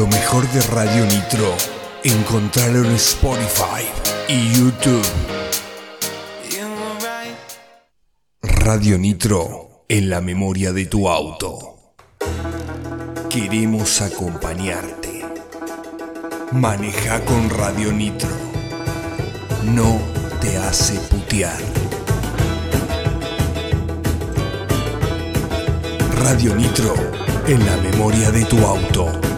Lo mejor de Radio Nitro, encontrarlo en Spotify y YouTube. Radio Nitro, en la memoria de tu auto. Queremos acompañarte. Maneja con Radio Nitro. No te hace putear. Radio Nitro, en la memoria de tu auto.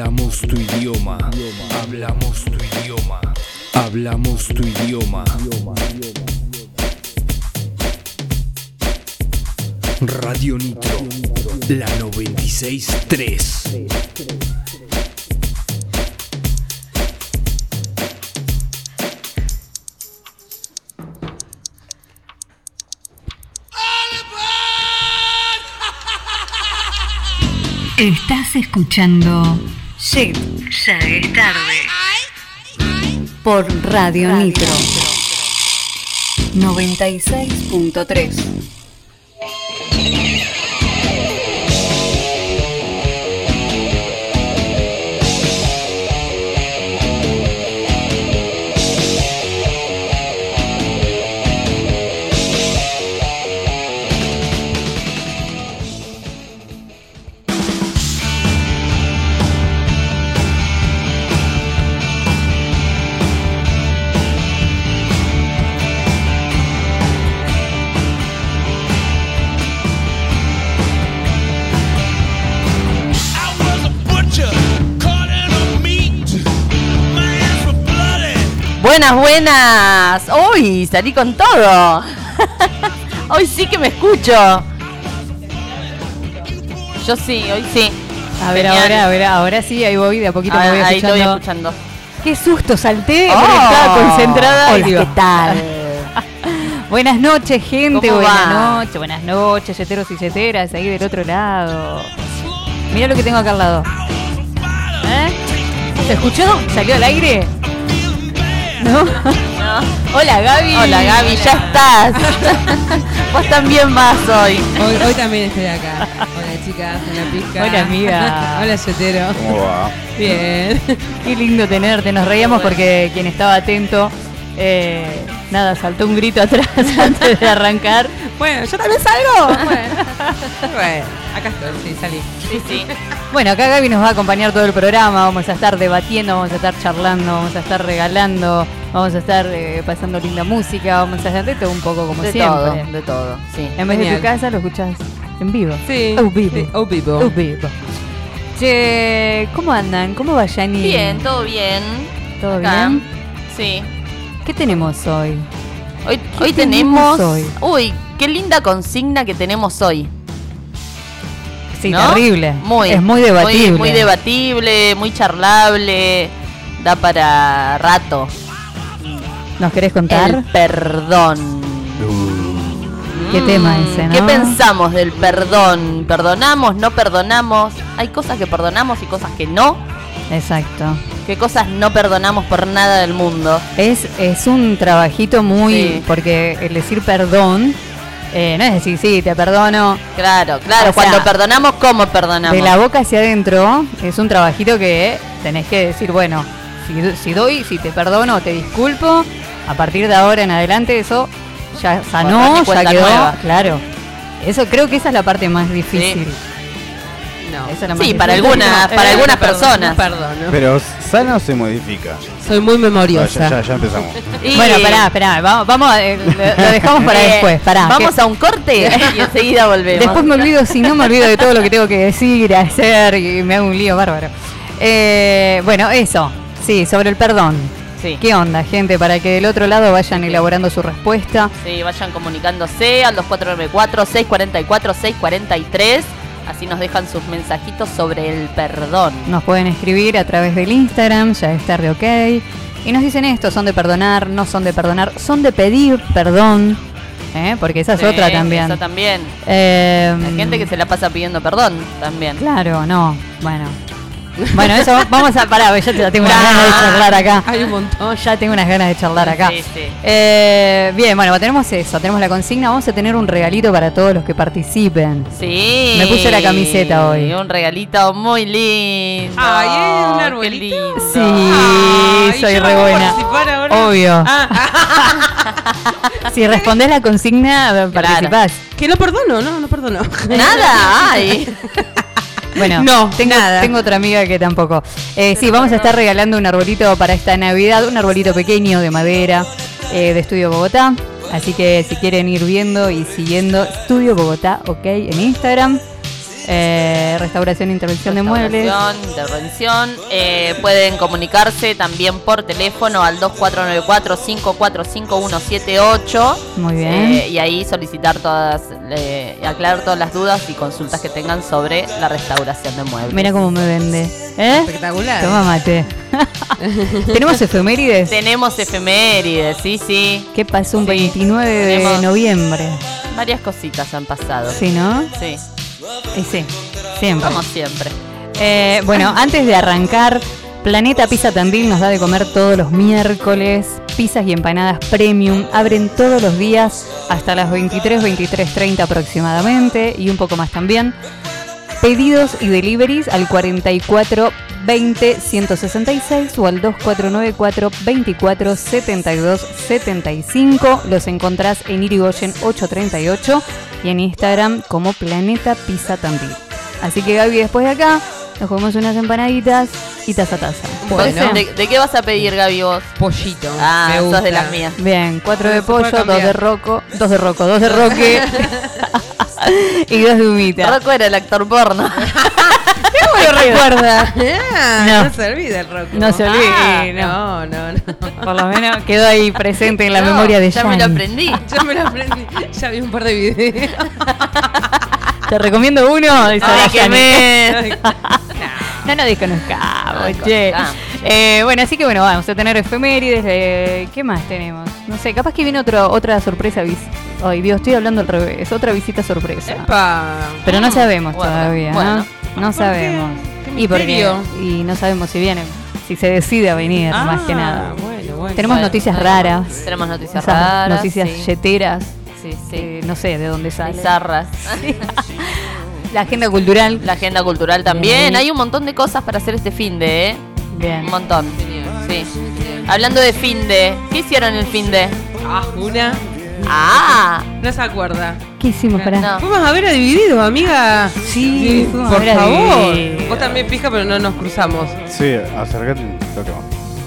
Hablamos tu idioma. Hablamos tu idioma. Hablamos tu idioma. Radio Nitro, la 963. Estás escuchando Shit, ya es tarde. Por Radio Nitro 96.3. Buenas, buenas. Hoy salí con todo. hoy sí que me escucho. Yo sí, hoy sí. A ver, Genial. ahora, a ver, ahora sí, ahí voy, de a poquito me voy ahí estoy escuchando. escuchando. Qué susto, salté, Oh. porque estaba concentrada. y Hola, digo, ¿qué tal? Buenas noches, gente, ¿Cómo buenas noches, buenas noches, yeteros y yeteras, ahí del otro lado. Mira lo que tengo acá al lado. ¿Eh? ¿Se escuchó? ¿Salió al aire? ¿No? Hola, Gaby. Hola Gaby, ya estás. Vos también vas hoy. Hoy, hoy también estoy acá. Hola chicas, hola Pizca. Hola, amiga. Hola Yotero. ¿Cómo va? Bien. Qué lindo tenerte, nos reíamos porque quien estaba atento, eh, nada, saltó un grito atrás antes de arrancar. Bueno, yo también salgo. Bueno, bueno acá estoy, sí, salí. Sí, sí. Bueno, acá Gaby nos va a acompañar todo el programa, vamos a estar debatiendo, vamos a estar charlando, vamos a estar regalando, vamos a estar eh, pasando linda música, vamos a de todo un poco como De siempre. todo, de todo. Sí. En vez de tu casa lo escuchás en vivo. Sí. Oh, vivo. sí, Oh, vivo. Oh, vivo. Che, ¿cómo andan? ¿Cómo va Yani? Bien, todo bien. ¿Todo Acá. bien? Sí. ¿Qué tenemos hoy? Hoy, ¿Qué hoy tenemos tenemos. hoy? Uy, qué linda consigna que tenemos hoy. Sí, ¿no? terrible. Muy, es muy debatible. Muy, muy debatible, muy charlable. Da para rato. ¿Nos querés contar? El perdón. ¿Qué Mm, tema ese, no? ¿Qué pensamos del perdón? ¿Perdonamos? ¿No perdonamos? Hay cosas que perdonamos y cosas que no. Exacto. ¿Qué cosas no perdonamos por nada del mundo? Es, es un trabajito muy. Sí. Porque el decir perdón. eh, no es decir, sí, te perdono. Claro, claro. O sea, Cuando perdonamos, ¿cómo perdonamos? De la boca hacia adentro es un trabajito que tenés que decir, bueno, si, si doy, si te perdono, te disculpo, a partir de ahora en adelante eso ya sanó, ya quedó. nueva. Claro. Eso creo que esa es la parte más difícil. No. Esa es la más Sí, para algunas, Eh, para algunas personas. no perdono. Pero sana o se modifica. Soy muy Ah, memoriosa. ya, ya, ya empezamos. Y- Bueno, pará, pará, vamos, vamos a- eh, lo, lo dejamos para Eh, después, pará. Vamos que- a un corte y enseguida volvemos. Después me olvido, si no me olvido de todo lo que tengo que decir, hacer y me hago un lío bárbaro. Eh, bueno, eso, sí, sobre el perdón. Sí. ¿Qué onda, gente? Para que del otro lado vayan elaborando su respuesta. Sí, vayan comunicándose al 2494-644-643. Así nos dejan sus mensajitos sobre el perdón. Nos pueden escribir a través del Instagram, ya es tarde ok. Y nos dicen esto, son de perdonar, no son de perdonar, son de pedir perdón. ¿eh? Porque esa es Sí, otra también. Esa también. Eh, Hay gente que se la pasa pidiendo perdón también. Claro, no, bueno. Bueno, eso vamos a parar, ya, te- ya tengo unas ganas de charlar acá. Hay un montón. Ya tengo unas ganas de charlar acá. Sí, sí. Eh, bien, bueno, tenemos eso, tenemos la consigna, vamos a tener un regalito para todos los que participen. Sí. Me puse la camiseta hoy. Un regalito muy lindo. Ay, ¿es un arbolito? Sí, Ay, soy yo re buena. participar ahora. Obvio. Ah, Si respondés la consigna, participás. que no perdono, no, no perdono. Nada, ay. Bueno, No, tengo, nada. tengo otra amiga que tampoco. Eh, sí, vamos a estar regalando un arbolito para esta Navidad, un arbolito pequeño de madera eh, de Estudio Bogotá. Así que si quieren ir viendo y siguiendo Estudio Bogotá, ok, en Instagram. Eh, restauración e intervención de muebles. Intervención. Eh, pueden comunicarse también por teléfono al 2494-545178. Muy bien. Eh, y ahí solicitar todas, eh, aclarar todas las dudas y consultas que tengan sobre la restauración de muebles. Mira cómo me vende. ¿Eh? Espectacular. Toma mate. ¿Tenemos efemérides? Tenemos efemérides, sí, sí. ¿Qué pasó un Sí, 29 de tenemos- noviembre? Varias cositas han pasado. Sí, ¿no? Sí, Y sí, siempre. como siempre. Eh, bueno, antes de arrancar, Planeta Pizza Tandil nos da de comer todos los miércoles. Pizzas y empanadas premium abren todos los días hasta las 23, 23.30 aproximadamente y un poco más también. Pedidos y deliveries al 44 20 166 o al 2494 24 72 75. Los encontrás en Irigoyen 838 y en Instagram como Planeta Pizza Tandil. Así que Gaby, después de acá, nos comemos unas empanaditas y taza a taza. Bueno. ¿De, de qué vas a pedir, Gaby, vos? Pollito. Ah, me sos de las mías. Bien, cuatro de pollo, dos de roco, dos de roco, dos de roque y dos de humita. Rocco era el actor porno. ¿Cómo lo recuerda? Ah, No. no. se olvida el rock. No se olvide, no, no, no. Por lo menos quedó ahí presente en la No, memoria de Ya me lo aprendí. Ya me lo aprendí. Ya vi un par de videos. Te recomiendo uno. dice Ay, que me... No nos desconozcamos, No che. Eh, bueno, así que bueno, vamos a tener efemérides. eh, ¿Qué más tenemos? No sé, capaz que viene otro, otra sorpresa. Ay, Dios, estoy hablando al revés. Otra visita sorpresa. Epa. Pero no sabemos Bueno, todavía, bueno. ¿no? No ¿Por qué? sabemos. Qué y porque misterio. y no sabemos si viene, si se decide a venir, más que Ah, nada. Bueno, bueno. Tenemos noticias raras. Tenemos noticias raras. noticias sí. yeteras. Sí, sí. que no sé de dónde salen. Bizarras. La agenda cultural. La agenda cultural también. Bien. Hay un montón de cosas para hacer este fin de, ¿eh? Bien. Un montón. Sí. Hablando de fin de, ¿qué hicieron el fin de? Ah, una. Ah, No se acuerda. ¿Qué hicimos para? No. Fuimos a ver a Divididos, amiga. Sí, fuimos a por ver a favor. Divididos. Vos también pija, pero no nos cruzamos. Sí, acércate un toque más.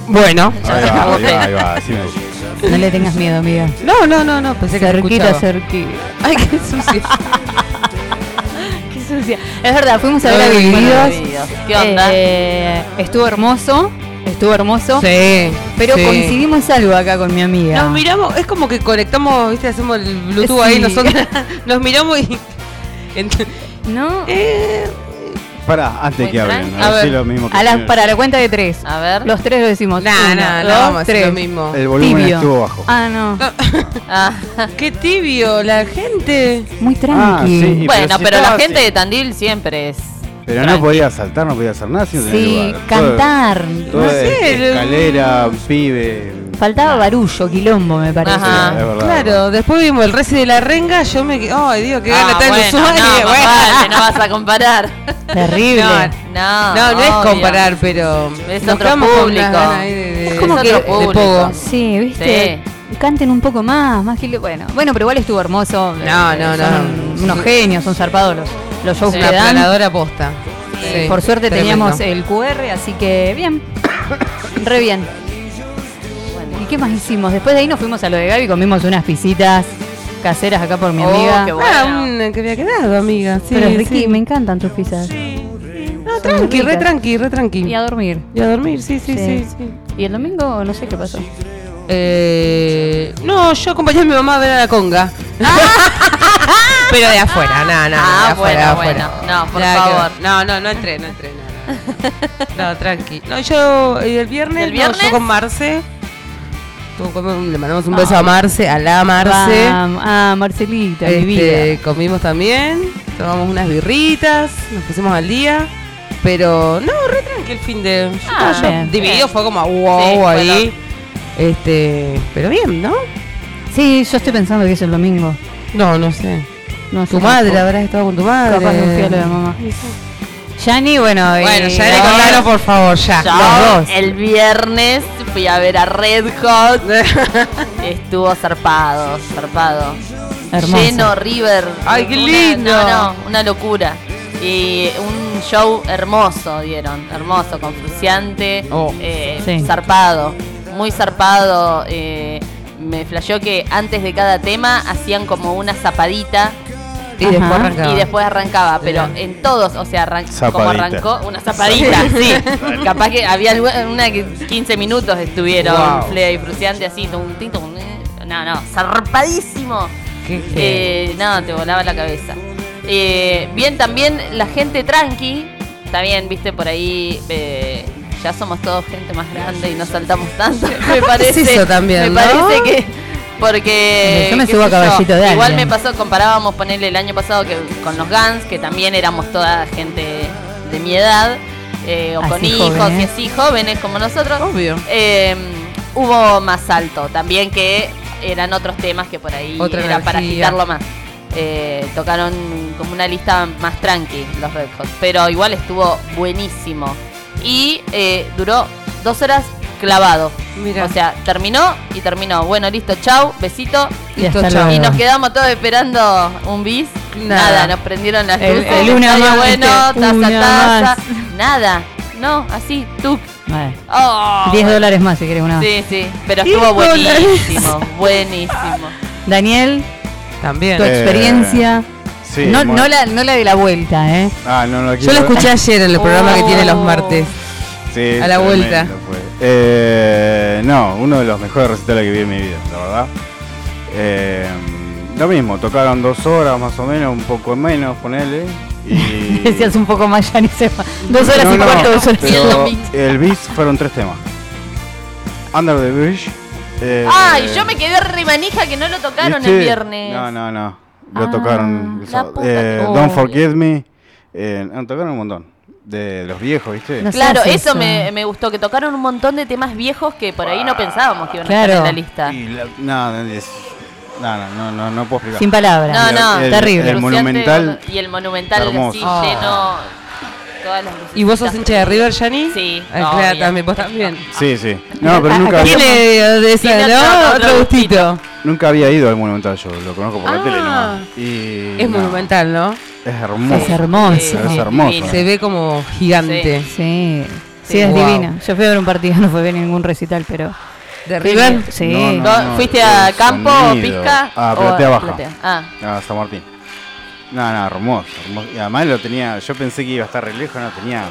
Bueno. Ahí va, ahí va, ahí va, así me dice. No le tengas miedo, amiga. No, no, no, no. Pensé que Cerquita, escuchaba. cerquita. Ay, qué sucio. Sucia. Es verdad, fuimos a ver a Divididos. Divididos. ¿Qué onda? Eh, estuvo hermoso. Estuvo hermoso. Sí. Pero sí. coincidimos algo acá con mi amiga. Nos miramos, es como que conectamos, viste, hacemos el Bluetooth Sí. ahí, nosotros nos miramos y. Ent- ¿No? eh, Pará, antes que hablen, a A ver lo mismo que A la, para la cuenta de tres. A ver. Los tres lo decimos. nah, no dos, vamos a hacer tres. lo mismo. El volumen Tibio. estuvo bajo. Ah, no. Ah. Qué tibio, la gente. Muy Ah, tranqui. sí. Y Bueno, pero si pero la gente así. de Tandil siempre es. Pero no podía saltar, no podía hacer nada sin tener Sí, lugar. Cantar. Todo No sé, el- escalera, pibe. Faltaba barullo, quilombo, me parece. Ajá. Es verdad. Claro, después vimos el Resi de la Renga, yo me quedé. Ay, Dios, qué Ah, gana está bueno, no, bueno. vale, no vas a comparar. Terrible. No, No, no es comparar, pero. Es nos otro público. de- de- Es como Es que- otro de público. pogo. Sí, viste. Canten un poco más, más que bueno. Bueno, pero igual estuvo hermoso. No, Eh, no, son no. Unos genios, son zarpados los, los shows Sí, que Una dan. planadora posta. Sí, Por suerte tremendo. teníamos el QR, así que bien. Re bien. ¿Y qué más hicimos? Después de ahí nos fuimos a lo de Gaby, comimos unas pisitas caseras acá por mi Oh, amiga. qué Ah, bueno. una que había quedado, amiga. Sí, Pero Ricky, sí. me encantan tus pizzas. No, tranqui, re tranqui, re tranqui. Y a dormir. Y a dormir, sí, Sí. sí. sí. Y el domingo no sé qué pasó. Eh, no, yo acompañé a mi mamá a ver a la conga. Pero de afuera, no, no, no, Ah, de afuera, de bueno, afuera. bueno. No, por Nada favor. No, no, no entré, no entré, no, no. No, tranqui. No, yo el viernes, ¿El no, viernes? yo con Marce. Le mandamos un beso a Marce, a la Marce. Ah, Marcelita, mi Este, vida. comimos también, tomamos unas birritas, nos pusimos al día. Pero no, re tranqui el fin de. Ah, yo- bien, dividido bien. fue como wow Sí, ahí. Este, pero bien, ¿no? Sí, yo estoy pensando que es el domingo. No, no sé. No sé Tu madre, tampoco. habrás estado con tu madre. Capaz que fui a lo de mamá. Yani, bueno, Bueno, y- ya le contaron, por favor, ya. Yo Los dos. el viernes fui a ver a Red Hot. Estuvo zarpado, zarpado. Hermoso. Lleno River. Ay, qué Una- lindo. No, no, una locura. Y un show hermoso dieron, hermoso, con Oh. eh, Sí. zarpado, muy zarpado. eh, me flasheó que antes de cada tema hacían como una zapadita Y después arrancaba. y después arrancaba, pero en todos, o sea, arran- como arrancó, una zapadita, sí. Capaz que había una que 15 minutos estuvieron Wow. Flea y Fruciante así, tum, tin, tum, eh. no, no, zarpadísimo. Qué Eh, no, te volaba la cabeza. Eh, bien, también la gente tranqui, está bien, viste, por ahí eh, ya somos todos gente más grande y no saltamos tanto, me parece. eso también, Me ¿no? parece que... Porque Yo me subo a caballito de Igual alguien. me pasó, comparábamos ponerle el año pasado que con los Guns, que también éramos toda gente de mi edad, eh, o Así con hijos jóvenes. y así jóvenes como nosotros. Obvio. Eh, hubo más alto también que eran otros temas que por ahí Otra era para agitarlo más. Eh, tocaron como una lista más tranqui los Red Hot, pero igual estuvo buenísimo. Y eh, duró dos horas clavado. O sea, terminó y terminó. Bueno, listo, chau, besito. Y Listo. Y luego. nos quedamos todos esperando un bis. Nada. Nada, nos prendieron las El- luces. el una más, bueno, taza, Una taza. más. Nada. No, así, tú. Bueno, Oh, 10 dólares más si querés una. Sí, sí, pero 10 estuvo dólares. buenísimo, buenísimo. Daniel, También. tu Eh, experiencia. Sí, no, bueno. no, la, no la de la vuelta, ¿eh? Ah, no, no, Yo lo escuché ayer en el programa que tiene los martes. Sí, a la tremendo vuelta. fue. Eh, no, uno de los mejores recitales que vi en mi vida, la verdad. Eh, lo mismo, tocaron dos horas más o menos, un poco menos, ponele. Y... Decías un poco más, ya ni sepa. Dos horas No, y no, cuarto, dos horas y cuarto. el bis fueron tres temas. Under the Bridge. eh, Ay, yo me quedé re manija que no lo tocaron ¿viste? el viernes. No, no, no. Lo Ah, tocaron. el sábado. puta Eh, Don't Oh, Forget Me. Eh, no, tocaron un montón. De los viejos, ¿viste? No. Claro, eso eso. me, me gustó, que tocaron un montón de temas viejos que por ahí no pensábamos que iban a estar en la lista. Y la- no, es- no, no, no, puedo explicar. Sin palabras. No, no, el- terrible. El Cruciante, monumental. Y el monumental hermoso. así Oh. lleno. Todas las ¿Y vos sos hincha de River, Yani? Sí, Ah, claro, también, vos también. Sí, sí. No, pero Ah, nunca, Tiene de esa, Tiene ¿no? otro- gustito. nunca había ido al monumental yo. Lo conozco por la Ah. tele nomás. Y, Es no, monumental, ¿no? Es hermoso. Es hermoso. Sí, Es hermoso. divino. Se ve como gigante. Sí. Sí, Sí. es Wow. divina. Yo fui a ver un partido, no fue ver ningún recital, pero. ¿De River? Sí. No, no, ¿No? ¿Fuiste a campo, sonido. pizca? Ah, o platea baja. platea? Ah, Ah, San Martín. No, no, hermoso, hermoso. Y además lo tenía. Yo pensé que iba a estar re lejos, no tenía.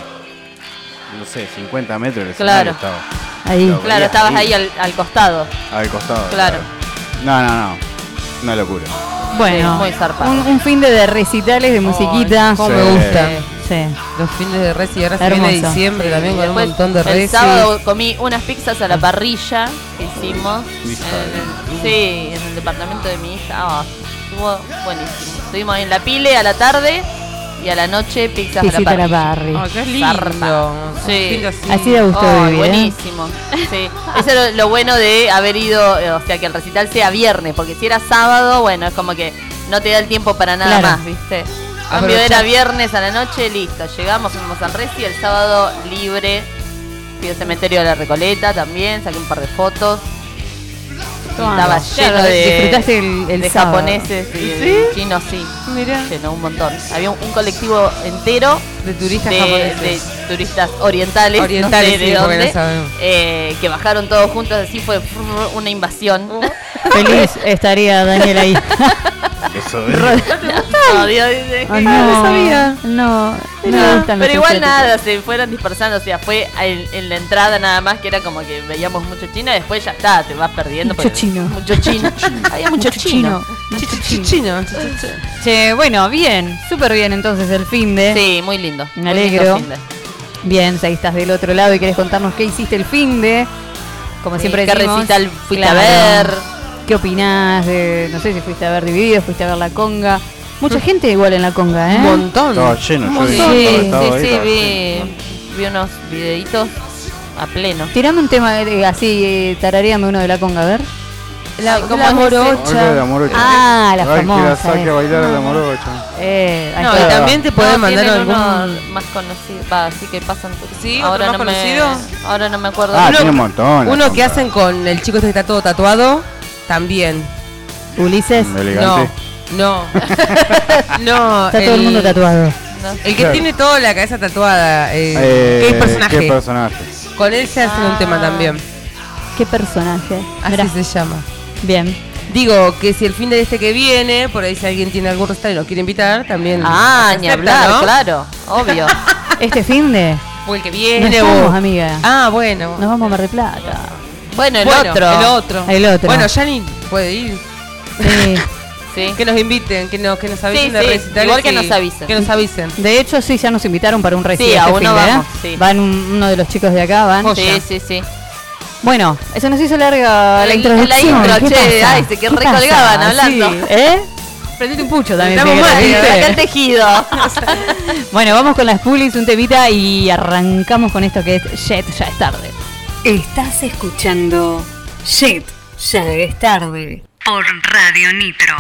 No sé, 50 metros del Claro. estaba. Ahí. Lo claro, estabas ahí al, al costado. Al costado. Claro. No, no, no. Una locura. Bueno, Sí, muy zarpado. un, un fin de, de recitales de musiquita. Cómo Sí. me gusta. Sí. Los fines de res y ahora se viene diciembre también con un montón de El res. sábado comí unas pizzas a la parrilla que hicimos. En el- sí, en el departamento de mi hija. Ah, estuvo buenísimo. Estuvimos en la pile a la tarde y a la noche pizzas Pisita a la barri. Oh, qué lindo. Zarpa. Sí. Así da gusto Ay, vivir, ¿eh? buenísimo. Sí. Eso es lo, lo bueno de haber ido, eh, o sea, que el recital sea viernes, porque si era sábado, bueno, es como que no te da el tiempo para nada Claro. más, ¿viste? En Cambio era viernes a la noche, listo. Llegamos, fuimos al Reci, el sábado libre. Fui al cementerio de la Recoleta también, saqué un par de fotos. Estaba lleno Claro, de, disfrutaste el- el de sábado. japoneses y ¿Sí? chinos, sí. Mira. Lleno, un montón. Había un, un colectivo entero De turistas de, japoneses. de turistas orientales, Orientales, no sé de sí, dónde, no sabemos. eh, que bajaron todos juntos, así fue una invasión. Feliz estaría Daniel ahí. Eso es. No, Dios, dice, Ah, "¿Qué no, sabía?". no, pero igual nada, se fueron dispersando, o sea, fue en, en la entrada nada más que era como que veíamos mucho chino y después ya está, te vas perdiendo. Mucho chino. Mucho chino. Había mucho, chino. Mucho chino. Chino. Che, bueno, bien, súper bien entonces el fin de. Sí, muy lindo. Me alegro. Bien, si ahí estás del otro lado y querés contarnos qué hiciste el fin de. Como Sí, siempre ¿qué decimos, recital fuiste claro, a ver? ¿Qué opinás de, no sé si fuiste a ver Divididos, fuiste a ver La Conga? Mucha gente igual en la conga, ¿eh? Un montón. Estaba lleno, Un montón. Sí, sí, ahí, sí, vi, lleno. vi unos videitos a pleno. Tirame un tema de- así, eh, tarareame uno de la conga, a ver. La, Ay, ¿cómo la morocha. la morocha. Ah, la Ay, que famosa, saque eh. a bailar a la morocha. Eh, ahí No, y también te pueden No, mandar algún. uno más conocido, va, así que pasan. Sí, ahora otro no más me, conocido. ahora no me acuerdo. Ah, Uno- tiene un montón. la Uno que hacen con el chico este que está todo tatuado, también. Ulises, No, no. no. está todo el mundo tatuado. no. El que Claro. tiene toda la cabeza tatuada. Eh, Eh, ¿Qué personaje? ¿Qué personaje? con él se hace un tema también. ¿Qué personaje? Así Mirá, se llama. Bien. Digo que si el fin de este que viene, por ahí si alguien tiene algún restaurante y nos quiere invitar, también. Ah, se ni acepta, hablar, ¿no? claro, obvio. Este fin de O el que nos viene, vamos, o- amiga. Ah, bueno. Nos vamos a Mar del Plata. Bueno, el Bueno, otro. El otro. El otro. Bueno, Yanni puede ir. Sí. Sí. Que nos inviten, que nos, que nos avisen Sí, de sí, recitales igual que nos avisen. Que nos avisen. De hecho, sí, ya nos invitaron para un recital. Sí, a este uno ¿eh? vamos, sí. Van un- uno de los chicos de acá, van. Sí, sí, sí. Bueno, eso nos hizo larga la introducción. la intro, ¿Qué che, pasa? ay, se que ¿Qué recolgaban pasa? hablando. Sí, ¿Eh? Prendete un pucho también. Estamos mal. Acá el tejido. Bueno, vamos con las pulis, un temita y arrancamos con esto que es Jet, ya es tarde. Estás escuchando Shit, ya es tarde. Por Radio Nitro.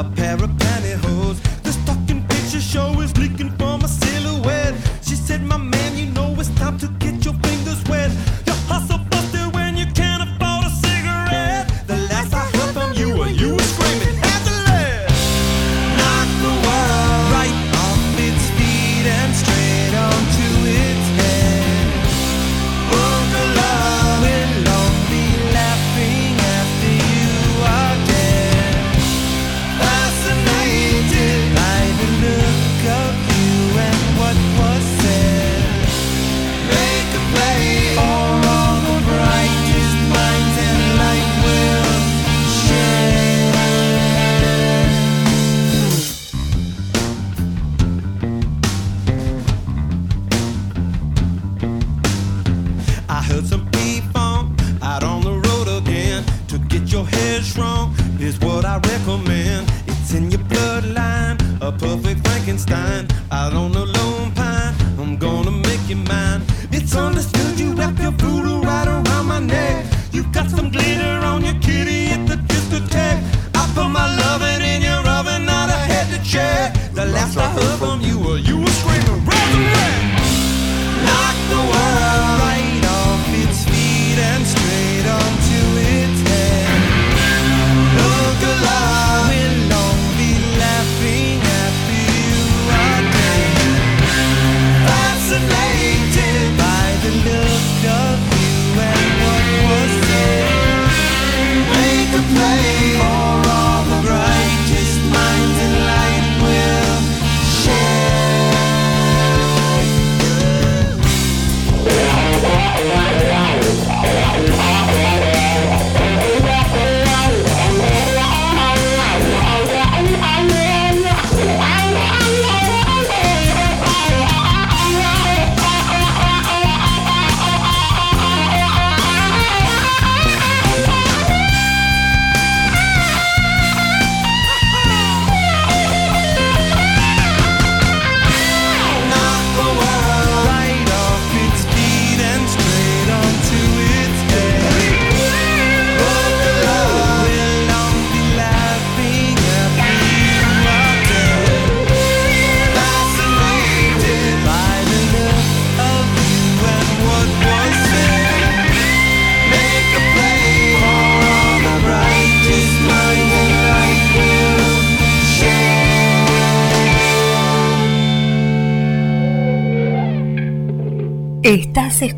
A pair of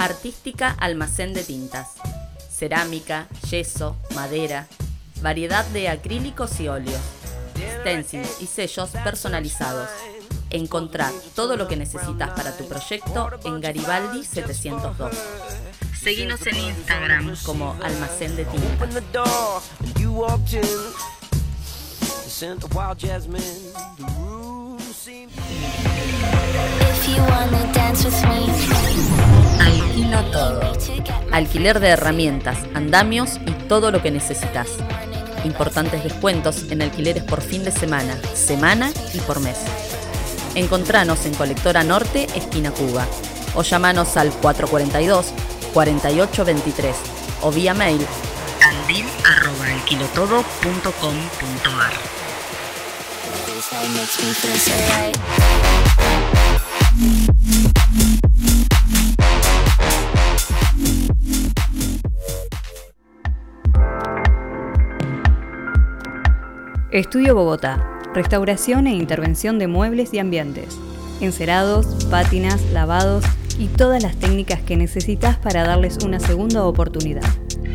Artística Almacén de Tintas. Cerámica, yeso, madera, variedad de acrílicos y óleos, stencils y sellos personalizados. Encontrá todo lo que necesitas para tu proyecto en Garibaldi 702. Seguinos en Instagram como Almacén de Tintas. Alquilo todo. Alquiler de herramientas, andamios y todo lo que necesitas. Importantes descuentos en alquileres por fin de semana, semana y por mes. Encontranos en Colectora Norte, esquina Cuba. O llamanos al 442-4823 o vía mail tandil.alquilotodo.com.ar Estudio Bogotá. Restauración e intervención de muebles y ambientes. Encerados, pátinas, lavados y todas las técnicas que necesitas para darles una segunda oportunidad.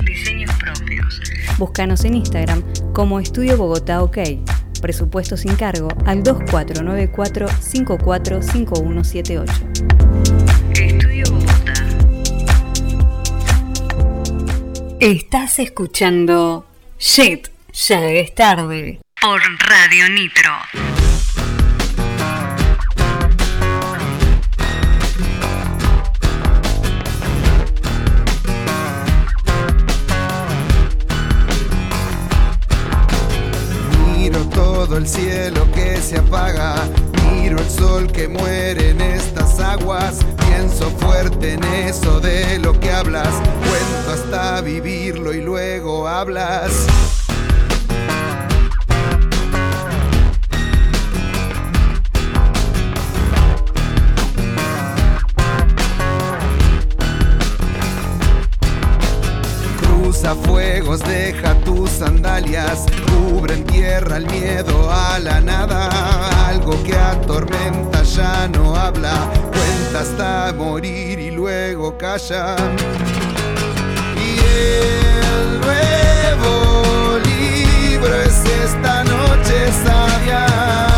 Diseños propios. Búscanos en Instagram como Estudio Bogotá OK. Presupuesto sin cargo al 2494 545178. Estudio Bogotá. Estás escuchando Shit, ya es tarde. Por Radio Nitro. El cielo que se apaga, miro el sol que muere en estas aguas, pienso fuerte en eso de lo que hablas, cuento hasta vivirlo y luego hablas. Fuegos, deja tus sandalias, cubre en tierra el miedo a la nada. Algo que atormenta ya no habla, cuenta hasta morir y luego calla. Y el nuevo libro es esta noche. Sabia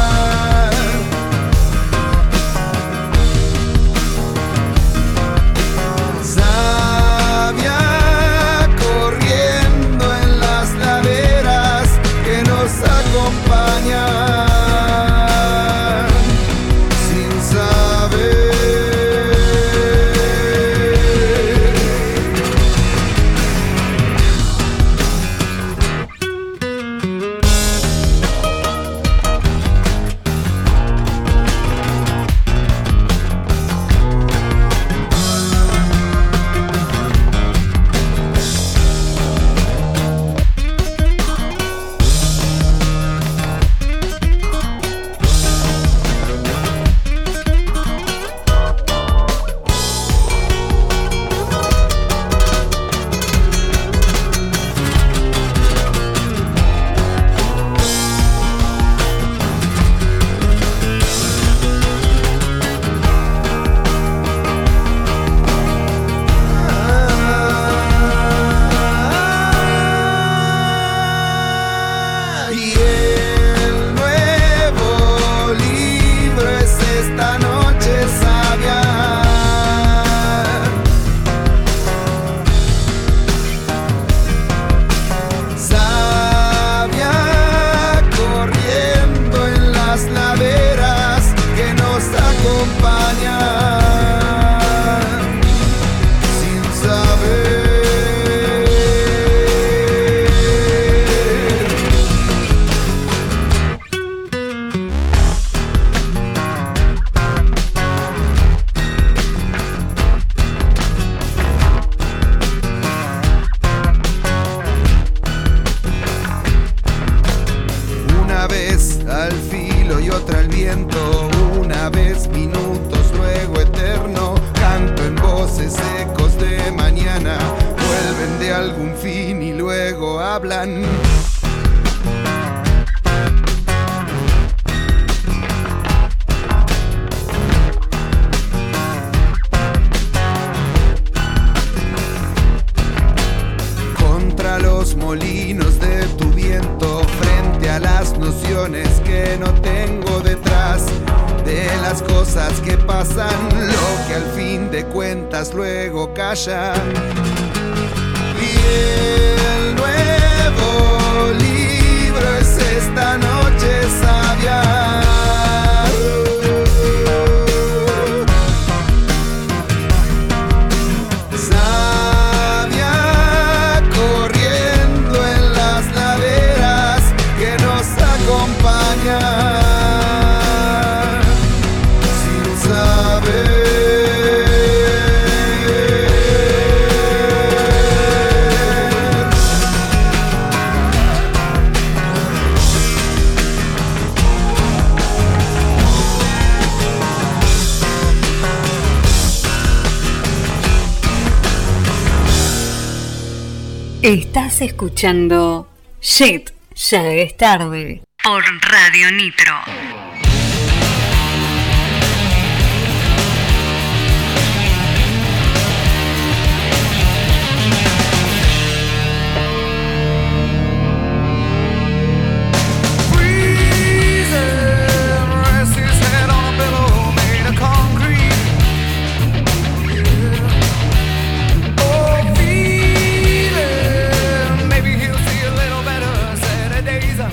escuchando Shit, ya es tarde.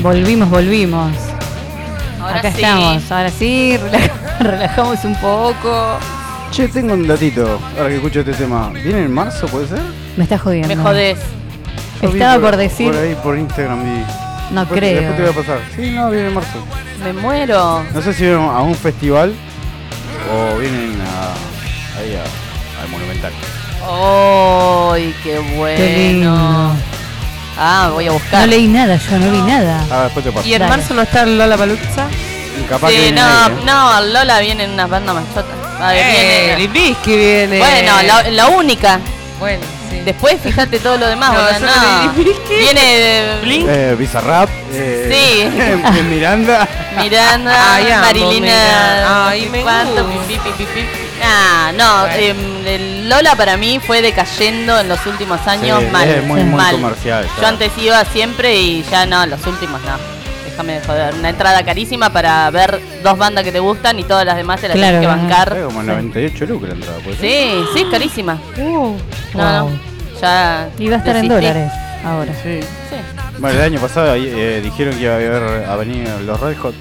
Volvimos, volvimos. Ahora Acá sí. estamos, ahora sí, relaja- relajamos un poco. Che, tengo un datito, ahora que escucho este tema. ¿Viene en marzo, puede ser? Me estás jodiendo. Me jodés. Yo Estaba por decir, Por ahí, por Instagram vi. no Después- creo. Después te voy a pasar. Sí, no, viene en marzo. Me muero. No sé si vienen a un festival o vienen a, ahí a, al Monumental. ¡Ay, qué bueno! Qué lindo. Ah, voy a buscar. No leí nada, yo no vi nada. Ah, después te paso. ¿Y en Dale. marzo no está el Lola Paluzza? Capaz que Sí, vienen no, ahí, ¿eh? no, Lola viene en unas bandas más chotas. A ver, Eh, viene- Limbisky viene. Bueno, la, la única. Bueno, sí. Después fíjate todo lo demás. No, no. Viene eh, Blink. Eh, Bizarrap. Eh, Sí. Miranda. Miranda, Ay, amo Marilina. Ah, no, Bueno. em, el Lola para mí fue decayendo en los últimos años Sí, mal. es muy, muy mal. comercial, Yo ya. antes iba siempre y ya no, los últimos no. Déjame de joder. Una entrada carísima para ver dos bandas que te gustan y todas las demás te las Claro, tienes que bancar. Es como 98 lucas la entrada, pues. Sí, sí, es carísima. Uh, No, wow. no. Ya. Y va a estar en desistí. dólares ahora. Sí. Sí. Bueno, el año pasado eh, dijeron que iba a haber a venir los Red Hot.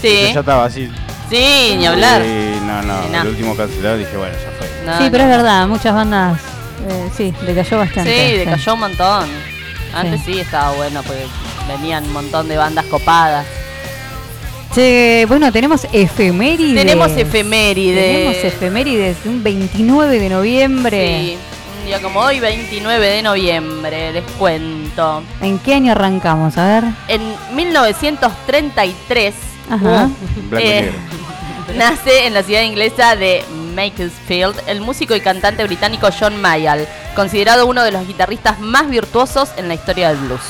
Sí. Yo ya estaba así. Sí, ni hablar. Y no, no, Sí, no. el último cancelado dije, bueno, ya fue. No, sí, pero no. es verdad, muchas bandas, eh, sí, decayó bastante. Sí, decayó un montón. Antes Sí. sí. estaba bueno, porque venían un montón de bandas copadas. Che, bueno, tenemos efemérides. Tenemos efemérides. Tenemos efemérides de un 29 de noviembre. Sí, un día como hoy, 29 de noviembre, les cuento. ¿En qué año arrancamos? A ver. En 1933 Ajá. Eh, nace en la ciudad inglesa de Macclesfield el músico y cantante británico John Mayall, considerado uno de los guitarristas más virtuosos en la historia del blues.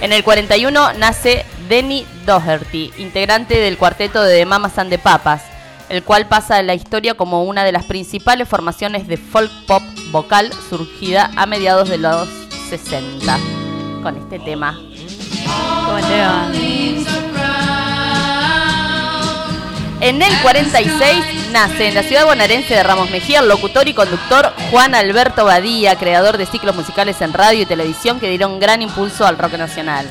En el 41 nace Denny Doherty, integrante del cuarteto de The Mamas and the Papas, el cual pasa a la historia como una de las principales formaciones de folk pop vocal surgida a mediados de los 60. Con este tema. ¿Cómo te va? En el 46 nace en la ciudad bonaerense de Ramos Mejía el locutor y conductor Juan Alberto Badía, creador de ciclos musicales en radio y televisión que dieron gran impulso al rock nacional.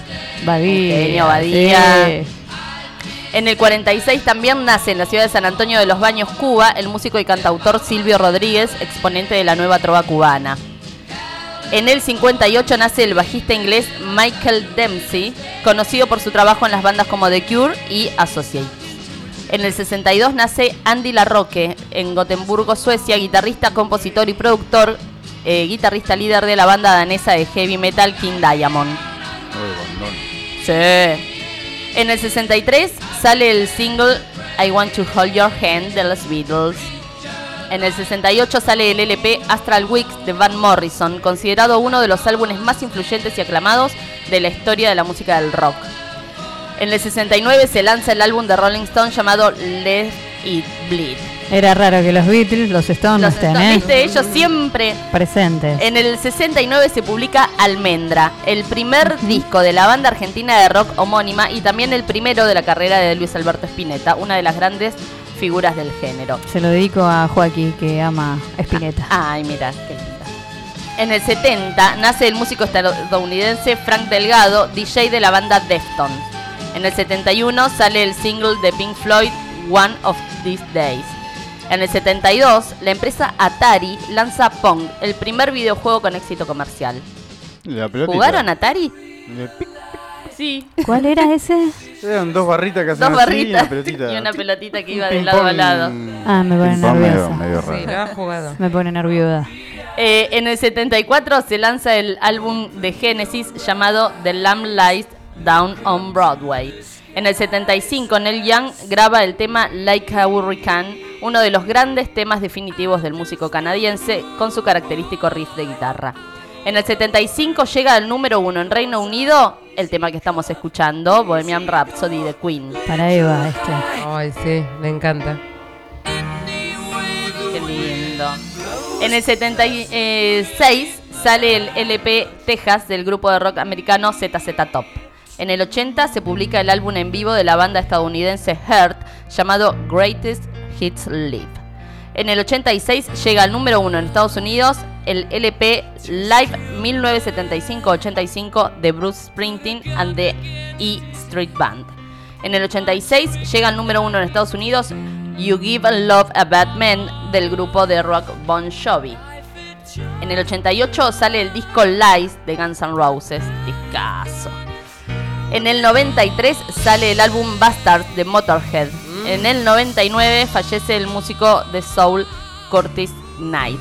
Badía. Genio Badía. sí. En el 46 también nace en la ciudad de San Antonio de los Baños, Cuba, el músico y cantautor Silvio Rodríguez, exponente de la nueva trova cubana. En el 58 nace el bajista inglés Michael Dempsey, conocido por su trabajo en las bandas como The Cure y Associates. En el 62 nace Andy Larroque, en Gotemburgo, Suecia, guitarrista, compositor y productor, eh, guitarrista líder de la banda danesa de heavy metal King Diamond. Sí. En el 63 sale el single I Want to Hold Your Hand de los Beatles. En el 68 sale el LP Astral Weeks de Van Morrison, considerado uno de los álbumes más influyentes y aclamados de la historia de la música del rock. En el 69 se lanza el álbum de Rolling Stone llamado Let It Bleed. Era raro que los Beatles, los Stones Los estén, Stones, ¿eh? ¿viste? Ellos siempre Presentes. en el 69 se publica Almendra, el primer disco de la banda argentina de rock homónima y también el primero de la carrera de Luis Alberto Spinetta, una de las grandes figuras del género. Se lo dedico a Joaquín, que ama Spinetta. Ay, mira, qué linda. En el 70 nace el músico estadounidense Frank Delgado, DJ de la banda Deftones. En el 71 sale el single de Pink Floyd, One of These Days. En el 72, la empresa Atari lanza Pong, el primer videojuego con éxito comercial. La. ¿Jugaron Atari? Pic, Sí. ¿Cuál era ese? Eran dos barritas que hacían Dos así y barritas una pelotita. y una pelotita que iba de lado a lado. Ah, me pone ping-pong medio, nerviosa. medio Sí. Me pone nerviosa. Eh, en el 74 se lanza el álbum de Genesis llamado The Lamb Lies Down on Broadway. En el 75 Neil Young graba el tema Like a Hurricane, uno de los grandes temas definitivos del músico canadiense con su característico riff de guitarra. En el 75 llega al número uno en Reino Unido el tema que estamos escuchando, Bohemian Rhapsody de Queen. Para Eva, este. Ay, sí, le encanta. Qué lindo. En el 76 sale el LP Texas del grupo de rock americano ZZ Top. En el 80 se publica el álbum en vivo de la banda estadounidense Heart llamado Greatest Hits Live. En el 86 llega al número uno en Estados Unidos el LP Live 1975-85 de Bruce Springsteen and the E Street Band. En el 86 llega al número uno en Estados Unidos You Give Love a Bad Man del grupo de rock Bon Jovi. En el 88 sale el disco Lies de Guns N' Roses, discazo. En el 93 sale el álbum Bastard de Motorhead. En el 99 fallece el músico de soul Curtis Knight.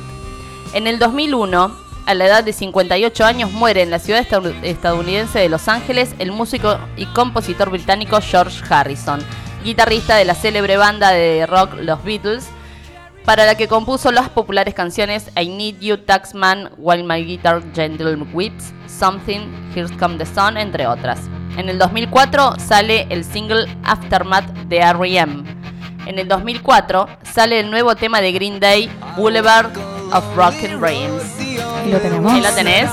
En el 2001, a la edad de 58 años, muere en la ciudad estad- estadounidense de Los Ángeles el músico y compositor británico George Harrison, guitarrista de la célebre banda de rock Los Beatles, para la que compuso las populares canciones I Need You, Taxman, While My Guitar Gentle Whips, Something, Here's Come the Sun, entre otras. En el 2004 sale el single Aftermath de R.E.M. En el 2004 sale el nuevo tema de Green Day, Boulevard of Broken Dreams. ¿Y lo tenemos? Ahí lo tenés.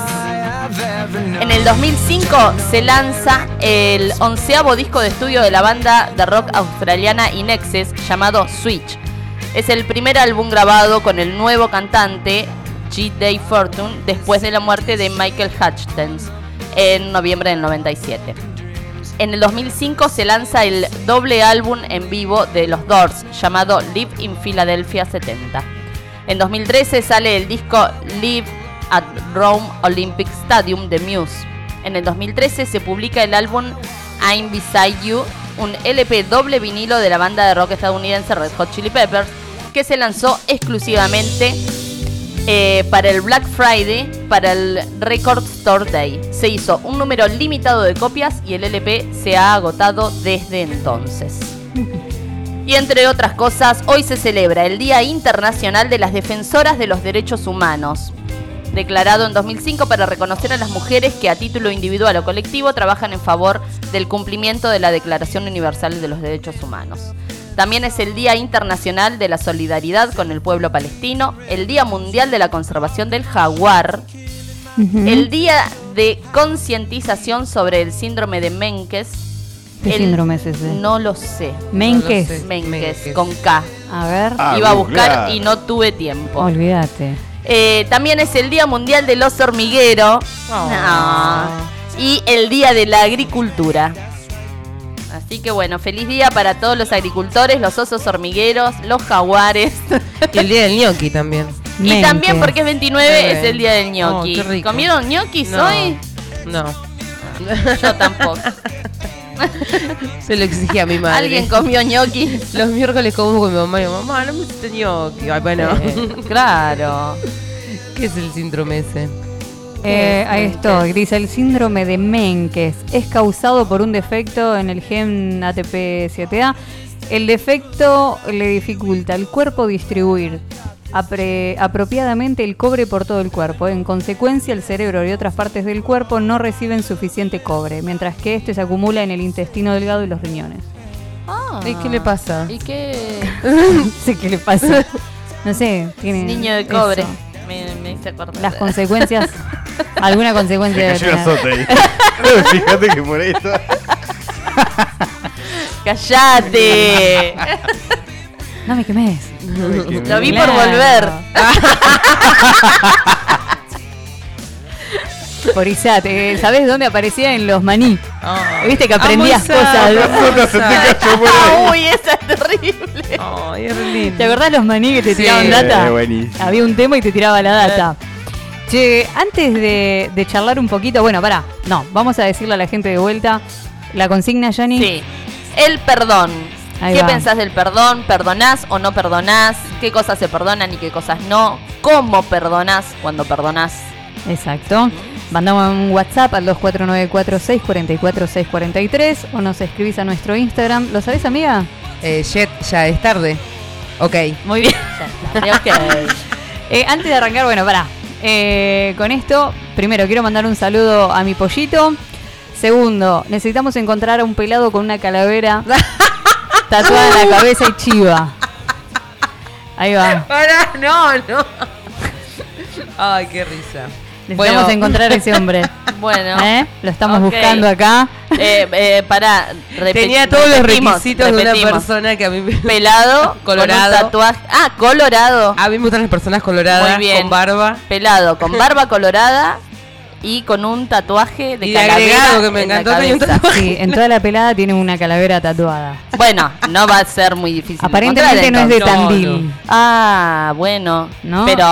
En el 2005 se lanza el onceavo disco de estudio de la banda de rock australiana Inexes llamado Switch. Es el primer álbum grabado con el nuevo cantante G. Day Fortune después de la muerte de Michael Hutchins en noviembre del 97. En el 2005 se lanza el doble álbum en vivo de los Doors llamado Live in Philadelphia 70. En 2013 sale el disco Live at Rome Olympic Stadium de Muse. En el 2013 se publica el álbum I'm Beside You, un LP doble vinilo de la banda de rock estadounidense Red Hot Chili Peppers, que se lanzó exclusivamente eh, para el Black Friday, para el Record Store Day. Se hizo un número limitado de copias y el LP se ha agotado desde entonces. Y entre otras cosas, hoy se celebra el Día Internacional de las Defensoras de los Derechos Humanos, declarado en 2005 para reconocer a las mujeres que a título individual o colectivo trabajan en favor del cumplimiento de la Declaración Universal de los Derechos Humanos. También es el Día Internacional de la Solidaridad con el Pueblo Palestino, el Día Mundial de la Conservación del Jaguar, el Día de Concientización sobre el Síndrome de Menkes. ¿Qué el- síndrome es ese? No lo sé. Menkes. No lo sé. Menkes, Menkes. con K. A ver, Ah, Iba a buscar googlear. y no tuve tiempo. olvídate. Eh, también es el Día Mundial del Oso Hormiguero. Oh. Y el Día de la Agricultura. Así que bueno, feliz día para todos los agricultores, los osos hormigueros, los jaguares. Y el día del gnocchi también. y también porque es 29 Qué es el día del. Oh, rico. ¿Comieron gnocchi No. hoy? No. Yo tampoco. Se lo exigía a mi madre. ¿Alguien comió gnocchi? Los miércoles como con mi mamá y yo, mamá, no me hiciste. Ay, bueno. Eh, claro. ¿Qué es el síndrome ese? Eh, ahí estoy. Dice, el síndrome de Menkes es causado por un defecto en el gen ATP7A el defecto le dificulta al cuerpo distribuir apropiadamente el cobre por todo el cuerpo. En consecuencia, el cerebro y otras partes del cuerpo no reciben suficiente cobre, mientras que este se acumula en el intestino delgado y los riñones. Ah. ¿Y qué le pasa? ¿Y qué? No sé qué le pasa. No sé, tiene. Niño de cobre. eso. Me, me hice acordar. Las consecuencias. ¿Alguna consecuencia cayó sota ahí. Fíjate que por ahí está. ¡Cállate! No me quemes. Lo vi por volver. Por Isat, eh, ¿sabés dónde aparecía? En los maní. Viste que aprendías cosas. Uy, esa es terrible. Es lindo. ¿Te acordás los maní que te Sí. tiraban Eh, data? buenísimo. Había un tema y te tiraba la data. Che, antes de, de charlar un poquito, bueno, pará, no, vamos a decirle a la gente de vuelta la consigna, Yanni. Sí. El perdón. Ahí ¿Qué va. pensás del perdón? ¿Perdonás o no perdonás? ¿Qué cosas se perdonan y qué cosas no? ¿Cómo perdonás cuando perdonás? Exacto. Mandamos un WhatsApp al 2494-644-643 o nos escribís a nuestro Instagram. ¿Lo sabés, amiga? Eh, Jet, ya es tarde. Ok. Muy bien. Ok. Eh, antes de arrancar, bueno, pará. Eh, con esto, primero quiero mandar un saludo a mi pollito. Segundo, necesitamos encontrar a un pelado con una calavera tatuada en la cabeza y chiva. Ahí va. Pará, no, no. Ay, qué risa. Necesitamos Bueno. encontrar a ese hombre. Bueno. ¿Eh? Lo estamos buscando acá. Eh, eh, repe- Tenía todos los repetimos, requisitos de una persona que a mí me... Pelado, Colorado. con un tatuaje. Ah, colorado. A mí me gustan las personas coloradas, Muy bien. con barba. Pelado, con barba colorada y con un tatuaje de Y calavera agregado, que me en la encantó, tatuaje. Sí, en toda la pelada tiene una calavera tatuada. Bueno, no va a ser muy difícil. Aparentemente no es de No, Tandil. no. Ah, bueno. ¿No? Pero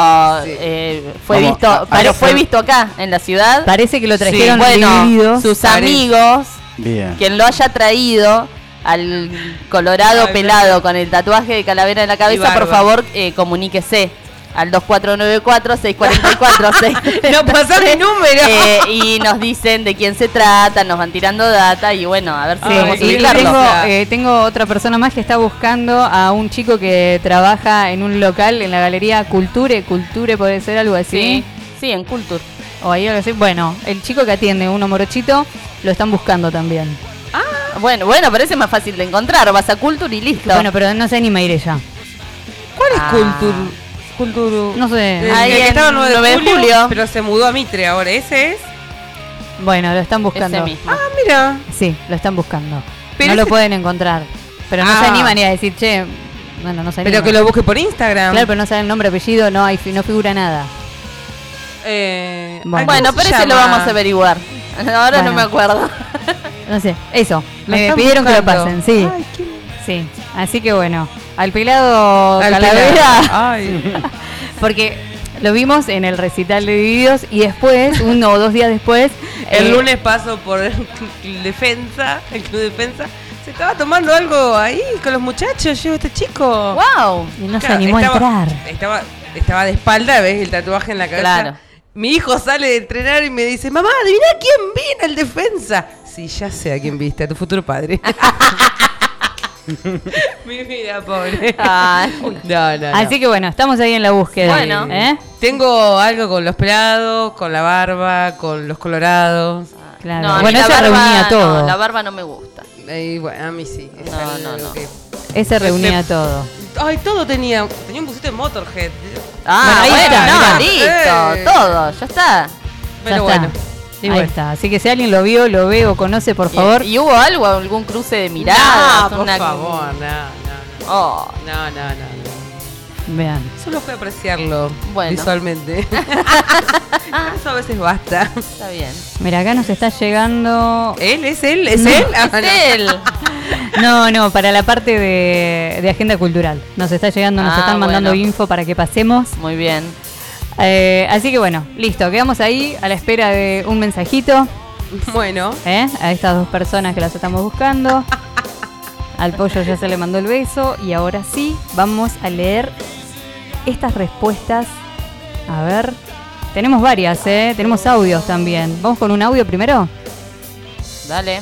Sí. eh, fue Vamos, visto, a- pero a- fue visto acá en la ciudad. Parece que lo Sí, trajeron bueno, dividido. sus Parece. amigos, Bien. quien lo haya traído al colorado Ay, pelado con el tatuaje de calavera en la cabeza, por favor, eh, comuníquese al 2494-644-6. No pasó mi número. Eh, y nos dicen de quién se trata, nos van tirando data y bueno, a ver si Sí, podemos ubicarlo. tengo, eh, tengo otra persona más que está buscando a un chico que trabaja en un local en la galería Culture. Culture puede ser algo así. Sí, sí, en Culture. O ahí algo así. Bueno, el chico que atiende, uno morochito, lo están buscando también. Bueno, bueno, parece más fácil de encontrar. Vas a Culture y listo. Bueno, pero no se anima a ir ella. ¿Cuál es Ah. Cultur? Culturu. No sé. El Ahí que en estaba el 9 de 9 de julio, julio. pero se mudó a Mitre ahora. ¿Ese es? Bueno, lo están buscando. Ese mismo. Ah, mira. Sí, lo están buscando. Pero no lo ese- pueden encontrar. Pero no Ah. se animan ni a decir, che, bueno, no se Pero animan. que lo busque por Instagram. Claro, pero no saben nombre, apellido, no hay fi- no figura nada. Eh, Bueno. Bueno, ¿cómo se pero ese lo vamos a averiguar. Ahora no Bueno. me acuerdo. No sé, eso. Lo Me pidieron que lo buscando. pasen, sí. Ay, qué- Sí. Así que bueno, al pelado Al Calavera, pelado. Ay. porque lo vimos en el recital de Divididos y después, uno o dos días después, El eh, lunes paso por el defensa, el club defensa. Se estaba tomando algo ahí con los muchachos, yo, este chico. ¡Wow! y no se animó estaba, a entrar. Estaba, estaba de espalda, ves el tatuaje en la cabeza. Claro. Mi hijo sale de entrenar y me dice, mamá, adivina quién viene el defensa. Sí, ya sé a quién viste, a tu futuro padre. Mi vida, pobre. Ay. No, no, no. Así que bueno, estamos ahí en la búsqueda. Bueno. ¿eh? Tengo algo con los pelados, con la barba, con los colorados. Claro. No, bueno, la ella barba, reunía todo. no, la barba no me gusta. Y bueno, a mí sí. es No, no, no. que- Ese reunía todo. Ay, todo tenía. Tenía un busito de Motorhead. Ah, Bueno, ahí bueno, está, no, listo, Eh. todo, ya está. Pero Ya bueno. está. Ahí bueno. está. Así que si alguien lo vio, lo ve o conoce, por favor. ¿Y, y hubo algo, algún cruce de miradas? No, por una- favor, no, no, no. Oh, No, no, no, no. Vean. Solo fue apreciarlo Bueno. visualmente. Eso a veces basta. está bien. Mira, acá nos está llegando. ¿Él? ¿Es él? ¿Es él? Ah, no. Es él. No, no, para la parte de, de agenda cultural. Nos está llegando, nos Ah, están mandando bueno. info para que pasemos. Muy bien. Eh, así que bueno, listo, quedamos ahí a la espera de un mensajito Bueno. ¿eh? a estas dos personas que las estamos buscando. Al pollo ya se le mandó el beso y ahora sí, vamos a leer estas respuestas. A ver, tenemos varias, ¿eh? tenemos audios también. ¿Vamos con un audio primero? Dale.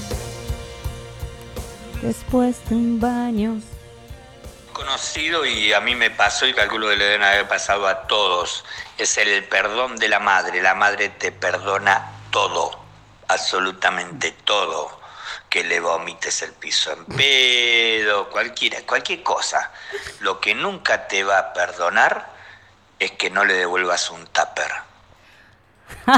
Después de un baño conocido y a mí me pasó y calculo que le deben haber pasado a todos. Es el perdón de la madre. La madre te perdona todo, absolutamente todo. Que le vomites el piso en pedo, cualquiera, cualquier cosa. Lo que nunca te va a perdonar es que no le devuelvas un tupper.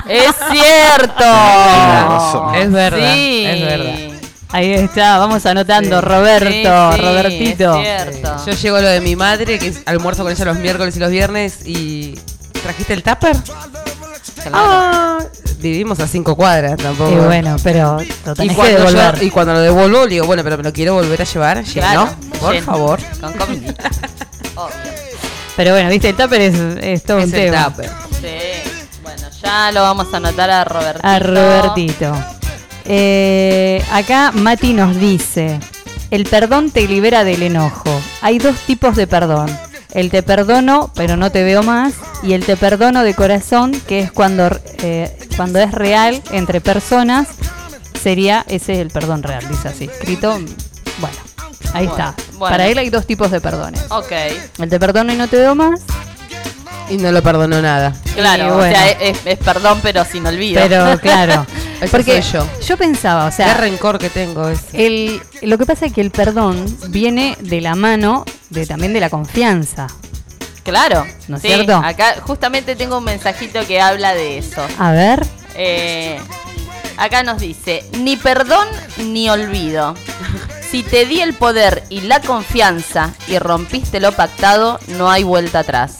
Es cierto. Es verdad, Sí. es verdad. Ahí está, vamos anotando. Roberto, Sí, sí, Robertito. es cierto. Yo llego a lo de mi madre, que es almuerzo con ella los miércoles y los viernes, y. ¿Trajiste el tupper? Ah, vivimos a cinco cuadras tampoco. Y bueno, pero lo Y que cuando, devolver. yo- y cuando lo devuelvo, le digo, bueno, pero me lo quiero volver a llevar lleno, Claro, por lleno. favor. Con comida. Obvio. Pero bueno, viste, el tupper es, es todo un Es el tema. tupper. Sí. Bueno, ya lo vamos a anotar a Robertito. A Robertito. Eh, acá Mati nos dice, el perdón te libera del enojo. Hay dos tipos de perdón. El te perdono, pero no te veo más. Y el te perdono de corazón, que es cuando, eh, cuando es real entre personas. Sería, ese es el perdón real, dice así. Escrito, bueno, ahí Bueno, está. bueno. Para él hay dos tipos de perdones. Ok. El te perdono y no te veo más. Y no lo perdonó nada. Claro, o sea, es, es perdón, pero sin olvido. Pero claro, Ese porque soy yo. yo pensaba, o Qué sea, rencor que tengo ese. El, lo que pasa es que el perdón viene de la mano de también de la confianza. Claro. ¿No es sí, cierto? Acá justamente tengo un mensajito que habla de eso. A ver, Eh, acá nos dice, ni perdón ni olvido. Si te di el poder y la confianza y rompiste lo pactado, no hay vuelta atrás.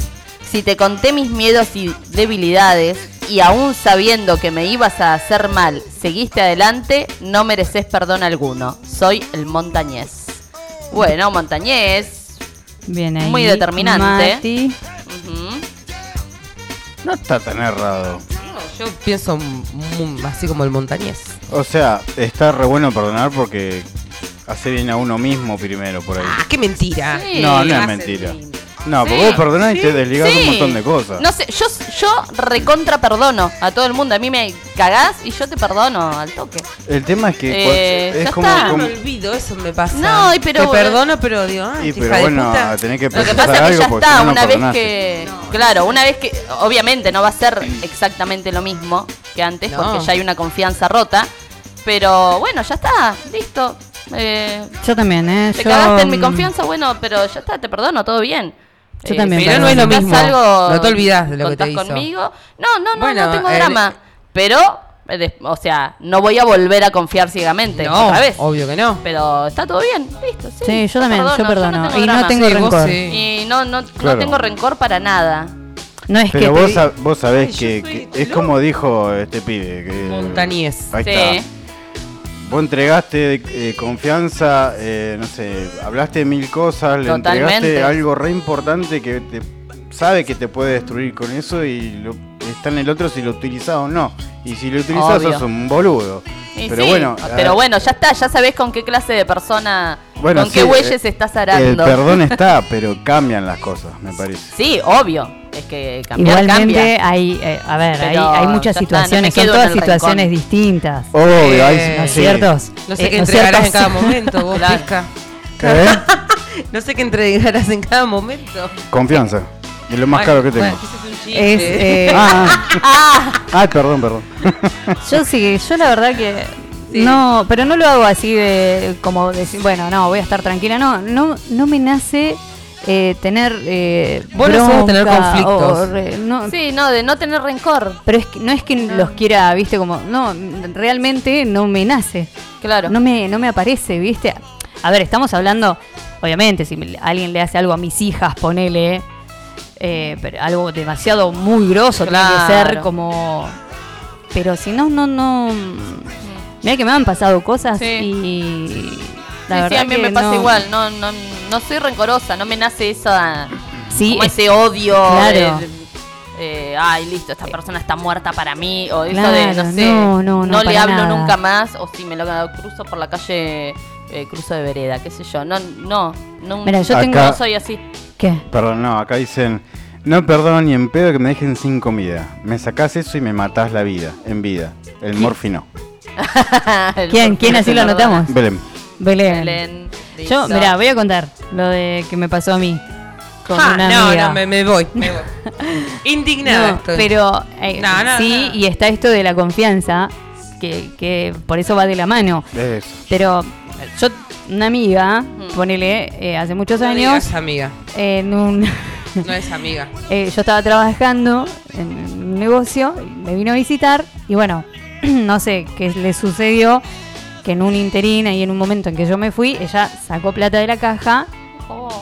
Si te conté mis miedos y debilidades y aún sabiendo que me ibas a hacer mal, seguiste adelante, no mereces perdón alguno. Soy el montañés. Bueno, montañés. bien ahí. Muy determinante. Mati. No está tan errado. Yo pienso así como el montañés. O sea, está re bueno perdonar porque hace bien a uno mismo primero por ahí. Ah, qué mentira. Sí. no, no es mentira. bien. No, porque Sí. vos perdonás y te desligás Sí. un montón de cosas. No sé, yo, yo recontra perdono a todo el mundo. A mí me cagás y yo te perdono al toque. El tema es que Eh, ya es como, está. Ah, como- me olvido, eso me pasa. No, y pero- Te perdono, pero digo, ah, Y qué pero hija de bueno, puta. tenés que Lo que pasa es que ya está, no, una vez que. Claro, una vez que. Obviamente no va a ser exactamente lo mismo que antes, No. porque ya hay una confianza rota. Pero bueno, ya está, listo. Eh, Yo también, ¿eh? te Yo, cagaste en mi mm, confianza, bueno, pero ya está, te perdono, todo bien. Yo también pero no es lo mismo. Algo, No te olvidás de lo que te hizo. conmigo. No, no, no, Bueno, no tengo el- drama. Pero, eh, o sea, no voy a volver a confiar ciegamente No, otra vez. obvio que no. Pero está todo bien, listo. Sí, Sí, yo también, yo perdono. no tengo y no drama. tengo Sí, vos rencor. sí. Y no, no, no Claro. tengo rencor para nada. No es Pero que. vos, te- sab- vos sabés Ay, yo que, que es como dijo este pibe. Que, Montañés. Ahí Sí. está. Vos entregaste eh, confianza, eh, no sé, hablaste de mil cosas, le Totalmente. entregaste algo re importante que te, sabe que te puede destruir con eso y lo, está en el otro si lo utilizás o no. Y si lo utilizás Obvio. sos un boludo. Y Pero sí, bueno, pero eh, bueno, ya está, ya sabés con qué clase de persona, Bueno, con sí, qué bueyes eh, estás El arando. perdón está, pero cambian las cosas, me parece. Sí, obvio. Es que cambiar Igualmente cambia. hay, eh, a ver, hay, hay muchas ya está, no situaciones, son todas situaciones distintas. Obvio, Eh, hay- ¿No es sí. cierto? No sé Eh, qué ¿no entregarás en cada momento, vos. ¿Eh? No sé qué entregarás en cada momento. Confianza. Es lo más caro que tengo. Es un chiste. Es, eh, Ah, Ah, ay, perdón, perdón. Yo sí, yo la verdad que Sí. no, pero no lo hago así de como decir, bueno, no, voy a estar tranquila, no, no, no me nace eh, tener eh, Vos no de tener conflictos. o re- no, sí, no, de no tener rencor. pero es que no es que los quiera, viste, como no, realmente no me nace, Claro. no me, no me aparece, viste. A ver, estamos hablando, obviamente, si alguien le hace algo a mis hijas, ponele, eh, pero algo demasiado muy grosso, tiene que ser como. Pero si no, no, no. Mira que me han pasado cosas Sí. y. La sí, verdad sí, a mí que me pasa no. igual, no, no, no soy rencorosa, no me nace esa, Sí, como es- ese odio, claro. de- eh, ay, listo, esta persona está muerta para mí, o eso de, no sé, no, no, no, le hablo nada. nunca más, o si me lo cruzo por la calle, eh, cruzo de vereda, qué sé yo, no, no, no, Mira, yo Acá- tengo. no soy así. ¿Qué? Perdón, no, acá dicen, no perdono ni en pedo que me dejen sin comida. Me sacás eso y me matás la vida, en vida. El morfino. El ¿Quién, quién así lo anotamos? Belén. Belén. Belén, Yo, listo. mira, voy a contar. lo de que me pasó a mí. Con Ah, una no, amiga. no, me, me voy. Me voy. Indignada No, estoy. pero eh, No, no, sí, no. y está esto de la confianza, que, que por eso va de la mano. Eso. Pero yo, una amiga, ponele, eh, hace muchos No años, digas amiga. en un... No es amiga. Eh, yo estaba trabajando en un negocio, me vino a visitar y bueno, no sé qué le sucedió, que en un interín y en un momento en que yo me fui, ella sacó plata de la caja,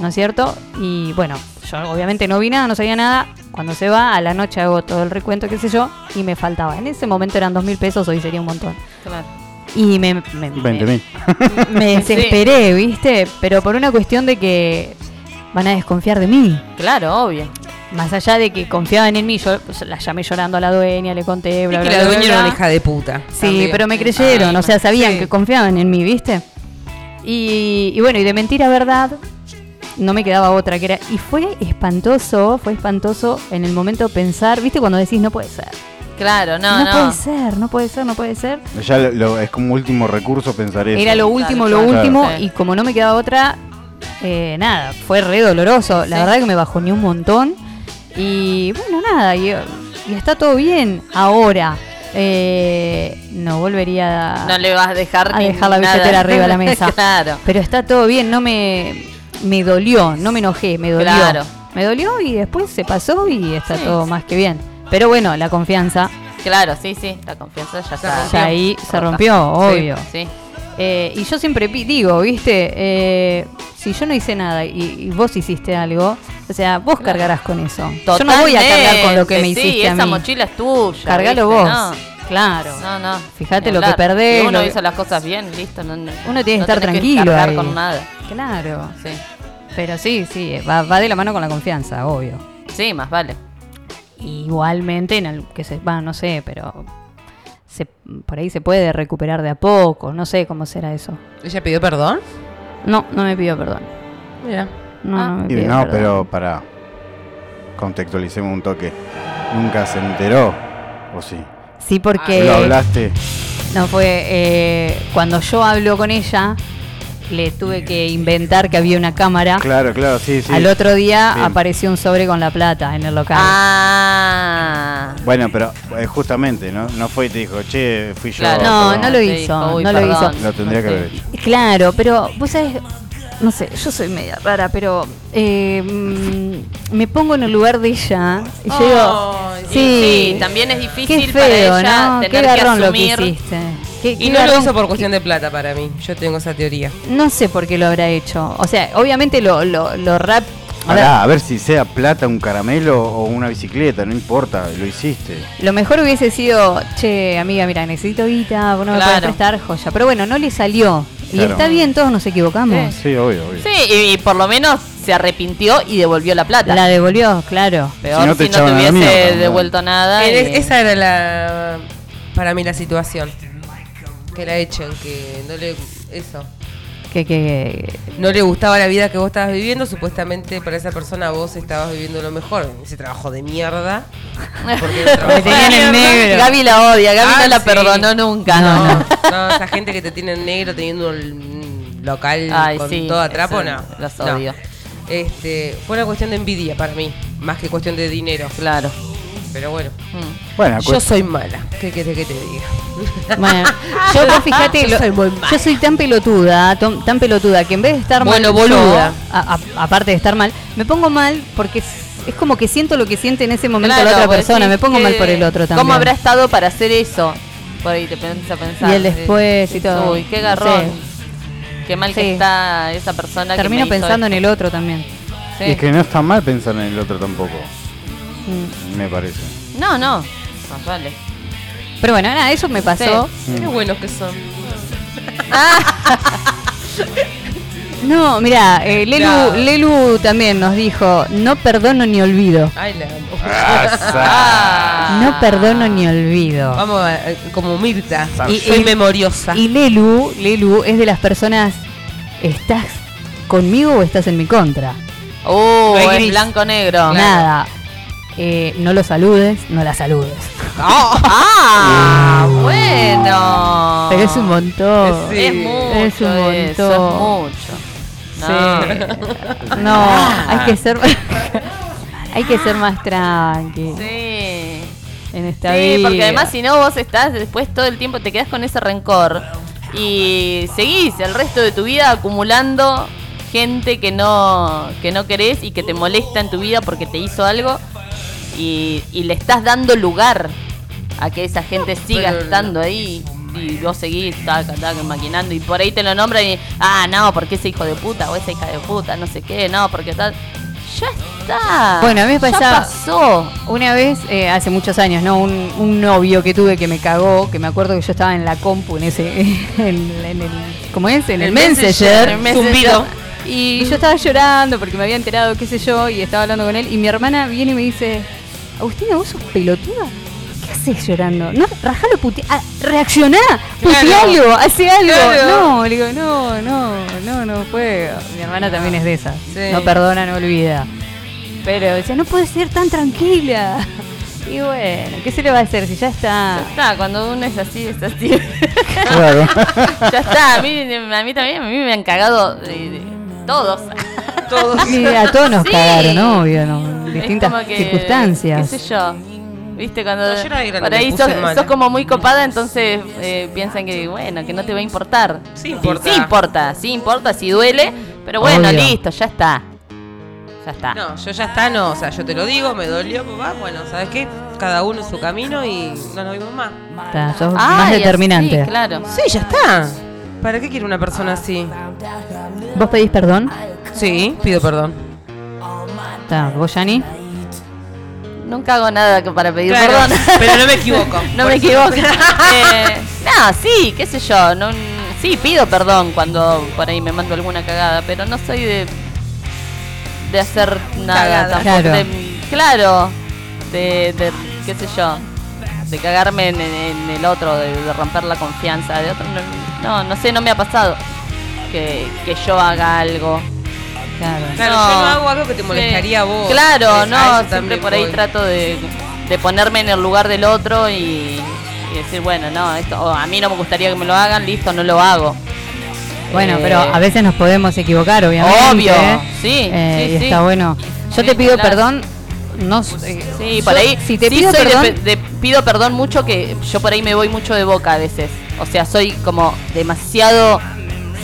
¿no es cierto? Y bueno, yo obviamente no vi nada, no sabía nada. Cuando se va, a la noche hago todo el recuento, qué sé yo, y me faltaba. En ese momento eran dos mil pesos, hoy sería un montón. Claro. Y me, me, 20 mil. me desesperé, ¿viste? Pero por una cuestión de que van a desconfiar de mí. Claro, obvio. Más allá de que confiaban en mí, yo la llamé llorando a la dueña, le conté, bla, Es bla, que la bla, dueña bla, era una hija de puta. Sí, también. pero me creyeron, Ay, o sea, sabían sí. que confiaban en mí, ¿viste? Y, y bueno, y de mentira a verdad, no me quedaba otra que era. Y fue espantoso, fue espantoso en el momento pensar, ¿viste? Cuando decís, no puede ser. Claro, no, no. puede ser, no puede ser, no puede ser. Ya lo- lo- es como último recurso pensar eso. Era lo último, lo Claro. último, Sí. y como no me quedaba otra, eh, nada, fue re doloroso. La verdad que me bajó ni un montón. Y bueno, nada, y, y está todo bien ahora. Eh, no volvería No le vas a dejar a dejar la nada. billetera arriba de la mesa. claro. Pero está todo bien, no me, me dolió, no me enojé, me dolió. Claro. Me dolió y después se pasó y está Sí. todo más que bien. Pero bueno, la confianza Claro, sí, sí. La confianza ya está. ya ahí se rompió, obvio. Sí. Eh, y yo siempre digo, ¿viste? Eh, si yo no hice nada y, y vos hiciste algo, o sea, vos cargarás con eso. Yo no voy a cargar con lo que me Totalmente, hiciste sí, a esa mí. mochila es tuya. Cargalo ¿viste? vos. No. Claro. No, no. Fíjate lo que perdés, Si uno lo hizo las cosas bien, listo. No, no- Uno tiene que no estar tranquilo cargar ahí. con nada. Claro. Sí. Pero sí, sí, va, va de la mano con la confianza, obvio. Sí, más vale. Igualmente, en el, que se va, no sé, pero se, por ahí se puede recuperar de a poco, no sé cómo será eso. ¿Ella pidió perdón? No, no me pidió perdón. Mira. No, Ah. no me Y pidió no, perdón. pero para. Contextualicemos un toque. Nunca se enteró. ¿O sí? Sí, porque Lo hablaste. no fue eh, cuando yo hablo con ella, le tuve que inventar que había una cámara. Claro, claro, sí, sí. Al otro día Sí. apareció un sobre con la plata en el local. Ah. Bueno, pero eh, justamente, ¿no? No fue y te dijo, che, fui yo. Claro. No, perdón". no lo hizo, "Uy, no lo perdón". hizo. Lo tendría que haber hecho. Claro, pero vos sabés, no sé, yo soy media rara, pero eh, mm, me pongo en el lugar de ella y yo digo, Ay, Y sí, sí, también es qué difícil feo, para ella ¿no? tener Qué que garrón lo que asumir. hiciste. Qué- Y no lo hizo por que- cuestión de plata para mí. Yo tengo esa teoría. No sé por qué lo habrá hecho. O sea, obviamente lo, lo, lo rap... a ver, a ver si sea plata, un caramelo o una bicicleta, no importa, lo hiciste. Lo mejor hubiese sido, che, amiga, mira, necesito guita, vos no me podés prestar joya. Pero bueno, no le salió. Y está bien, todos nos equivocamos. Sí, obvio, obvio. Sí, y, y por lo menos se arrepintió y devolvió la plata. La devolvió, claro. Peor Si no si te no, hubiese devuelto nada. Eh, y- Esa era la para mí la situación. Que la echen, que no le eso. Que, que, No le gustaba la vida que vos estabas viviendo, supuestamente para esa persona vos estabas viviendo lo mejor. Ese trabajo de mierda. Porque Me tenían en negro. Gaby la odia, Gaby Ah, no la sí. perdonó nunca. No, No, esa gente que te tiene en negro teniendo un local Ay, con sí, todo a trapo, no. los No. odio. Este, fue una cuestión de envidia para mí, más que cuestión de dinero. Claro. Pero bueno, Mm. Bueno, yo soy mala. ¿Qué querés que te diga? Bueno, yo vos fíjate, Yo soy muy mala. yo soy tan pelotuda, tom- tan pelotuda, que en vez de estar Bueno, mal, boluda. yo, a- a- aparte de estar mal, me pongo mal porque es, como que siento lo que siente en ese momento Claro, la otra persona, me pongo que- mal por el otro también. ¿Cómo habrá estado para hacer eso? Por ahí te pones a pensar. Y el después y todo. Uy, qué No garrón. sé. Qué mal Sí. que está esa persona Termino que me hizo pensando en el otro también. Sí. Y es que no está mal pensar en el otro tampoco, Mm. me parece. No, no. Más vale. Pero bueno, nada, eso me pasó. Qué buenos que son. No, mira, Lelu, Ya. Lelu también nos dijo, no perdono ni olvido. Ay, la amo. Ah. No perdono ni olvido. Vamos a- eh, como Mirta. Y- soy y- memoriosa. Y Lelu, Lelu es de las personas, ¿estás conmigo o estás en mi contra? Uh, No hay es gris. blanco-negro. Nada. Eh, no lo saludes, no la saludes. Ah, bueno. Pero es un montón. Sí. Es mucho Es un eso, montón. es mucho. No. Sí. No, hay que ser hay que ser más tranqui Sí. en esta Sí, vida. porque además si no vos estás después todo el tiempo te quedas con ese rencor y seguís el resto de tu vida acumulando gente que no que no querés y que te molesta en tu vida porque te hizo algo y, y le estás dando lugar a que esa gente siga pero- estando ahí y vos seguís taca, taca, maquinando y por ahí te lo nombran y ah no porque ese hijo de puta o esa hija de puta no sé qué no porque tal ya está Bueno, a mí me pasaba pasó una vez, eh, hace muchos años, ¿no? Un, un novio que tuve que me cagó, que me acuerdo que yo estaba en la compu, en ese, en, en el, ¿cómo es? En el, El Messenger, Messenger, zumbido. Y yo estaba llorando porque me había enterado, qué sé yo, y estaba hablando con él, y mi hermana viene y me dice, Agustina, ¿vos sos pelotuda? ¿Qué haces llorando? No, rajalo, puti ah, reaccioná, putealo, hace algo. Claro. No, le digo, no, no, no, no puedo. Mi hermana también es de esas. Sí. No perdona, no olvida. Pero decía, no puede ser tan tranquila. Y bueno, ¿qué se le va a hacer si ya está? Ya está, cuando uno es así, es así. Claro. ya está, a mí, a mí también, a mí me han cagado de- de- todos. Todos. Y a todos nos Sí. cagaron, obvio, ¿no? Es Distintas que, circunstancias. ¿Qué sé yo? ¿Viste? Cuando No, yo era grande, por ahí sos, sos como muy copada, entonces eh, piensan que, bueno, que no te va a importar. Sí importa. Sí importa, sí importa, sí duele, pero bueno, Obvio. listo, ya está. Ya está. No, yo ya está, no, o sea, yo te lo digo, me dolió, papá, bueno, ¿sabes qué? Cada uno en su camino y no nos vimos más. Está, sos Ah, más determinante. así, claro. Sí, ya está. ¿Para qué quiere una persona así? ¿Vos pedís perdón? Sí, pido perdón. Está, ¿vos, Yani? Nunca hago nada que para pedir Claro, perdón. pero no me equivoco. no me equivoco. Eh, no, sí, qué sé yo. No, sí, pido perdón cuando por ahí me mando alguna cagada, pero no soy de de hacer nada Cagada. tampoco. Claro. De- claro, de, de, qué sé yo, de cagarme en, en el otro, de, de romper la confianza de otro. No, no, no sé, no me ha pasado que, que yo haga algo. Claro. Claro, yo no hago algo que te molestaría a vos. Claro, Es- a no, siempre por ahí voy. trato de, de ponerme en el lugar del otro y, y decir, bueno, no, esto o a mí no me gustaría que me lo hagan, listo, no lo hago. Bueno, Eh, pero a veces nos podemos equivocar, obviamente. Obvio, ¿eh? sí, Eh, sí, y sí. está bueno. Yo Sí, te pido claro. perdón. No, Sí, yo- por ahí. Si te sí pido de perdón, de- pido perdón mucho que yo por ahí me voy mucho de boca a veces. O sea, soy como demasiado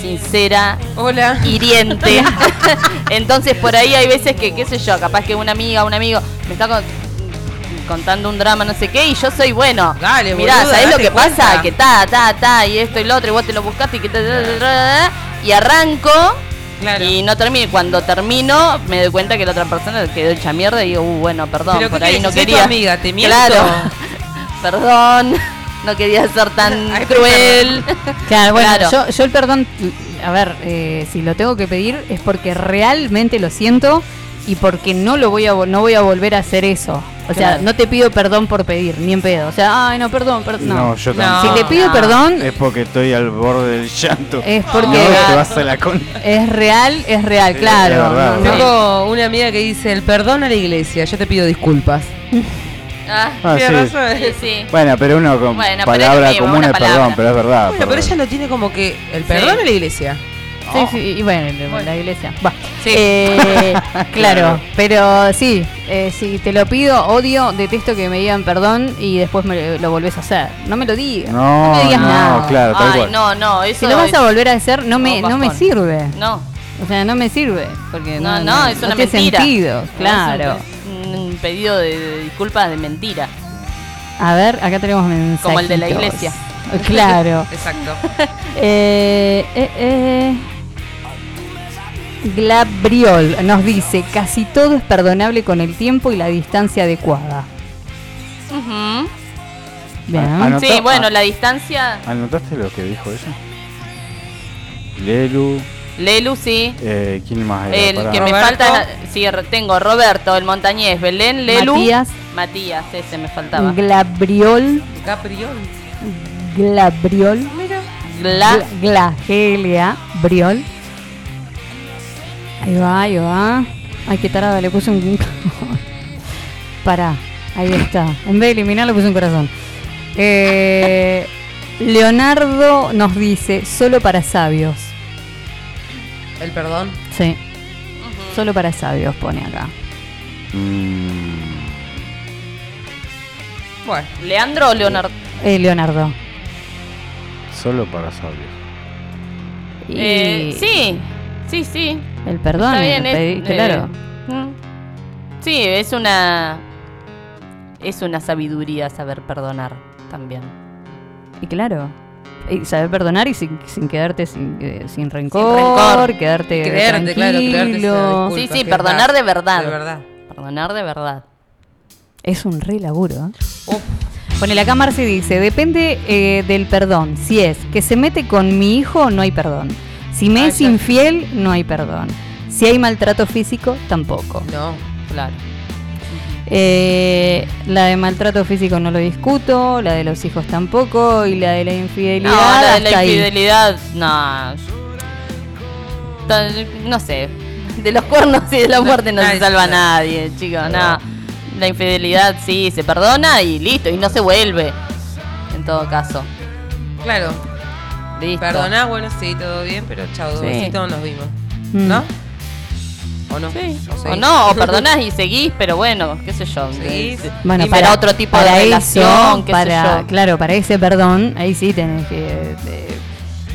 sincera, Hola. hiriente. Entonces por ahí hay veces que, qué sé yo, capaz que una amiga, un amigo me está con- contando un drama, no sé qué, y yo soy bueno. Dale, Mirá, boluda, ¿sabés lo date que pasa? Que ta, ta, ta, y esto y lo otro, y vos te lo buscaste y que ta, ta, ta, ta, ta, ta, y arranco. Claro. Y no termino. Cuando termino, me doy cuenta que la otra persona quedó hecha mierda y digo, uh, bueno, perdón, ¿Pero qué por ahí querés? no Soy tu quería. amiga, ¿te miento? Claro. perdón, no quería ser tan Ay, cruel. Claro, bueno, Claro. Yo, yo el perdón, a ver, eh, si lo tengo que pedir es porque realmente lo siento y porque no lo voy a no voy a volver a hacer eso. O sea, no te pido perdón por pedir, ni en pedo. O sea, ay, no, perdón, perdón. No. No, yo tampoco. Si te pido No. perdón, Es porque estoy al borde del llanto. es porque No, te vas a la con... es real, es real, Sí, claro. es verdad, No, ¿no? no. Tengo una amiga que dice, el perdón a la iglesia, yo te pido disculpas. Ah, Ah, sí. Razón. sí, sí. Bueno, pero uno con Bueno, pero es palabra perdón, pero es verdad. Bueno, pero ella lo tiene como que el perdón a la iglesia. Sí, sí, y bueno, la iglesia. Va. Sí. Eh, claro, pero sí, eh, si te lo pido, odio, detesto que me digan perdón y después me lo volvés a hacer. No me lo digas. No, me digas no, nada. claro, tal Ay, cual. no, no, eso Si lo vas a volver a hacer, no me, No, no me sirve. No, O sea, no me sirve. Porque no, no, no, es una tiene mentira. sentido. Claro. Un, pedido de, de disculpas de mentira. A ver, acá tenemos mensajes. Como el de la iglesia. Claro. Exacto. Eh, eh, eh. Glabriol nos dice, casi todo es perdonable con el tiempo y la distancia adecuada. Bien. Sí, bueno, ah. la distancia. ¿Anotaste lo que dijo ella? Lelu, Lelu, sí. eh, ¿quién más era? El Pará. que me Roberto. falta, sí, tengo Roberto, el montañés, Belén, Lelu. Matías. Matías, ese me faltaba. Glabriol, Capriol. Glabriol, Gla, Gla- Glagelia, Briol. Ahí va, ahí va. Ay, qué tarada, le puse un... Pará, ahí está. En vez de eliminar le puse un corazón. Eh, Leonardo nos dice, solo para sabios. El perdón. Sí. Solo para sabios pone acá. Mm, Bueno, ¿Leandro o Leonardo? Eh, Leonardo. solo para sabios. Y Eh, sí, sí, sí. El perdón, Está el bien, pedi- es- eh, claro. mm. Sí, es una. Es una sabiduría saber perdonar también. Y claro. Y saber perdonar y sin, sin quedarte sin, eh, sin rencor, rencor. quedarte claro, esa tranquilo. disculpa. Sí, sí, perdonar de verdad. De verdad. Perdonar de verdad. Es un re laburo. ¿eh? Uf, Ponele acá Marce dice, depende eh, del perdón. Si es que se mete con mi hijo, no hay perdón. Si me Ah, es infiel, no hay perdón. Si hay maltrato físico, tampoco. no. Claro. Eh, la de maltrato físico no lo discuto, la de los hijos tampoco, y la de la infidelidad. No, la de la ahí. infidelidad, no. No sé. De los cuernos y de la muerte no se salva nadie, chicos. No. La infidelidad sí, se perdona y listo, y no se vuelve. En todo caso. Claro. Listo. Perdoná, bueno, sí, todo bien, pero chao, Sí. nos vimos. Mm. ¿No? ¿O no? Sí. ¿O O seguís? no, o perdonás y seguís, pero bueno, qué sé yo. Seguís. Bueno, y para, otro tipo para de eso, relación, qué para, sé yo. Claro, para ese perdón, ahí sí tenés que, eh,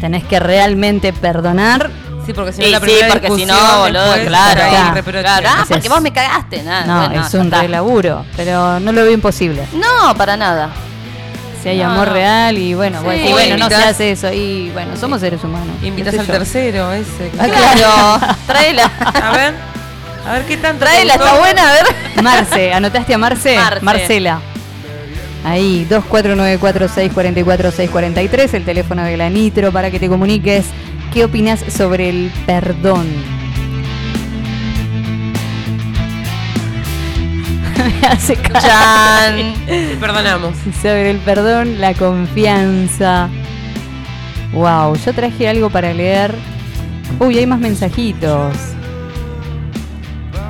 tenés que realmente perdonar. Sí, porque si no Sí, la sí, primera porque si no, boludo, claro. ahí Claro. Claro, ah, porque vos me cagaste, nada. no, bueno, es un está. re laburo, pero no lo veo imposible. No, para nada. Si hay No, amor no. real y bueno, Sí. bueno, y bueno, no se hace eso y bueno, somos seres humanos. Invitas sé al yo. tercero, ese. Ah, Claro, tráela. A ver, a ver qué te Tráela, está buena, a ver. Marce, ¿anotaste a Marce? Marce. Marcela. Ahí, 2494-644-643, el teléfono de la Nitro para que te comuniques. ¿Qué opinas sobre el perdón? Me hace cara. Chan. Te perdonamos. Sobre el perdón, la confianza. Wow, yo traje algo para leer. Uy, hay más mensajitos.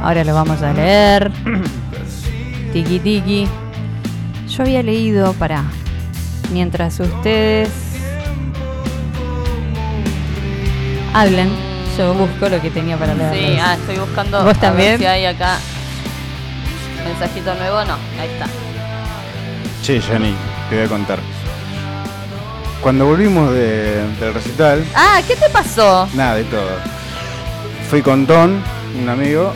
Ahora los vamos a leer. Tiki tiki. Yo había leído, para mientras ustedes hablan, yo busco lo que tenía para leer. Sí, ah, estoy buscando. ¿Vos a ver también? si hay acá. Mensajito nuevo, no. Ahí está. Che, Jenny, te voy a contar. Cuando volvimos de- del recital, Ah, ¿qué te pasó? nada, de todo. Fui con Don, un amigo,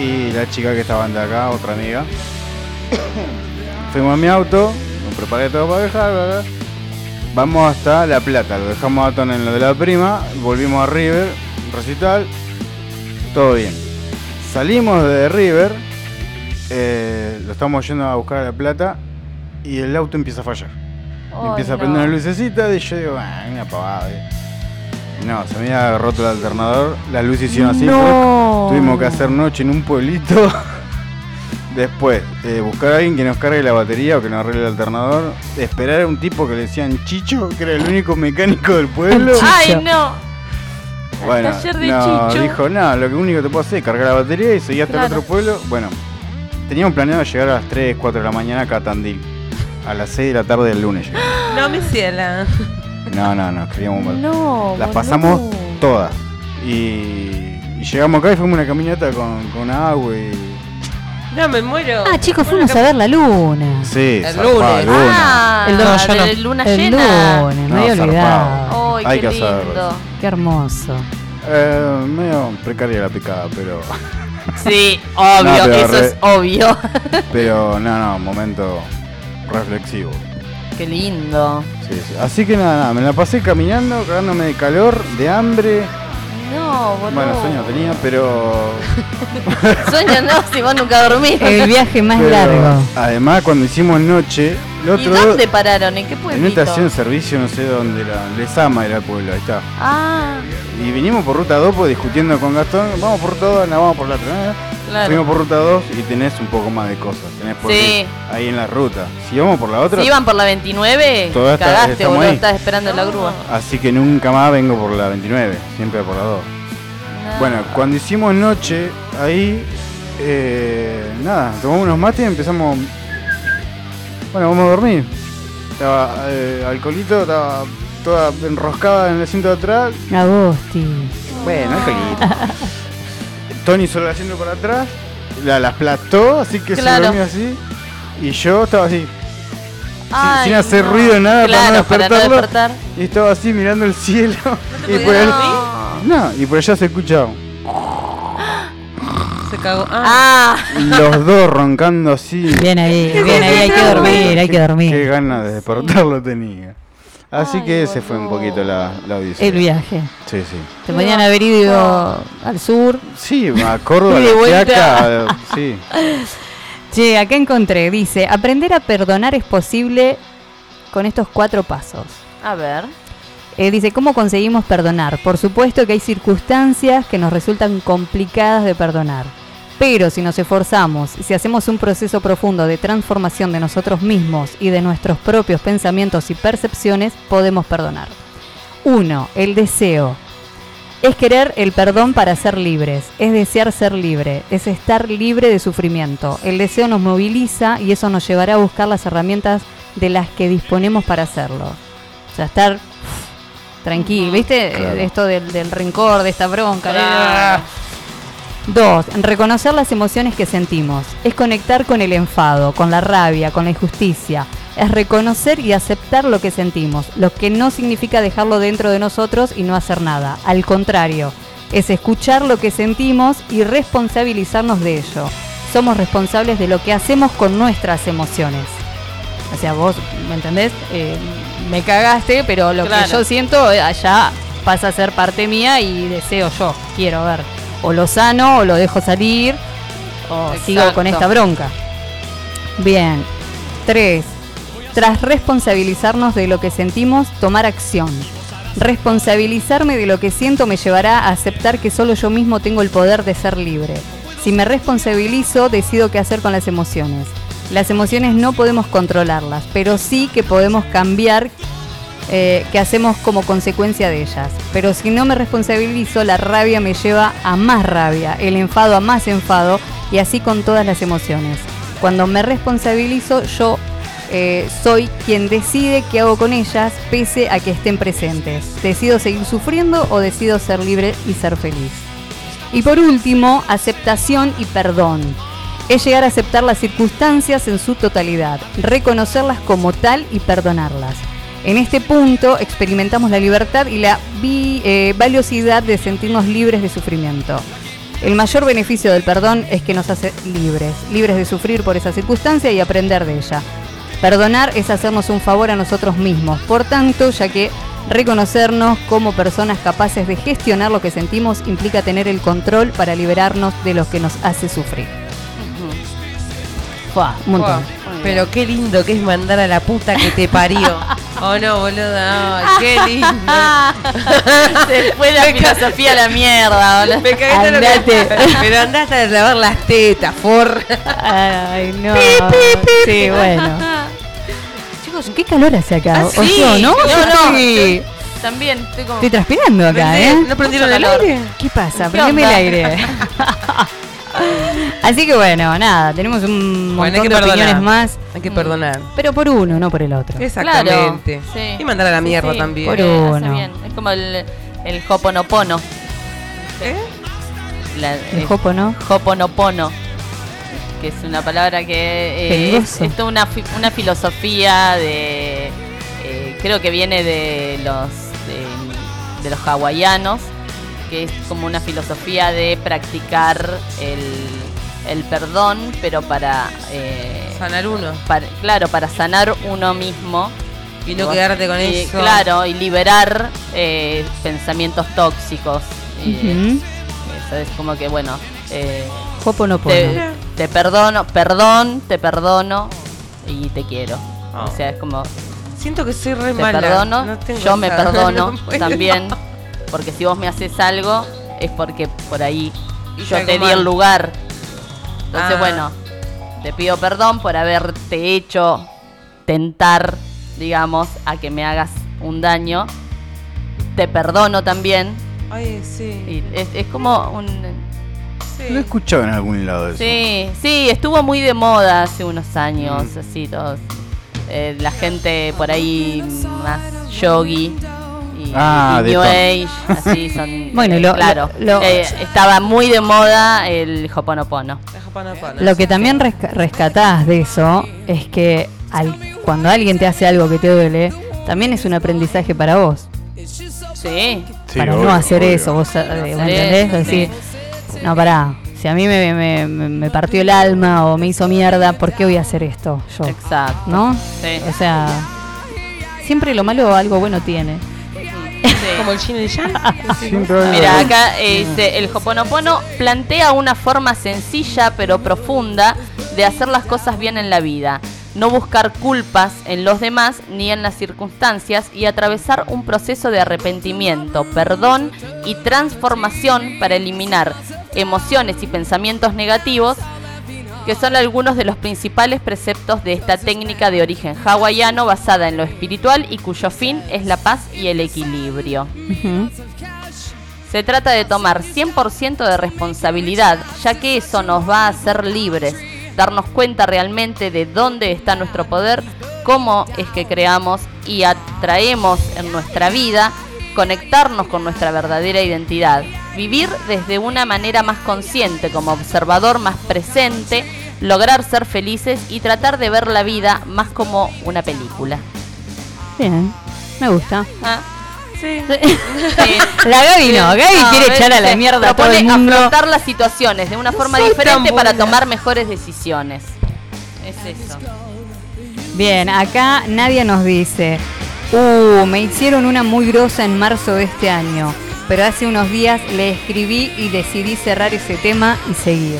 y la chica que estaba de acá, otra amiga. Fuimos a mi auto, me preparé todo para dejar, bla, bla. Vamos hasta La Plata, lo dejamos a Ton en lo de la prima, volvimos a River, recital, todo bien. Salimos de River, eh, lo estamos yendo a buscar a La Plata y el auto empieza a fallar. Empieza a no. prender una lucecita y yo digo, ah, una pavada. eh". No, se me había roto el alternador, las luces hicieron así, No. tuvimos que hacer noche en un pueblito. Después, eh, buscar a alguien que nos cargue la batería o que nos arregle el alternador. Esperar a un tipo que le decían Chicho, que era el único mecánico del pueblo. Ay, no. Bueno, de no, Chicho. dijo, no, lo único que te puedo hacer es cargar la batería y seguir hasta Claro. el otro pueblo. Bueno, teníamos planeado llegar a las 3, 4 de la mañana acá a Tandil. A las 6 de la tarde del lunes. llegamos. No, mi ciela. No, no, no, queríamos ver. No. Las boludo. pasamos todas. Y, y llegamos acá y fuimos una caminata con, con agua y. No, me muero. Ah, chicos, Bueno, fuimos a ver la luna. Sí, El lunes. luna. Ah, El el don- yo no. de luna El llena. lunes, me No, había olvidado. Ay, Hay qué que hacerlo. lindo. Qué hermoso. Eh, medio precaria la picada, pero. Sí, obvio, No, eso re- es obvio. Pero no, no, momento reflexivo. qué lindo. Sí, sí. Así que nada, nada, me la pasé caminando, cagándome de calor, de hambre. No, boludo. Bueno, sueño tenía, pero. Sueño no, si vos nunca dormís. El viaje más pero largo. Además, cuando hicimos noche, el ¿Y otro. dónde pararon? ¿En qué En una estación de servicio, no sé dónde era. Lesama era el pueblo, ahí está. Ah, Y vinimos por ruta 2 pues, discutiendo con Gastón. Vamos por ruta 2, no, vamos por la otra. ¿eh? claro. Fuimos por ruta 2 y tenés un poco más de cosas. Tenés por Sí. ahí en la ruta. Si vamos por la otra, Si iban por la 29, Todavía está- cagaste, boludo, estás esperando la grúa. así que nunca más vengo por la 29, siempre por la 2. No. Bueno, cuando hicimos noche, ahí, eh, nada, tomamos unos mates y empezamos. Bueno, vamos a dormir. Estaba eh, alcoholito, estaba toda enroscada en el asiento de atrás. Agosti. Bueno, alcoholito. Tony solo haciendo para atrás, la, la aplastó, así que Claro. se durmió así. Y yo estaba así, sin- Ay, sin hacer no. ruido, nada, Claro, para no para no despertarlo. despertar. Y estaba así mirando el cielo. y? No, y por allá se escucha Se cagó. Ah, los dos roncando así. Bien ahí, bien ahí, hay que dormir, hay que Qué dormir. ganas de despertarlo tenía. Así que ese fue un poquito la, la odisea. El viaje. Sí, sí. Te podían haber ido al sur. Sí, a Córdoba, Y de La vuelta. Quiaca, sí. Che, acá encontré, dice, aprender a perdonar es posible con estos cuatro pasos. a ver. Eh, dice, ¿cómo conseguimos perdonar? Por supuesto que hay circunstancias que nos resultan complicadas de perdonar. Pero si nos esforzamos, si hacemos un proceso profundo de transformación de nosotros mismos y de nuestros propios pensamientos y percepciones, podemos perdonar. 1. El deseo. Es querer el perdón para ser libres, es desear ser libre, es estar libre de sufrimiento. El deseo nos moviliza y eso nos llevará a buscar las herramientas de las que disponemos para hacerlo. O sea, estar tranquilo, ¿viste? Claro. Eh, Esto del, del rencor, de esta bronca. Claro. Dos, reconocer las emociones que sentimos. Es conectar con el enfado, con la rabia, con la injusticia. Es reconocer y aceptar lo que sentimos, lo que no significa dejarlo dentro de nosotros y no hacer nada. Al contrario, es escuchar lo que sentimos y responsabilizarnos de ello. Somos responsables de lo que hacemos con nuestras emociones. O sea, vos, ¿me entendés? Eh, me cagaste, pero lo Claro. que yo siento eh, allá pasa a ser parte mía y deseo yo, quiero ver. O lo sano, o lo dejo salir, o sigo con esta bronca. Bien. Tres. Tras responsabilizarnos de lo que sentimos, tomar acción. Responsabilizarme de lo que siento me llevará a aceptar que solo yo mismo tengo el poder de ser libre. Si me responsabilizo, decido qué hacer con las emociones. Las emociones no podemos controlarlas, pero sí que podemos cambiar eh, qué hacemos como consecuencia de ellas. Pero si no me responsabilizo, la rabia me lleva a más rabia, el enfado a más enfado y así con todas las emociones. Cuando me responsabilizo, yo eh, soy quien decide qué hago con ellas, pese a que estén presentes. Decido seguir sufriendo o decido ser libre y ser feliz. Y por último, aceptación y perdón. Es llegar a aceptar las circunstancias en su totalidad, reconocerlas como tal y perdonarlas. En este punto experimentamos la libertad y la eh, valiosidad de sentirnos libres de sufrimiento. El mayor beneficio del perdón es que nos hace libres, libres de sufrir por esa circunstancia y aprender de ella. Perdonar es hacernos un favor a nosotros mismos, por tanto, ya que reconocernos como personas capaces de gestionar lo que sentimos implica tener el control para liberarnos de lo que nos hace sufrir. Fua, un montón. Wow. Pero qué lindo que es mandar a la puta que te parió. oh no, boluda. Ay, qué lindo. Se fue la filosofía a la mierda, boludo. Me cagué lo que-. Pero andaste a lavar las tetas, for. Ay, no. Sí, bueno. Chicos, qué calor hace acá. Ah, ¿O sí. yo, no? No, no, También, estoy como. estoy transpirando acá, ¿eh? ¿No prendieron el aire? ¿Qué pasa? ¿Qué Prendeme el aire. Así que bueno, nada, tenemos un Bueno, montón que de perdonar. opiniones más, Hay que perdonar. pero por uno, no por el otro. Exactamente. sí. Y mandar a la mierda Sí, también. Por Eh, uno. bien. Es como el, el hoponopono. ¿Eh? La, El eh, jopo, ¿no? Hoponopono, que es una palabra que eh, es, es toda una, fi- una filosofía de. eh, creo que viene de los, de, de los hawaianos, que es como una filosofía de practicar el, el perdón, pero para. eh, Sanar uno. para- claro, para sanar uno mismo. Y no quedarte con Y, eso. Claro, y liberar eh, pensamientos tóxicos. Eso es como que, bueno, eh, Jopo no te, puedo. te perdono, perdón, te perdono y te quiero. Oh. O sea, es como, Siento que soy re te mala. perdono, No tengo yo me perdono no puedo. también. Porque si vos me haces algo, es porque por ahí yo te di mal. el lugar. Entonces, Ah. bueno, te pido perdón por haberte hecho tentar, digamos, a que me hagas un daño. Te perdono también. Ay, sí. Y es, es como un... sí. Lo he escuchado en algún lado eso. Sí, sí, estuvo muy de moda hace unos años, Mm. así todos. eh, la gente por ahí más yogi y Ah, y New. Age, así son. Bueno, eh, lo- claro, lo- lo- eh, estaba muy de moda el Hoponopono. Lo que también resca- rescatás de eso es que al- cuando alguien te hace algo que te duele, también es un aprendizaje para vos. Sí. para no hacer eso, vos eh, ¿me entendés? Decir, no, pará, si a mí me, me- me- me partió el alma o me hizo mierda, ¿por qué voy a hacer esto yo? Exacto. ¿No? Sí. O sea, siempre lo malo algo bueno tiene. Como el yin y el yang. Mira, acá eh, dice, el Hoponopono plantea una forma sencilla pero profunda de hacer las cosas bien en la vida. No buscar culpas en los demás ni en las circunstancias y atravesar un proceso de arrepentimiento, perdón y transformación para eliminar emociones y pensamientos negativos que son algunos de los principales preceptos de esta técnica de origen hawaiano basada en lo espiritual y cuyo fin es la paz y el equilibrio. Se trata de tomar 100% de responsabilidad, ya que eso nos va a hacer libres, darnos cuenta realmente de dónde está nuestro poder, cómo es que creamos y atraemos en nuestra vida, conectarnos con nuestra verdadera identidad, vivir desde una manera más consciente, como observador más presente, lograr ser felices y tratar de ver la vida más como una película. Bien, me gusta. Ah, sí. La Gaby no, Gaby quiere echar a la mierda a todo el mundo. afrontar las situaciones de una forma diferente para tomar mejores decisiones. Es eso. Bien, acá Nadia nos dice, uh, me hicieron una muy grosa en marzo de este año, pero hace unos días le escribí y decidí cerrar ese tema y seguir.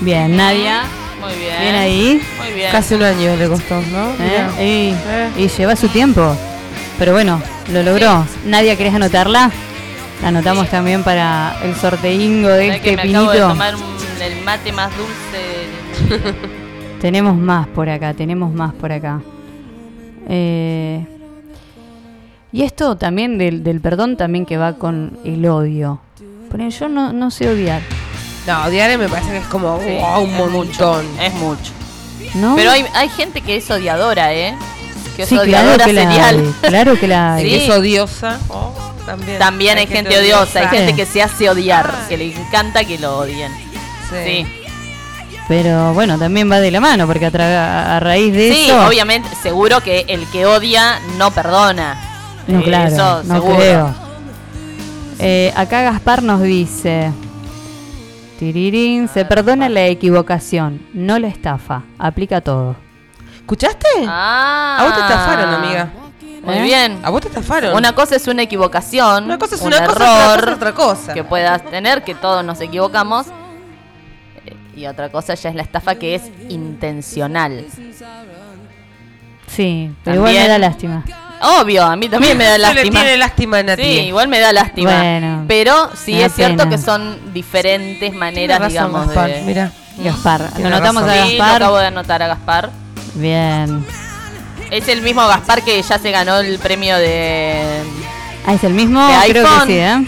Bien, Nadia. Muy bien. Bien ahí. Muy bien. Casi un año le costó, ¿no? ¿eh? Y, y lleva su tiempo. Pero bueno, lo logró. Nadia, ¿querés anotarla? La anotamos también para el sorteingo de Sabés que este me acabo de pinito. tomar un- el mate más dulce. Tenemos más por acá, tenemos más por acá. Eh, y esto también del, del perdón también que va con el odio. Poner, yo no, no sé odiar, No, odiar me parece que es como Sí, wow, un es montón. Es mucho. ¿no? Pero hay, hay gente que es odiadora, ¿eh? Que es Sí, claro odiadora que la serial. hay, claro que la hay. Sí. Que es odiosa. oh, también. También hay, gente, odiosa, hay Sí. gente que se hace odiar, que le encanta que lo odien. Sí. Sí. Pero bueno, también va de la mano, porque a, tra- a raíz de Sí, eso... obviamente, seguro que el que odia no perdona. No, Eh, claro, Eso, no seguro. creo. Eh, acá Gaspar nos dice... Tirirín, se perdona la equivocación, no la estafa, aplica todo. ¿Escuchaste? Ah. A vos te estafaron, amiga. Muy ¿Eh? bien. A vos te estafaron. Una cosa es una equivocación, Una cosa es un una cosa, error otra cosa es otra cosa. que puedas tener, que todos nos equivocamos. Y otra cosa ya es la estafa que es intencional. Sí, pero igual me También. da lástima. Obvio, a mí también me da lástima. tiene lástima a Nati. Sí, igual me da lástima. Bueno, pero sí es cierto pena. que son diferentes maneras, razón, digamos, Gaspar, de... Mira. Gaspar, lo anotamos a razón. Sí, lo Gaspar. acabo de anotar a Gaspar. Bien. Es el mismo Gaspar que ya se ganó el premio de... Ah, ¿es el mismo? De Creo iPhone. que sí, ¿eh?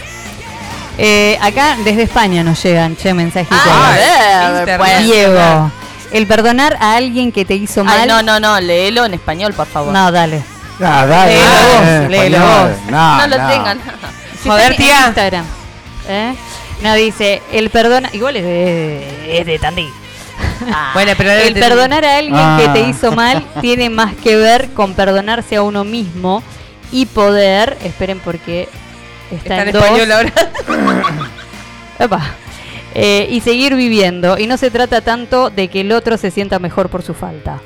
Eh, acá desde España nos llegan, che, mensajitos. Ah, a ver, Internet. pues. Diego, el perdonar a alguien que te hizo mal. Ay, no, no, no, léelo en español, por favor. No, dale. Ah, dale, Léelo en léelo español. vos. No, no lo tengan. Si Joder, en tía. Instagram. ¿Eh? No, dice, el perdona. Igual es de, es de Tandil. Ah, Bueno, pero El perdonar a alguien Ah. que te hizo mal tiene más que ver con perdonarse a uno mismo y poder. Esperen, porque está, Está en en dos. español ahora. Eh, y seguir viviendo. Y no se trata tanto de que el otro se sienta mejor por su falta.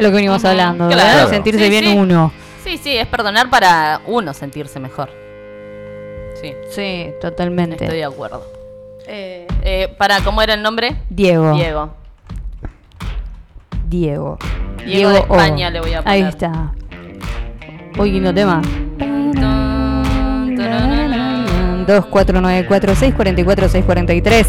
Lo que venimos hablando, claro. ¿verdad? Sentirse Sí, bien sí. uno. Sí, sí, es perdonar para uno sentirse mejor. Sí, Sí, totalmente. estoy de acuerdo. Eh, para, ¿cómo era el nombre? Diego. Diego. Diego. Diego de O. España le voy a Ahí poner. está. Uy, lindo tema. 2494-644-643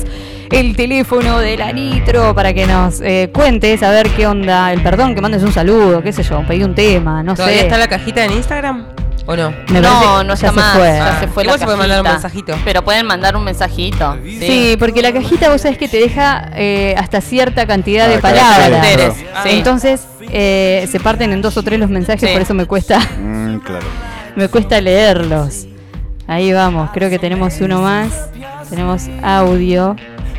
El teléfono de la Nitro para que nos eh, cuentes a ver qué onda el perdón, que mandes un saludo, qué sé yo, pedí un tema, no ¿Todavía sé. está la cajita en Instagram? ¿O no? Me No, no ya está se más. fue. Ya se fue Igual la se puede mandar un mensajito. Pero pueden mandar un mensajito. Sí. Sí, porque la cajita vos sabés que te deja eh, hasta cierta cantidad Ah, de claro, palabras. Claro. sí. Entonces eh, se parten en dos o tres los mensajes, Sí. por eso me cuesta. Mm, claro. Me cuesta leerlos. Ahí vamos, creo que tenemos uno más. Tenemos audio.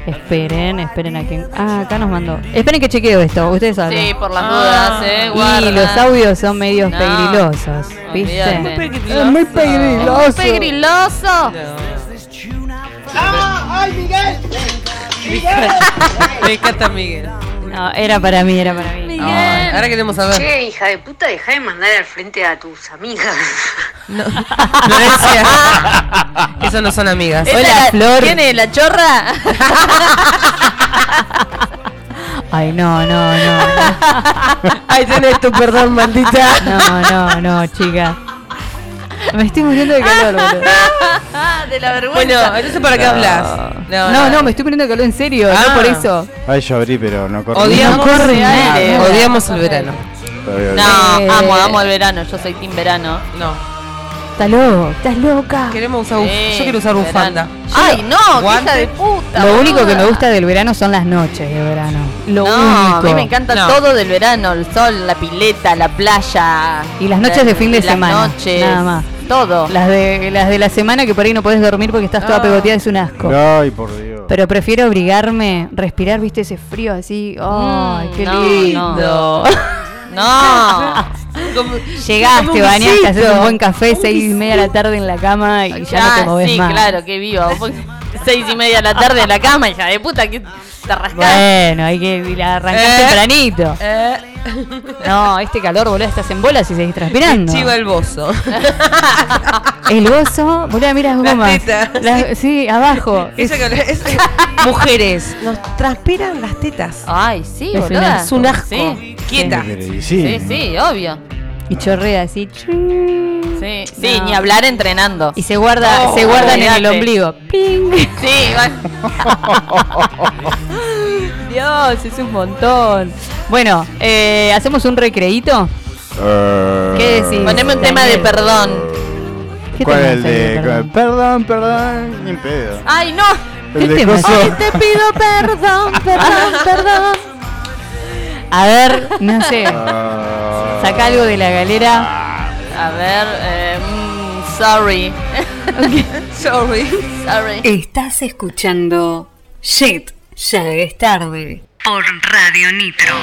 Esperen, esperen a quien. Ah, acá nos mandó. Esperen que chequeo esto, ustedes saben. Sí, por las dudas, eh. Y guarda. los audios son medios No, pegrilosos, ¿viste? olvídate. Es muy pegriloso. Muy pegriloso. Me encanta Miguel. No, era para mí, era para mí. Ay, ahora queremos saber. Che, hija de puta, deja de mandar al frente a tus amigas. Florencia. Eso no son amigas. ¿Esa Hola, la- Flor. ¿Quién es? ¿La chorra? Ay, no, no, no. Ahí tenés tu perdón, maldita. No, no, no, chica. Me estoy muriendo de calor, boludo. de la vergüenza. Bueno, entonces ¿para qué hablas? No, no, me estoy muriendo de calor en serio, Ah. no por eso. Ay, yo abrí, pero no corre. Odiamos, No corre aire. odiamos el verano. No, amo, amo el verano. Yo soy team verano. No. Estás loco, estás loca. Queremos usar buf- Sí, Yo quiero usar bufanda. Ay, no, qué Guante. hija de puta. Lo único que me gusta del verano son las noches de verano. Lo no, único. a mí me encanta No. todo del verano, el sol, la pileta, la playa. Y las noches de fin de las semana, noches, nada más. Todo. Las de, las de la semana que por ahí no podés dormir porque estás toda No. pegoteada es un asco. Ay, por Dios. Pero prefiero abrigarme, respirar, viste, ese frío así. ¡Ay, Mm, qué no, lindo! No. Llegaste, Como bañaste, haces un buen café, seis y media de la tarde en la cama y ya no te Ah, movés sí, más. claro, que vivo. Seis y media de la tarde en la cama, hija de puta, que te rascás. Bueno, hay que arrancar Eh. tempranito. Eh, No, este calor, boludo, estás en bolas y seguís transpirando. Chiva el bozo. El gozo, boludo, mira las Las gomas. tetas. Las- sí, abajo. Que- es- mujeres, nos transpiran las tetas. Ay, sí, Es boludo. Es un asco. Sí, Quieta. Sí. sí, obvio. Y chorrea así. Sí, sí No. ni hablar entrenando. Y se guarda, se guardan en el ombligo. ¡Ping! Sí, Dios, es un montón. Bueno, eh, ¿hacemos un recreíto? Eh, ¿Qué decís? poneme un tema de perdón. ¿Qué ¿Cuál es el de.? perdón? Perdón, perdón, ni pedo. Ay, no. ¿Qué El tema? Ay, te pido perdón, perdón, perdón. A ver, no sé. Ah, Saca algo de la galera. A ver, eh, mm, sorry. Sorry. sorry. Estás escuchando Shit, ya es tarde. Por Radio Nitro.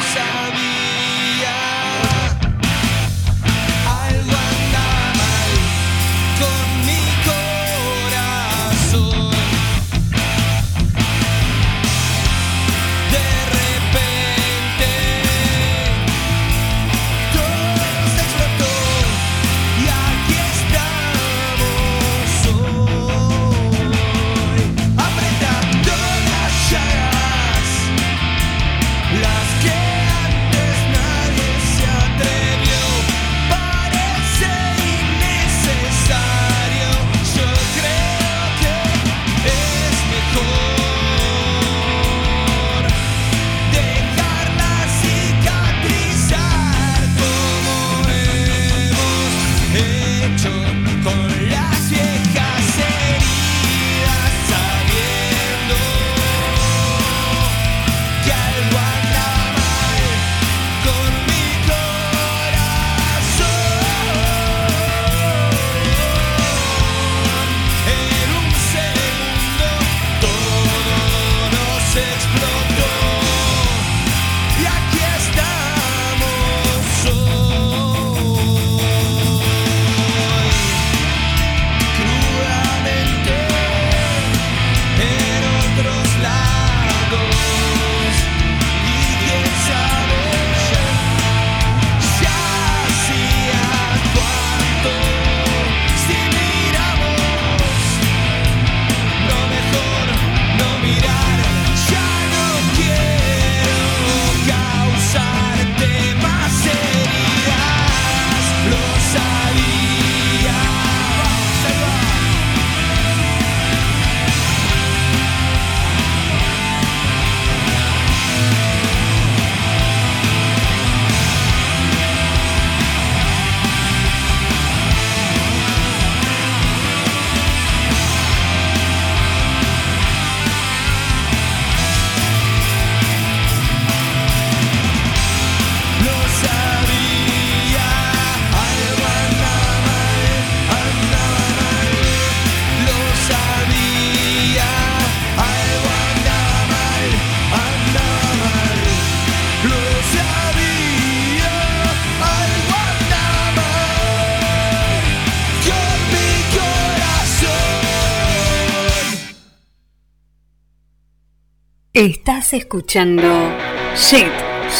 Escuchando Shit,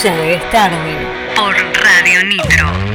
ya es tarde por Radio Nitro.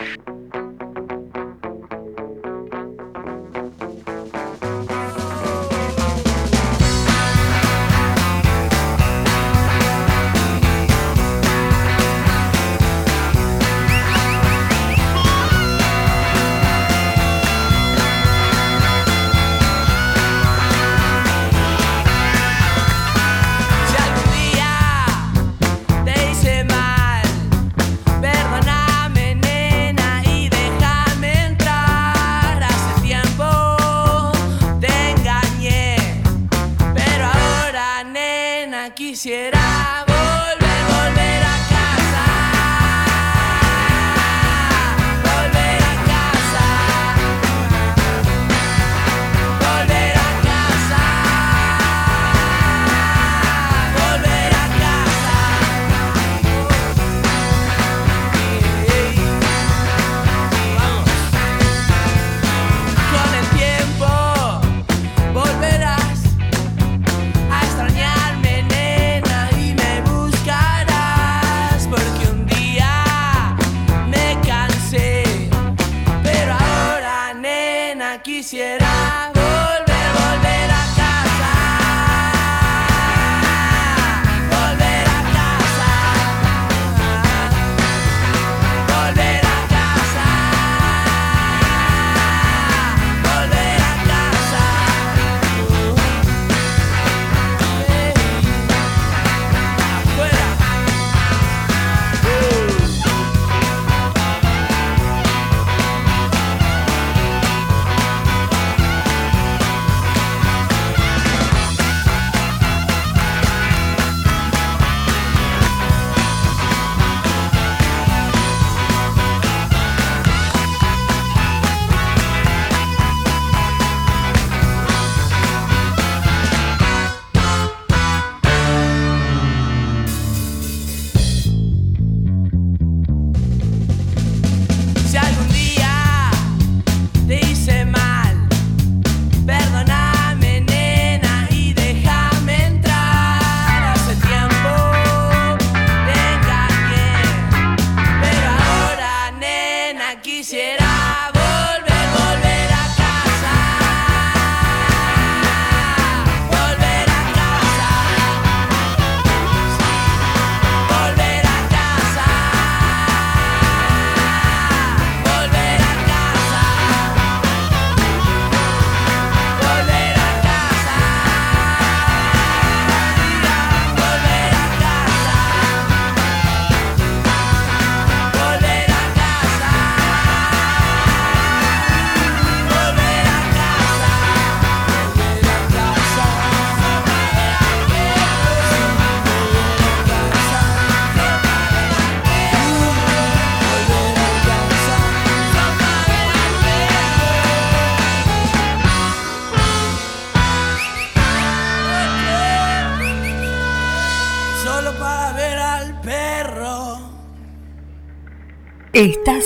quisiera.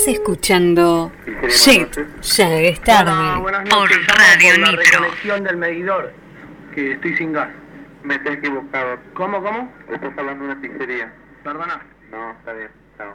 Escuchando Shit, ya es tarde Hola, por Radio por la Nitro. del medidor, que estoy sin gas. Me estoy equivocado. ¿Cómo, cómo? Estás hablando de una pizzería. Perdona. No, está bien, chao.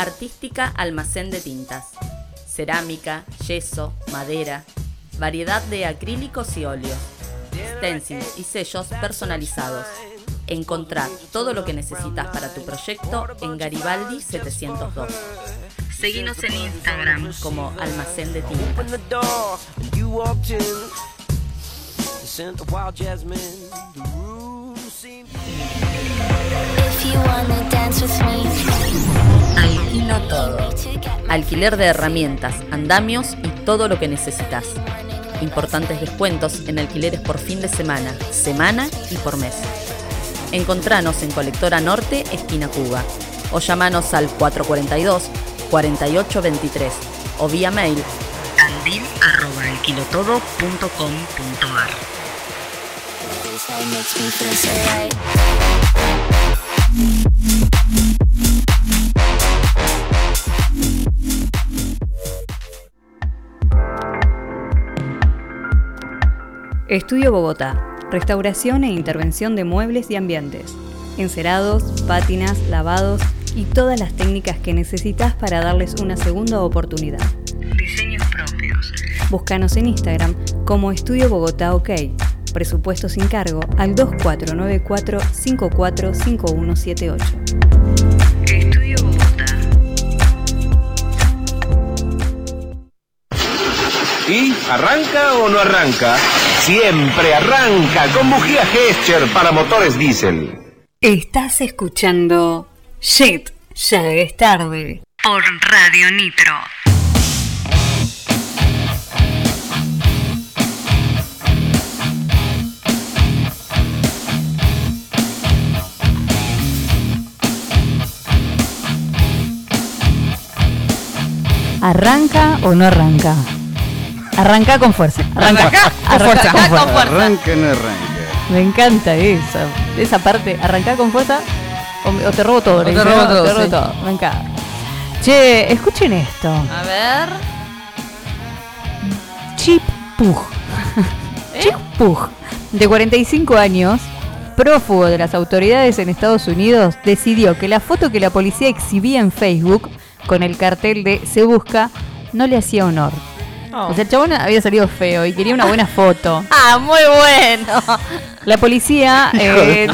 Artística Almacén de Tintas. Cerámica, yeso, madera, variedad de acrílicos y óleos, stencils y sellos personalizados. Encontrá todo lo que necesitas para tu proyecto en Garibaldi 702. Seguinos en Instagram como Almacén de Tintas. Alquilo todo. Alquiler de herramientas, andamios y todo lo que necesitas. Importantes descuentos en alquileres por fin de semana, semana y por mes. Encontranos en Colectora Norte, esquina Cuba. O llamanos al 442-4823 o vía mail right. Estudio Bogotá. Restauración e intervención de muebles y ambientes. Encerados, pátinas, lavados y todas las técnicas que necesitas para darles una segunda oportunidad. Diseños propios. Búscanos en Instagram como Estudio Bogotá OK. Presupuesto sin cargo al 2494 545178. Estudio Bogotá. ¿Y arranca o no arranca? Siempre arranca con bujía Gescher para motores diésel. Estás escuchando Shit, ya es tarde por Radio Nitro. ¿Arranca o no arranca? Arranca con fuerza. Arranca, Arranca con arranca fuerza. con fuerza. Arranque, no arranque. Me encanta eso. Esa parte, arrancar con fuerza o, te robo todo. O te dice, robo ¿no? todo, Te robo sí. todo. Me encanta. Che, escuchen esto. A ver. Chip Pug. ¿Eh? Chip Pug, de 45 años, prófugo de las autoridades en Estados Unidos, decidió que la foto que la policía exhibía en Facebook con el cartel de Se Busca no le hacía honor. Oh. O sea, el chabón había salido feo y quería una buena foto. Ah, muy bueno. La policía eh,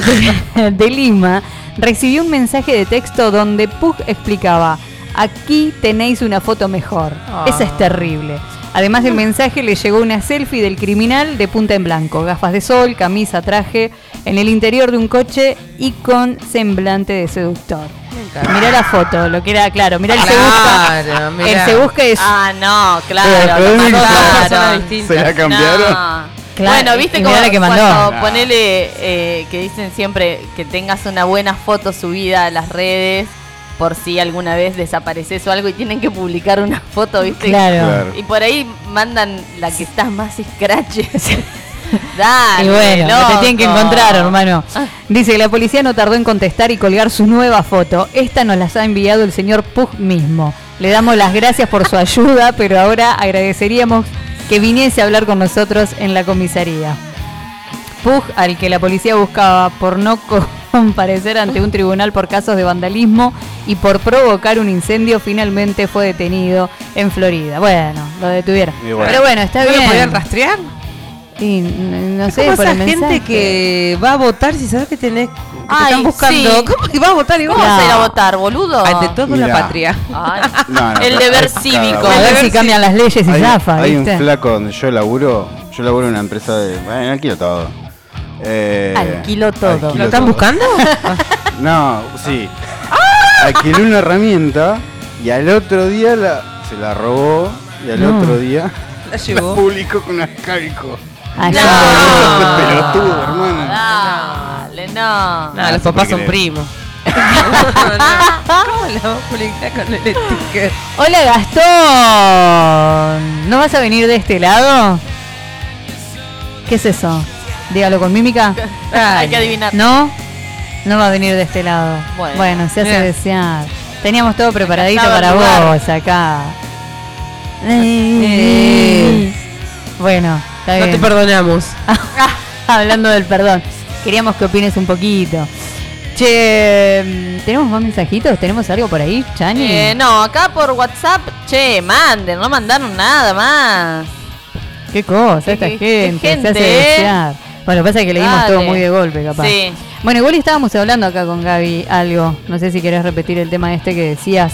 de, de Lima recibió un mensaje de texto donde Pug explicaba, aquí tenéis una foto mejor. Esa es terrible. Además del mensaje le llegó una selfie del criminal de punta en blanco, gafas de sol, camisa, traje, en el interior de un coche y con semblante de seductor. Nunca. Mirá la foto, lo que era claro. Mirá el se Claro, busca. mirá. El se busca es. Ah, no, claro. ¿se la- claro. ¿Se la cambiaron? No. Claro, bueno, viste como que mandó. cuando ponele eh, que dicen siempre que tengas una buena foto subida a las redes por si alguna vez desapareces o algo y tienen que publicar una foto, viste. Claro. Claro. Y por ahí mandan la que está más scratch. Dale, y bueno, loco. te tienen que encontrar, hermano. Dice que la policía no tardó en contestar y colgar su nueva foto. Esta nos las ha enviado el señor Pug mismo. Le damos las gracias por su ayuda, pero ahora agradeceríamos que viniese a hablar con nosotros en la comisaría. Pug, al que la policía buscaba por no co- comparecer ante un tribunal por casos de vandalismo y por provocar un incendio, finalmente fue detenido en Florida. Bueno, lo detuvieron. Bueno. Pero bueno, está ¿No lo bien. podían rastrear? Y, no sé, por esa el gente mensaje. que va a votar si sabes que tenés que te Ay, están buscando. sí. ¿Cómo que va a votar igual? ¿Cómo vas a ir a votar, boludo? Ante todo Mirá. la patria. Ay, No, no, el deber cívico. A ver si cambian las leyes y hay, zafa, hay ¿viste? un flaco donde yo laburo. Yo laburo en una empresa de. Bueno, alquilo todo. Eh, Alquilo todo. alquilo ¿Lo están todo. buscando? No, sí. Alquiló una herramienta y al otro día la, se la robó y al No. otro día La la llevó. publicó con ascalco. Ah, No. ya. Pelotudo, hermano. Dale, no. No, los papás son creer. primos. ¿Cómo la vamos a publicar con el sticker? Hola Gastón. ¿No vas a venir de este lado? ¿Qué es eso? Dígalo con mímica. Hay que adivinar. ¿No? No va a venir de este lado. Bueno. Bueno, se hace Mira. desear. Teníamos todo preparadito para vos acá. Eh. Bueno, está No te perdonamos. Hablando del perdón, queríamos que opines un poquito. Che, mm, ¿tenemos más mensajitos? ¿Tenemos algo por ahí, Chani? Eh, no, acá por WhatsApp, che, manden, no mandaron nada más. Qué cosa, Qué- esta qué- gente, qué se hace ¿eh? desear. Bueno, pasa que leímos Dale. todo muy de golpe, capaz. Sí. Bueno, igual estábamos hablando acá con Gaby algo. No sé si querés repetir el tema este que decías.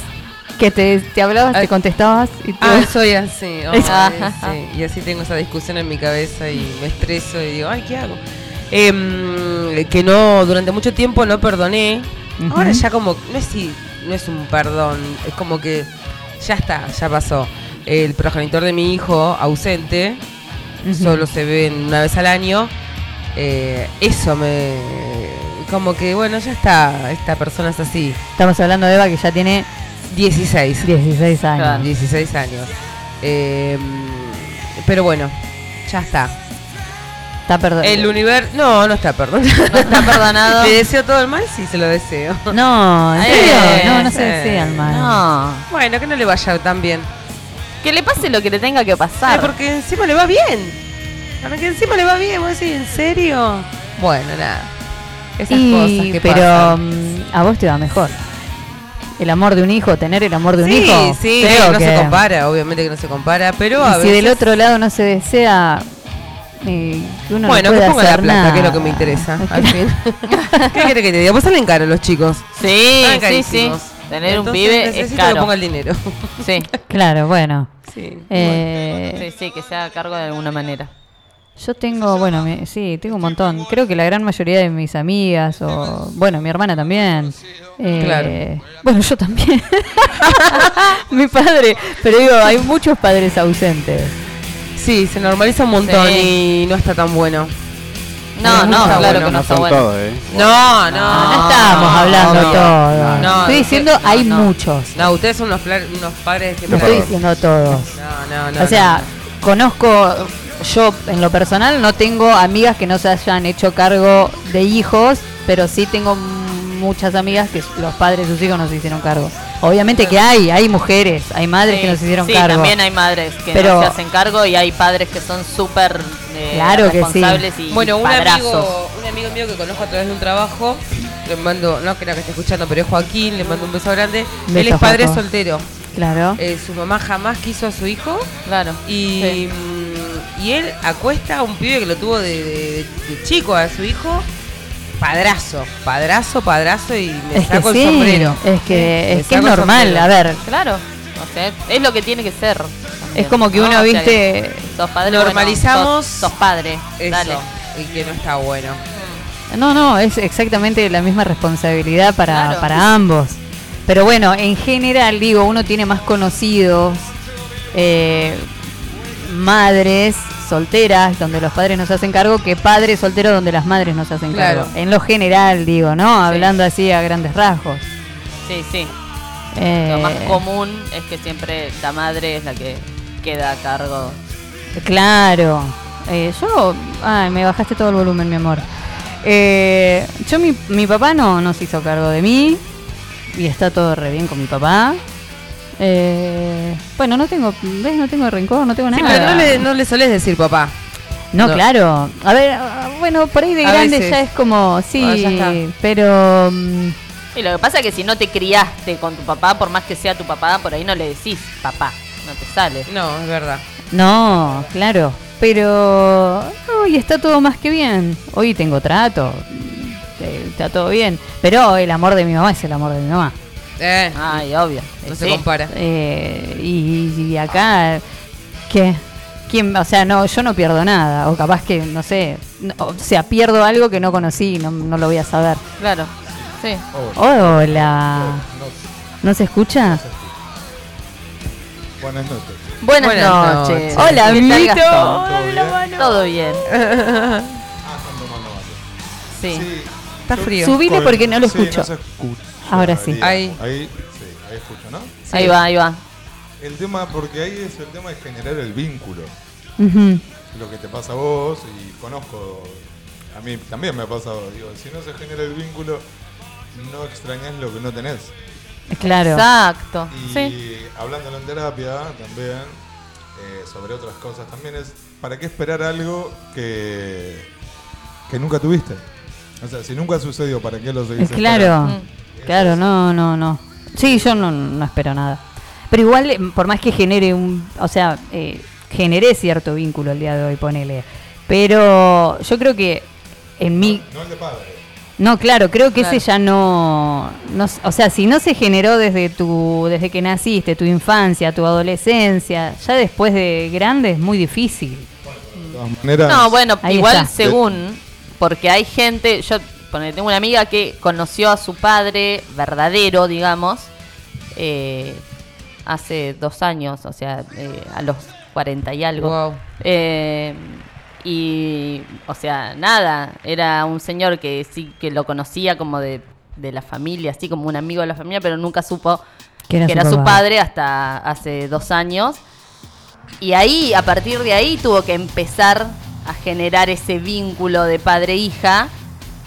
Que te, te hablabas, te Ay. contestabas y te... Ah, soy así. sí. Y así tengo esa discusión en mi cabeza y me estreso y digo, ay, ¿qué hago? Em, que no, durante mucho tiempo no perdoné. Ahora ya como, no es, si, no es un perdón, es como que ya está, ya pasó. El progenitor de mi hijo, ausente, solo se ven una vez al año. eh, eso me... Como que, bueno, ya está, esta persona es así. Estamos hablando de Eva que ya tiene 16. 16 años. Claro. 16 años. Eh, pero bueno, ya está. Está perdonado. El universo. No, no está perdonado. No está perdonado. ¿Le deseo todo el mal? Sí, se lo deseo. No, ¿en Eh? No, no se sí. desean mal. No. Bueno, que no le vaya tan bien. Que le pase lo que le tenga que Ay, pasar. porque encima le va bien. Para que encima le va bien, vos decís, ¿en serio? Bueno, nada. Esas Y- cosas que pero pasan. mm, a vos te va mejor. El amor de un hijo, tener el amor de un sí, hijo. sí, creo no que- se compara, obviamente que no se compara, pero a Y si del otro lado no se desea, eh, que uno Bueno, no que puede ponga la hacer plata, nada. que es lo que me interesa, al fin. ¿Qué quiere que te diga? Pues salen caros los chicos. Sí, sí, sí. Tener un pibe es necesito que caro. ponga el dinero. Sí. Claro, bueno. Sí. Eh, Sí, sí, que se haga cargo de alguna manera. Yo tengo, bueno, me- sí, tengo un montón. Creo que la gran mayoría de mis amigas, o bueno, mi hermana también. eh, Claro. Bueno, yo también. mi padre. Pero digo, hay muchos padres ausentes. Sí, se normaliza un montón Sí. y no está tan bueno. No, no, está claro bueno. que no No está bueno. todos, ¿eh? No, no. No, estamos hablando no, todos. no, Estoy no, diciendo, no, hay no. muchos. No, ustedes son unos, unos padres que No estoy diciendo todos. No, no, no. o sea, no. conozco, yo en lo personal no tengo amigas que no se hayan hecho cargo de hijos, pero sí tengo muchas amigas que los padres de sus hijos no se hicieron cargo. Obviamente que hay, hay mujeres, hay madres que no se hicieron sí, cargo. también hay madres que Pero- no se hacen cargo y hay padres que son súper eh, Claro que sí. responsables y Bueno, un amigo, un amigo mío que conozco a través de un trabajo, le mando, no creo que esté escuchando, pero es Joaquín, le mando un beso grande. Beso, Él es padre Joaco. soltero. Claro. Eh, su mamá jamás quiso a su hijo Claro. y, Sí. Y él acuesta a un pibe que lo tuvo de, de- de chico a su hijo. Padrazo, padrazo, padrazo y me es que saco sí, el sombrero. es que, es, que es normal, sombrero. a ver, Claro. O sea, es lo que tiene que ser. también, es como que ¿no? uno, O sea, viste, sos padre, Normalizamos bueno, sos, sos padre. Eso, Dale. y que no está bueno. no, no, es exactamente la misma responsabilidad para, Claro. para ambos. Pero bueno, en general, digo, uno tiene más conocidos, eh, madres solteras, donde los padres nos hacen cargo, que padres solteros donde las madres nos hacen Claro. cargo. En lo general, digo, ¿no? Hablando así a grandes rasgos. Sí, sí. Eh, Lo más común es que siempre la madre es la que queda a cargo. Claro. Eh, yo. Ay, me bajaste todo el volumen, mi amor. Eh, yo, mi, mi papá no, no se hizo cargo de mí. Y está todo re bien con mi papá. Eh, bueno, no tengo. ¿Ves? No tengo rencor, no tengo nada. Sí, pero no le, no le solés decir papá. No, claro. A ver, ah, bueno, por ahí de A grande veces. ya es como. Sí, Ah, ya pero. mm, Y lo que pasa es que si no te criaste con tu papá, por más que sea tu papá, por ahí no le decís papá. No te sale. No, es verdad. No, claro. Pero. Hoy está todo más que bien. Hoy tengo trato. eh, Está todo bien. Pero el amor de mi mamá es el amor de mi mamá. Eh, Ay, obvio. no Eh, se sí. compara. Eh, y, y acá, ¿qué? ¿Quién? O sea, no, yo no pierdo nada. O capaz que, no sé, no- o sea, pierdo algo que no conocí, no, no lo voy a saber. Claro. Sí. Hola. ¿No se escucha? Buenas noches. Buenas, Buenas noches. noches. Hola, ¿Qué tal, amiguito. Gastón? ¿Todo bien? Todo bien. Ah, están tomando mate. Sí. Está frío. Subile porque no lo sí, escucho. se escucha. Ahora sí. Ahí. Ahí, sí, ahí escucho, ¿no? Ahí va, ahí va. El tema, porque ahí es el tema de generar el vínculo. Lo que te pasa a vos y conozco, a mí también me ha pasado. Digo, si no se genera el vínculo, no extrañas lo que no tenés. Claro. Exacto. Y Sí. hablándolo en terapia también, eh, sobre otras cosas también es, ¿para qué esperar algo que, que nunca tuviste? O sea, si nunca sucedió, ¿para qué lo seguís Claro, esperando? Claro, no, no, no. Sí, yo no, no espero nada. Pero igual, eh, por más que genere un, o sea, eh, generé cierto vínculo el día de hoy, ponele. Pero yo creo que en mí, No el de padre. no, claro, creo que Claro. ese ya no, no, o sea, si no se generó desde tu, desde que naciste, tu infancia, tu adolescencia, ya después de grande es muy difícil. De todas maneras, No, bueno, Ahí igual está. según, porque hay gente, yo tengo una amiga que conoció a su padre verdadero, digamos, eh, hace dos años, o sea, eh, a los 40 y algo. Wow. Eh, y, o sea, nada, era un señor que sí que lo conocía como de, de la familia, así como un amigo de la familia, pero nunca supo Que era que su era su papá. padre hasta hace dos años. Y ahí, a partir de ahí, tuvo que empezar a generar ese vínculo de padre-hija,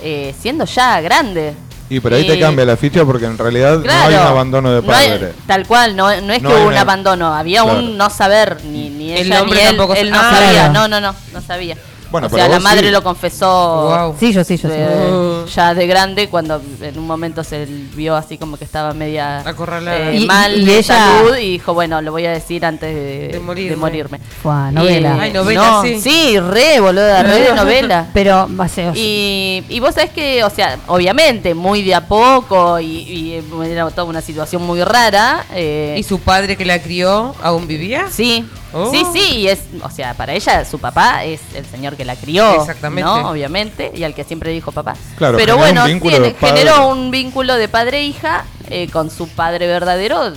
eh, siendo ya grande. Y pero ahí te Y- cambia la ficha porque en realidad no hay un abandono de no hay- padre. tal cual, no, no es No que hay hubo un abandono, había Claro. un no saber, ni, ni El ella hombre ni él, tampoco él no Ah, sabía, no, no, no, no sabía. Bueno, o pero sea, la madre sí. lo confesó Wow. Sí, yo sí, yo sí. ya de grande cuando en un momento se vio así como que estaba media Acorralada. eh, Y- mal y de ella- salud y dijo, bueno, lo voy a decir antes de, De morirme. de morirme. Fua, novela. Y- Ay, novela, no, sí. re, boluda, re de novela. Pero, va a ser- Y, y vos sabés que, o sea, obviamente, muy de a poco y, y era toda una situación muy rara. eh, ¿Y su padre que la crió aún vivía? Sí, Oh. sí, sí, y es, o sea, para ella su papá es el señor que la crió, Exactamente. ¿no? Obviamente, y al que siempre dijo papá. Claro, Pero generó bueno, un vínculo tiene- de padre. generó un vínculo de padre-hija eh, con su padre verdadero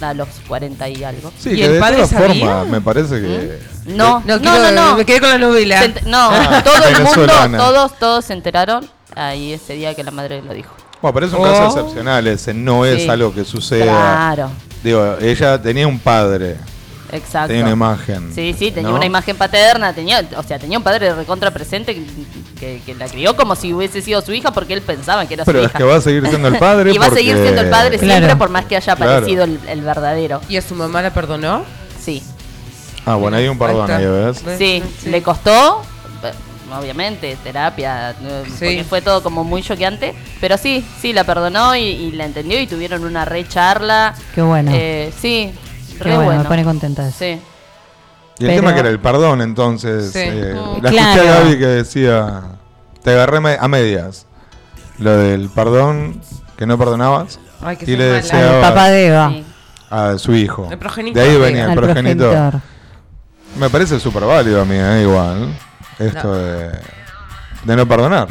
a los 40 y algo. Sí, ¿Y que el de padre formas me parece que... No, No, no, quiero- no, no. Me quedé con la novela. No, Ah, todo el mundo, todos, todos se enteraron ahí ese día que la madre lo dijo. Bueno, pero es un Oh. caso excepcional, ese no es Sí. algo que suceda. Claro, Digo, ella tenía un padre, exacto. tenía una imagen. Sí, sí, tenía ¿no? una imagen paterna, tenía, o sea, tenía un padre recontra presente que, que- que la crió como si hubiese sido su hija porque él pensaba que era Pero su es hija. que va a seguir siendo el padre. y va a seguir siendo el padre Claro. siempre por más que haya Claro. aparecido el, el verdadero. ¿Y a su mamá la perdonó? Sí. Ah, bueno, hay un perdón Ahí. ¿ves? Sí, Sí. le costó, eh, obviamente, terapia, eh, porque fue todo como muy choqueante, pero sí, sí, la perdonó y, y la entendió y tuvieron una re charla. Qué bueno. Eh, sí, Qué bueno, bueno. me pone contenta eso. Sí. Y el Pero- tema que era el perdón, entonces. Sí. eh, Mm. la Claro. escuché a Gaby que decía: Te agarré a medias. Lo del perdón que no perdonabas. Ay, que y le deseaba Al papá de Eva. Sí. a su hijo. El progenitor, De ahí venía el progenitor. progenitor. Me parece súper válido a mí, eh, igual. Esto No. de, de no perdonar.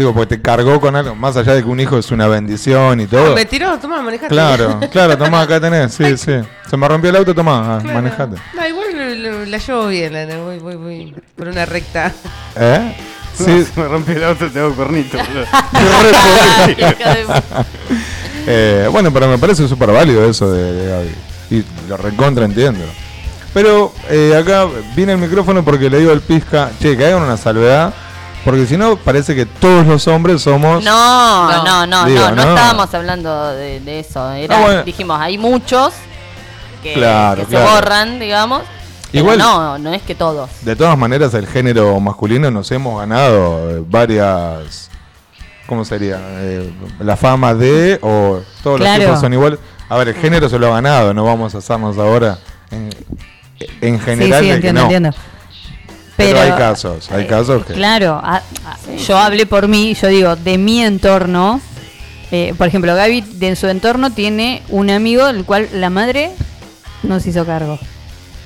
Digo, porque te cargó con algo, más allá de que un hijo es una bendición y todo. Ah, me tiró, toma, manejate. Claro, claro, tomá, acá tenés, sí, sí. Se me rompió el auto, tomá, ah, manejate. No, igual lo- lo- la llevo bien, la, voy, voy, voy por una recta. ¿Eh? Sí, se me rompió el auto, tengo cuernito. Eh, bueno, pero me parece súper válido eso de, de Gaby. Y lo recontra entiendo. Pero eh, acá viene el micrófono porque le digo al pizca, che, que hagan una salvedad. Porque si no, parece que todos los hombres somos. No, no, no, Digo, no, no, no. estábamos hablando de, de eso. Era, Ah, bueno. Dijimos, hay muchos que, Claro, que claro. se borran, digamos. pero Igual- no, no es que todos. De todas maneras, el género masculino nos hemos ganado eh, varias. ¿Cómo sería? Eh, la fama de. O todos Claro. los tipos son iguales. A ver, el género se lo ha ganado, no vamos a hacernos ahora. En, en Sí, general, sí, que entiendo, no. entiendo. Pero, Pero, hay casos, hay casos que. Claro, a- a- yo hablé por mí, yo digo, de mi entorno. eh, por ejemplo, Gaby de en su entorno tiene un amigo del cual la madre no se hizo cargo,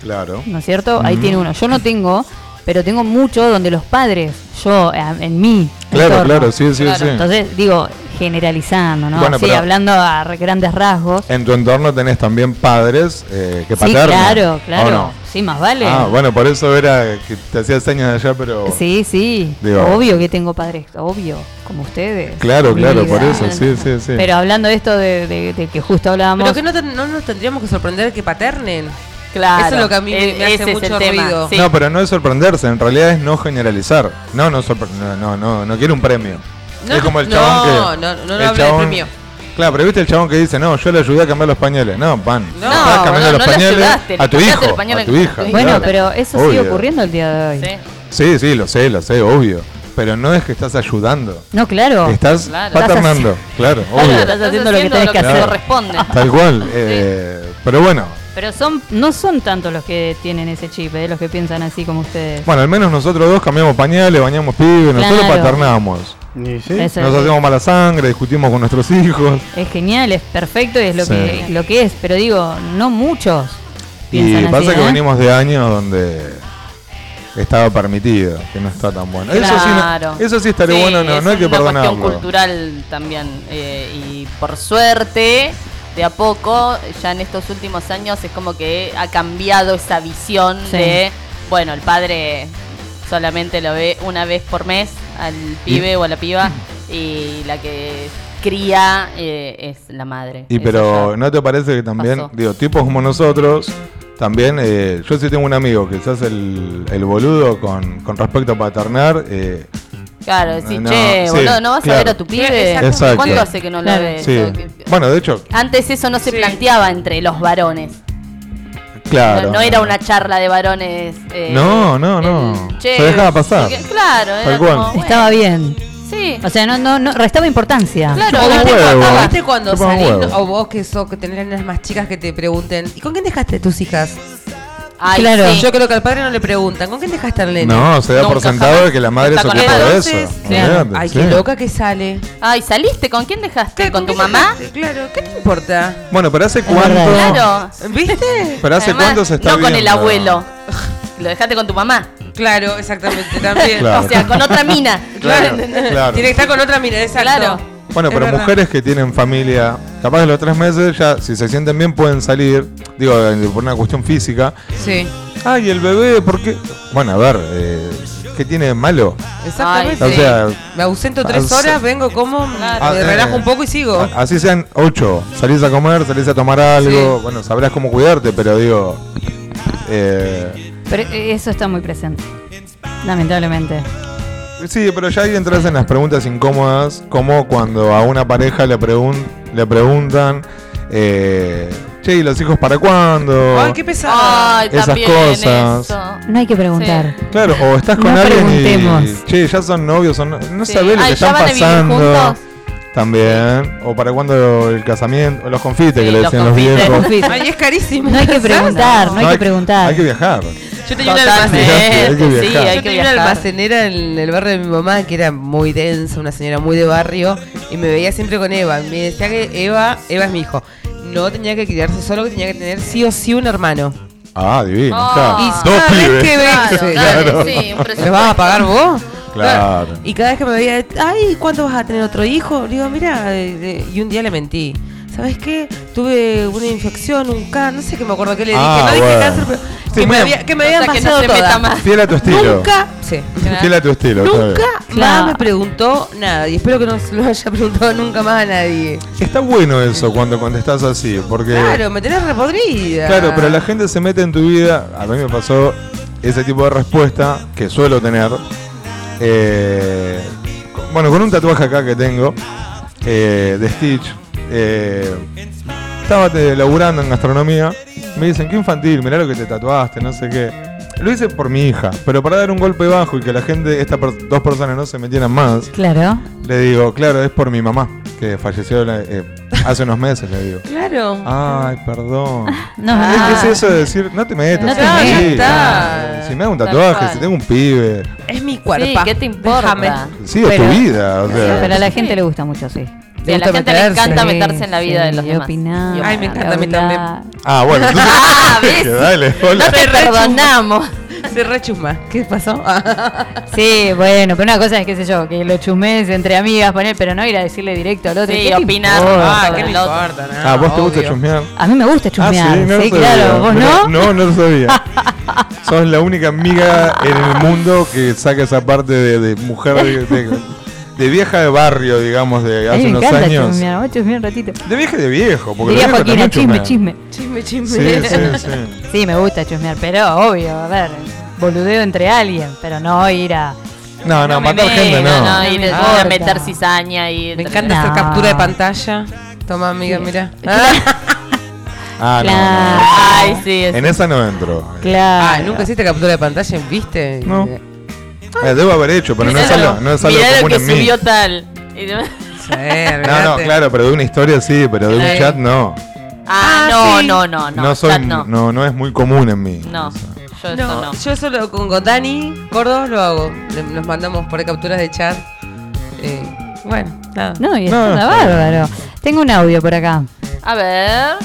Claro. ¿no es cierto? Ahí Mm. tiene uno. Yo no tengo, pero tengo mucho donde los padres, yo eh, en mí. Claro, claro, sí, sí, sí. Entonces, digo, generalizando, ¿no? Bueno, sí, hablando a grandes rasgos. En tu entorno tenés también padres eh, que Sí, paternan. claro, ¿o claro. no? Sí, más vale. Ah, bueno, por eso era que te hacía señas de allá, pero. Sí, sí. Digo- obvio que tengo padres, obvio, como ustedes. Claro, claro, vida. por eso, sí, sí, sí. Pero hablando de esto de, de- de que justo hablábamos. Pero que no, ten- no nos tendríamos que sorprender que paternen. Claro, Eso es lo que a mí me, e- me hace mucho ruido. sí. No, pero no es sorprenderse, en realidad es no generalizar. No, no, no, no, no, no quiere un premio. No, es como el no, chabón que. no, no, no el habla de premio. Claro, pero viste el chabón que dice, no, yo le ayudé a cambiar los pañales. No, pan. No, Estás cambiando no, los no le pañales ayudaste, a tu hijo, a tu hija. hijo. Bueno, claro. pero eso sigue Obvio. ocurriendo el día de hoy. Sí. Sí, sí, lo sé, lo sé, obvio. Pero no es que estás ayudando. No, claro. Estás Claro. paternando, claro, Claro, obvio. estás haciendo lo que tenés que hacer. corresponde. Tal cual. eh, Pero bueno, Pero son no son tantos los que tienen ese chip, eh, los que piensan así como ustedes. bueno, al menos nosotros dos cambiamos pañales, bañamos pibes, nosotros Claro. paternamos. Y sí. Eso Nos es, hacemos mala sangre, discutimos con nuestros hijos. es genial, es perfecto y es lo, Sí. que, lo que es. Pero digo, no muchos Y piensan pasa así. que ¿eh? venimos de años donde estaba permitido, que no está tan bueno. Eso sí, Claro. no- eso sí estaría Sí, bueno, no, es no hay que una cuestión perdonarlo. cultural también. eh, y por suerte, de a poco, ya en estos últimos años es como que ha cambiado esa visión Sí. de, bueno, el padre solamente lo ve una vez por mes al pibe o a la piba y la que cría eh, es la madre. Y pero ¿no te parece que también, pasó. digo, tipos como nosotros, también, eh, yo sí tengo un amigo que se hace el, el boludo con, con respecto a paternar, eh, Claro, decís, No, che, sí, boludo, ¿no vas a ver a tu pibe? Exacto. ¿Cuánto hace que no Claro. ves? O Bueno, de hecho, Antes eso no se planteaba entre los varones. claro. No, no era una charla de varones. eh, No, no, no. el, che, Se dejaba pasar. claro, era Tal cual. como, bueno, Estaba bien. Sí. O sea, no, no, no restaba importancia. Claro, huevo. Cuando- ¿Viste cuando salís, o vos que sos, que tenés nenas más chicas que te pregunten, ¿y con quién dejaste tus hijas? Ay, Claro. sí. Yo creo que al padre no le preguntan, ¿con quién dejaste al nene? No, se da por sentado jamás. de que la madre Está se con ocupa de Entonces, eso. claro, Olvídate, ay, sí. qué loca que sale. Ay, ¿saliste? ¿Con quién dejaste? ¿Con tu mamá? Claro, ¿qué te importa? Bueno, pero hace cuánto. Claro. ¿Viste? Pero hace Además, cuánto se está No con el viendo? abuelo. Lo dejaste con tu mamá. Claro, exactamente, también. Claro. O sea, con otra mina. Claro, claro. Tiene que estar con otra mina, exacto. Claro. Bueno, Es pero verdad. mujeres que tienen familia, capaz de los tres meses, ya si se sienten bien pueden salir, digo, eh, por una cuestión física. Sí, Ay, el bebé, ¿por qué? Bueno, a ver, eh, ¿qué tiene de malo? exactamente. O sea, Me ausento tres as- horas, vengo, como, Ah, me eh, relajo un poco y sigo. así sean ocho, salís a comer, salís a tomar algo, bueno, sabrás cómo cuidarte, pero digo, eh, Pero eso está muy presente. Lamentablemente. Sí, pero ya ahí entras en las preguntas incómodas, como cuando a una pareja le, pregun le preguntan, eh, che, ¿y los hijos para cuándo? Ay, qué pesado. Ay, Esas cosas. eso. No hay que preguntar. Claro, o estás con No alguien y, che, ya son novios, son no, Sí. sabés lo Ay, que ¿ya están pasando. También, o para cuándo el casamiento, o los confites Sí, que le los decían los confites. viejos. Ay, es carísimo. No hay que preguntar, no hay que preguntar. Hay que viajar. Yo tenía una Totalmente, almacenera. Hay que sí, hay Yo que tenía una almacenera en el barrio de mi mamá que era muy densa, una señora muy de barrio, y me veía siempre con Eva. Me decía que Eva, Eva es mi hijo. No tenía que criarse solo, que tenía que tener sí o sí un hermano. Ah, divino, Ah. claro. Y Dos cada vez pibes. que ve- Claro, Sí, dale, claro. sí, un ¿Me presupuesto. vas a pagar vos? Claro. Y cada vez que me veía, ay, ¿cuándo vas a tener otro hijo? Digo, mira, y un día le mentí. ¿Sabes qué? Tuve una infección, un cáncer, no sé qué me acuerdo que le dije. Ah, no dije bueno. cáncer, pero Sí, que, me había, que me O habían sea, que no pasado se meta todas. más. Fiel a tu estilo. Nunca, sí. Fiel a tu estilo. Nunca más me preguntó nada y espero que no se lo haya preguntado nunca más a nadie. Está bueno eso cuando contestás así, porque... Claro, me tenés repodrida. Claro, pero la gente se mete en tu vida. A mí me pasó ese tipo de respuesta que suelo tener. eh, bueno, con un tatuaje acá que tengo eh, de Stitch. Eh, estaba te- laburando en gastronomía. Me dicen, qué infantil, mirá lo que te tatuaste, no sé qué. Lo hice por mi hija, pero para dar un golpe bajo y que la gente, estas per- dos personas no se metieran más, Claro. le digo, claro, es por mi mamá, que falleció la- eh, hace unos meses, le digo. Claro. Ay, perdón. No, ¿Qué- Ah. ¿Qué es eso de decir, no te metas? No te sí, metas. sí, está. Si me hago un tatuaje, si tengo un pibe. Es mi cuerpo. Sí, ¿qué te importa? Sí, es Pero- tu vida. O sea. Pero a la gente le gusta mucho, sí. Sí, a la gente le encanta meterse en la vida de los y demás. opinar, Y Ay, me encanta a mí hablar. Ah, bueno. Ah, ¿ves? dale, hola. No te perdonamos. Se rechusma. ¿Qué pasó? Sí, bueno, pero una cosa es, qué sé yo, que lo chumes entre amigas, poner, pero no ir a decirle directo al otro. Sí, ¿qué opinar. Ah, ¿qué otro. importa? No, Ah, ¿vos te gusta obvio. chusmear? A mí me gusta Ah, chusmear, sí, no lo sí, sabía. claro, ¿vos no? No, no lo sabía. Sos la única amiga en el mundo que saca esa parte de, de mujer, de, de- de vieja de barrio, digamos, de hace me unos años. chusmear, vamos a chusmear un ratito. De vieja y de viejo, porque Diría Joaquina, chisme, chisme. Chisme, chisme. Sí, sí, sí. Sí, me gusta chusmear, pero obvio, a ver, boludeo entre alguien, pero no ir a... No, no, me matar gente meto, no. no, ir, me ir a meter cizaña y Me encanta hacer No. captura de pantalla. Toma, amiga, mira. Ah, no, Claro. no. Ay, sí. es- En esa no entro. Claro. Ah, nunca hiciste captura de pantalla, ¿viste? No. Eh, debo haber hecho, pero no es algo, no es algo mirá lo común que en mí. subió tal. Y No, no, claro, pero de una historia sí, pero de un chat no. Ah, Ah, no, sí. no, no, no. No, soy, chat no. no. no, es muy común en mí. No, yo eso No, no. yo solo con, con Dani Gordo lo hago. Le- Nos mandamos por ahí capturas de chat. Eh, bueno, nada. No, y No, está está bárbaro. Tengo un audio por acá. A ver.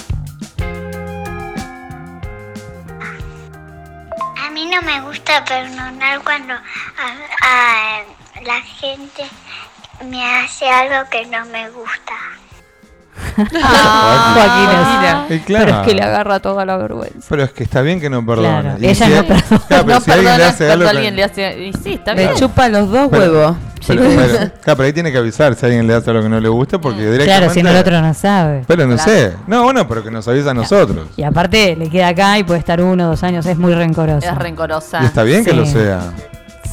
Mí no me gusta perdonar cuando a- a la gente me hace algo que no me gusta. Ah, Joaquina. Y claro. Pero es que le agarra toda la vergüenza. Pero es que está bien que no perdone. Claro, Y ella si no hay- perdona. Claro, pero no si alguien le perdona hace cuando algo. alguien le hace. Y sí, está bien. chupa los dos Pero- huevos. Pero, pero- claro, pero ahí tiene que avisar si alguien le hace algo que no le gusta, porque directamente. Claro, si no el otro no sabe. Pero no sé. No, bueno, pero que nos avisa a nosotros. Y aparte le queda acá y puede estar uno o dos años, es muy rencoroso. Es rencorosa. Y está bien que Sí. lo sea.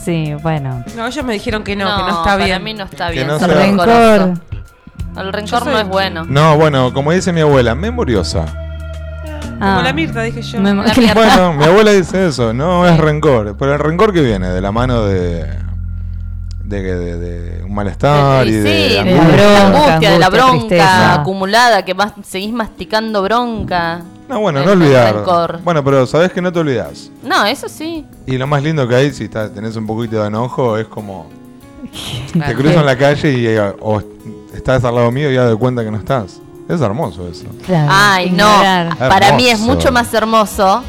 Sí, bueno. No, ellos me dijeron que no, No, que no está para bien. mí no está Que bien. no ser sea- Rencor. El rencor no es bueno. No, bueno, como dice mi abuela, memoriosa. Como Ah. la Mirta, dije yo. Me- La claro. mierda. Bueno, mi abuela dice eso, no es rencor. Pero el rencor que viene de la mano de. de, de- de un malestar y sí, de. de la angustia. bronca, angustia, de la angustia, bronca tristeza. acumulada, que vas, seguís masticando bronca. No, bueno, El no olvidar. rencor. Bueno, pero sabes que no te olvidas. No, eso sí. Y lo más lindo que hay, si estás- tenés un poquito de enojo, es como. Te cruzan la calle y eh, o estás al lado mío y ya de cuenta que no estás. Es hermoso eso. Claro, Ay, ignorar. no. Para mí es mucho más hermoso.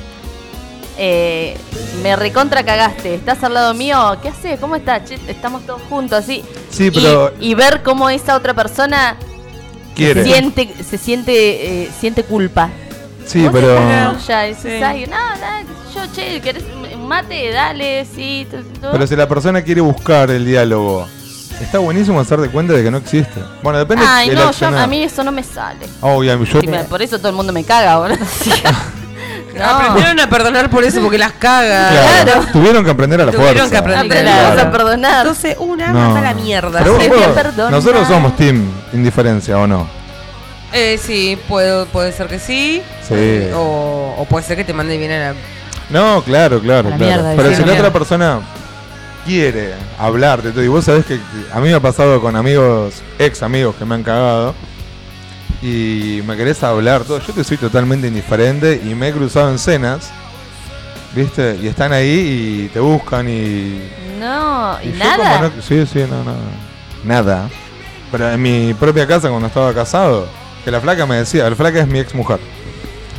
Eh, me recontra cagaste. Estás al lado mío. ¿Qué haces? ¿Cómo estás? Che, estamos todos juntos así. Sí, pero Y, ver cómo esa otra persona quiere. siente, se siente, eh, siente culpa. Sí, pero. ya, y dices, Sí. "Ay, no, no, yo, che, ¿querés un mate? Dale, sí. tu". Pero si la persona quiere buscar el diálogo, está buenísimo hacerte cuenta de que no existe. Bueno, depende Ay, del no, yo, a mí eso no me sale. Oh, yo- por eso todo el mundo me caga, boludo. no. Aprendieron a perdonar por eso, porque las caga. claro, Tuvieron que aprender a la Tuvieron fuerza. que aprender. Claro. a perdonar. Entonces, una No. a la mierda. Pero vos- perdonar. nosotros somos team indiferencia, ¿o no? Eh, sí, puedo, puede ser que sí. Sí. O, o puede ser que te mande bien a la. No, claro, claro, A la claro. mierda, Pero si la mierda. otra persona quiere hablarte, todo, y vos sabés que a mí me ha pasado con amigos, ex amigos que me han cagado, y me querés hablar, todo, yo te soy totalmente indiferente y me he cruzado en cenas, ¿viste? Y están ahí y te buscan y... No, y, nada. no- sí, sí, no, no, nada. Pero en mi propia casa cuando estaba casado, que la flaca me decía, la flaca es mi ex mujer,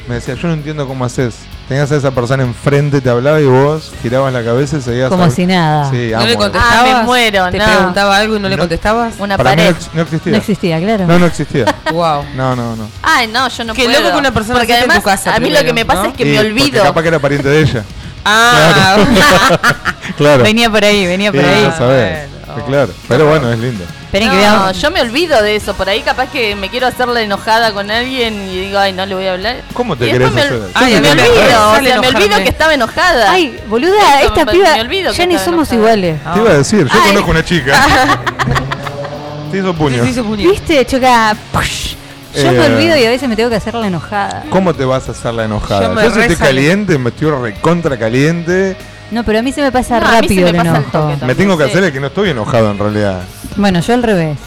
me decía, yo no entiendo cómo haces tenías a esa persona enfrente, te hablaba y vos girabas la cabeza y seguías. Como si nada. Sí, ¿No le amo. contestabas? Ah, me muero, ¿Te no. preguntaba algo y no le contestabas? Una Para mí pared. no, ex- no existía. No existía, claro. No, no existía. Wow. No, no, no. Ay, no, yo no Qué puedo. loco que una persona Porque esté en además, tu casa a mí lo que me pasa ¿no? es que Y me olvido. Capaz que era pariente de ella. Ah, Claro. Venía por ahí, venía por Sí, ahí. Claro. Pero bueno, es lindo. Esperen que No, veamos. yo me olvido de eso. Por ahí capaz que me quiero hacerle enojada con alguien y digo, ay, no le voy a hablar. ¿Cómo te y querés después me, hacer? Ay, Yo me me olvido, o sale sea, me enojarme. olvido que estaba enojada. Ay, boluda, Eso esta me- piba. me olvido que Ya ni estaba somos enojada. iguales. Te iba a decir, yo Ay. conozco una chica. Te hizo puño. se hizo puño. ¿Viste? Choca. Push. Yo me Eh. olvido y a veces me tengo que hacerla enojada. ¿Cómo te vas a hacer la enojada? Yo Yo, me si estoy caliente, me estoy recontra caliente. No, pero a mí se me pasa No, a mí se rápido me el pasa el enojo. toque Me tengo que sí. hacer el que no estoy enojado en realidad. Bueno, yo al revés.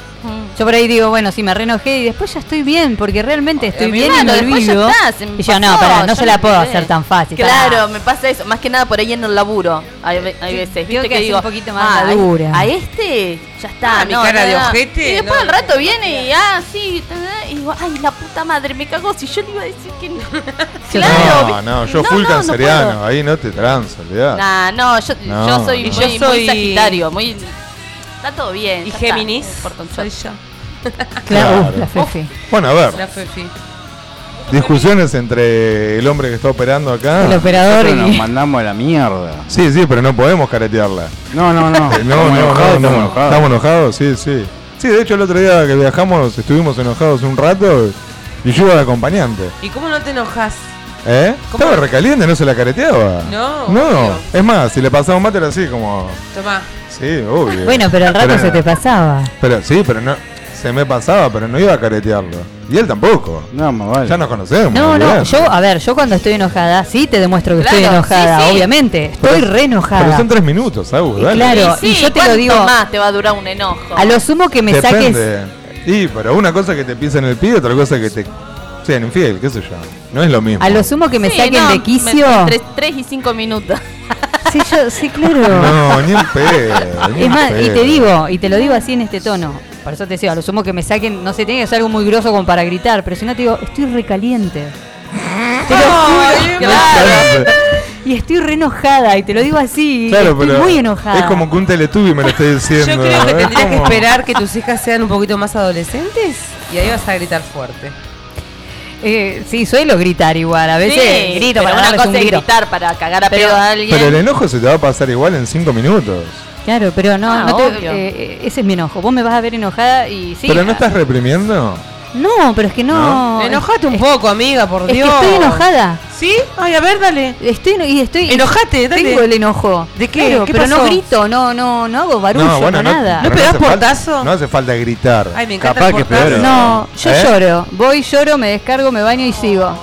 Yo por ahí digo, bueno, sí, me reenojé y después ya estoy bien, porque realmente estoy mí, bien y claro, me ya está, me y yo, no, pará, no se la puedo hacer tan fácil. Claro, pará. me pasa eso. Más que nada por ahí en el laburo. Hay, veces, viste que que, digo, un poquito más ah, a- madura. A este ya está. Ah, mi no, cara no, de ojete, Y después no, al rato no. viene y, ah, sí. Y digo, ay, la puta madre, me cagó. Si yo le iba a decir que no. Yo claro. no, no, yo no, full no, no canceriano, ahí no te transo, olvidá. Nah, no, yo, No. yo soy Y muy, yo sagitario, muy... Está todo bien. ¿Y Géminis? Soy yo. Claro, Claro. la Fefi. Bueno, a ver, La Fefi. discusiones entre el hombre que está operando acá. El operador nos mandamos a la mierda. Sí, sí, pero no podemos caretearla. No, no, no. No, Estamos no, enojados, no, no. estamos enojados. Estamos enojados, sí, sí. Sí, de hecho el otro día que viajamos estuvimos enojados un rato y yo iba de acompañante. ¿Y cómo no te enojas? ¿Eh? ¿Cómo Estaba recaliente, no se la careteaba. No, No, obvio. es más, si le pasaba un mate era así como... Tomá. Sí, obvio. Bueno, pero al rato Pero- se te pasaba. Pero sí, pero no... Se me pasaba, pero no iba a caretearlo. Y él tampoco. No, más vale. Ya nos conocemos. No, no, yo, a ver, yo cuando estoy enojada, sí te demuestro que Claro, estoy enojada, sí, sí. obviamente. Estoy Pero- re enojada. Pero son tres minutos, Agus, Y claro, Sí, y yo te lo ¿cuánto digo. más te va a durar un enojo? A lo sumo que me saques. Depende. Y, pero una cosa que te pisen el pie, otra cosa que te sean infiel, qué sé yo. No es lo mismo. A lo sumo que me Sí, saquen no, de me- quicio. Entre 3 y 5 minutos. Sí, yo, sí, claro. No, ni en pedo. ni Es más, y te digo, y te lo digo así en este tono. Por eso te decía, a lo sumo que me saquen, no sé, tiene que ser algo muy grosso como para gritar, pero si no te digo, estoy recaliente. Te lo juro. Claro, Y estoy re enojada, y te lo digo así. Claro, estoy pero muy enojada. es como que un teletubby me lo estoy diciendo. Yo creo que es tendrías que como- esperar que tus hijas sean un poquito más adolescentes y ahí vas a gritar fuerte. Eh, sí, suelo gritar igual, a veces Sí, grito pero para una cosa un es grito. gritar para cagar a Pero- pedo a alguien. Pero el enojo se te va a pasar igual en cinco minutos. Claro, pero no, Ah, no te- eh, eh, ese es mi enojo. Vos me vas a ver enojada y sí. pero no estás reprimiendo. No, pero es que no. ¿No? Enojate un es- poco, amiga, por Es que Dios. estoy enojada. ¿Sí? Ay, a ver, dale. Estoy y estoy Enojate, dale. Tengo el enojo. ¿De qué? Claro, ¿Qué pero no grito, no no no hago barullo, no, bueno, no, nada. ¿No pegás portazo? no hace falta gritar. Ay, me encanta Capaz el que peor. No, yo ¿Eh? lloro. Voy, lloro, me descargo, me baño y sigo.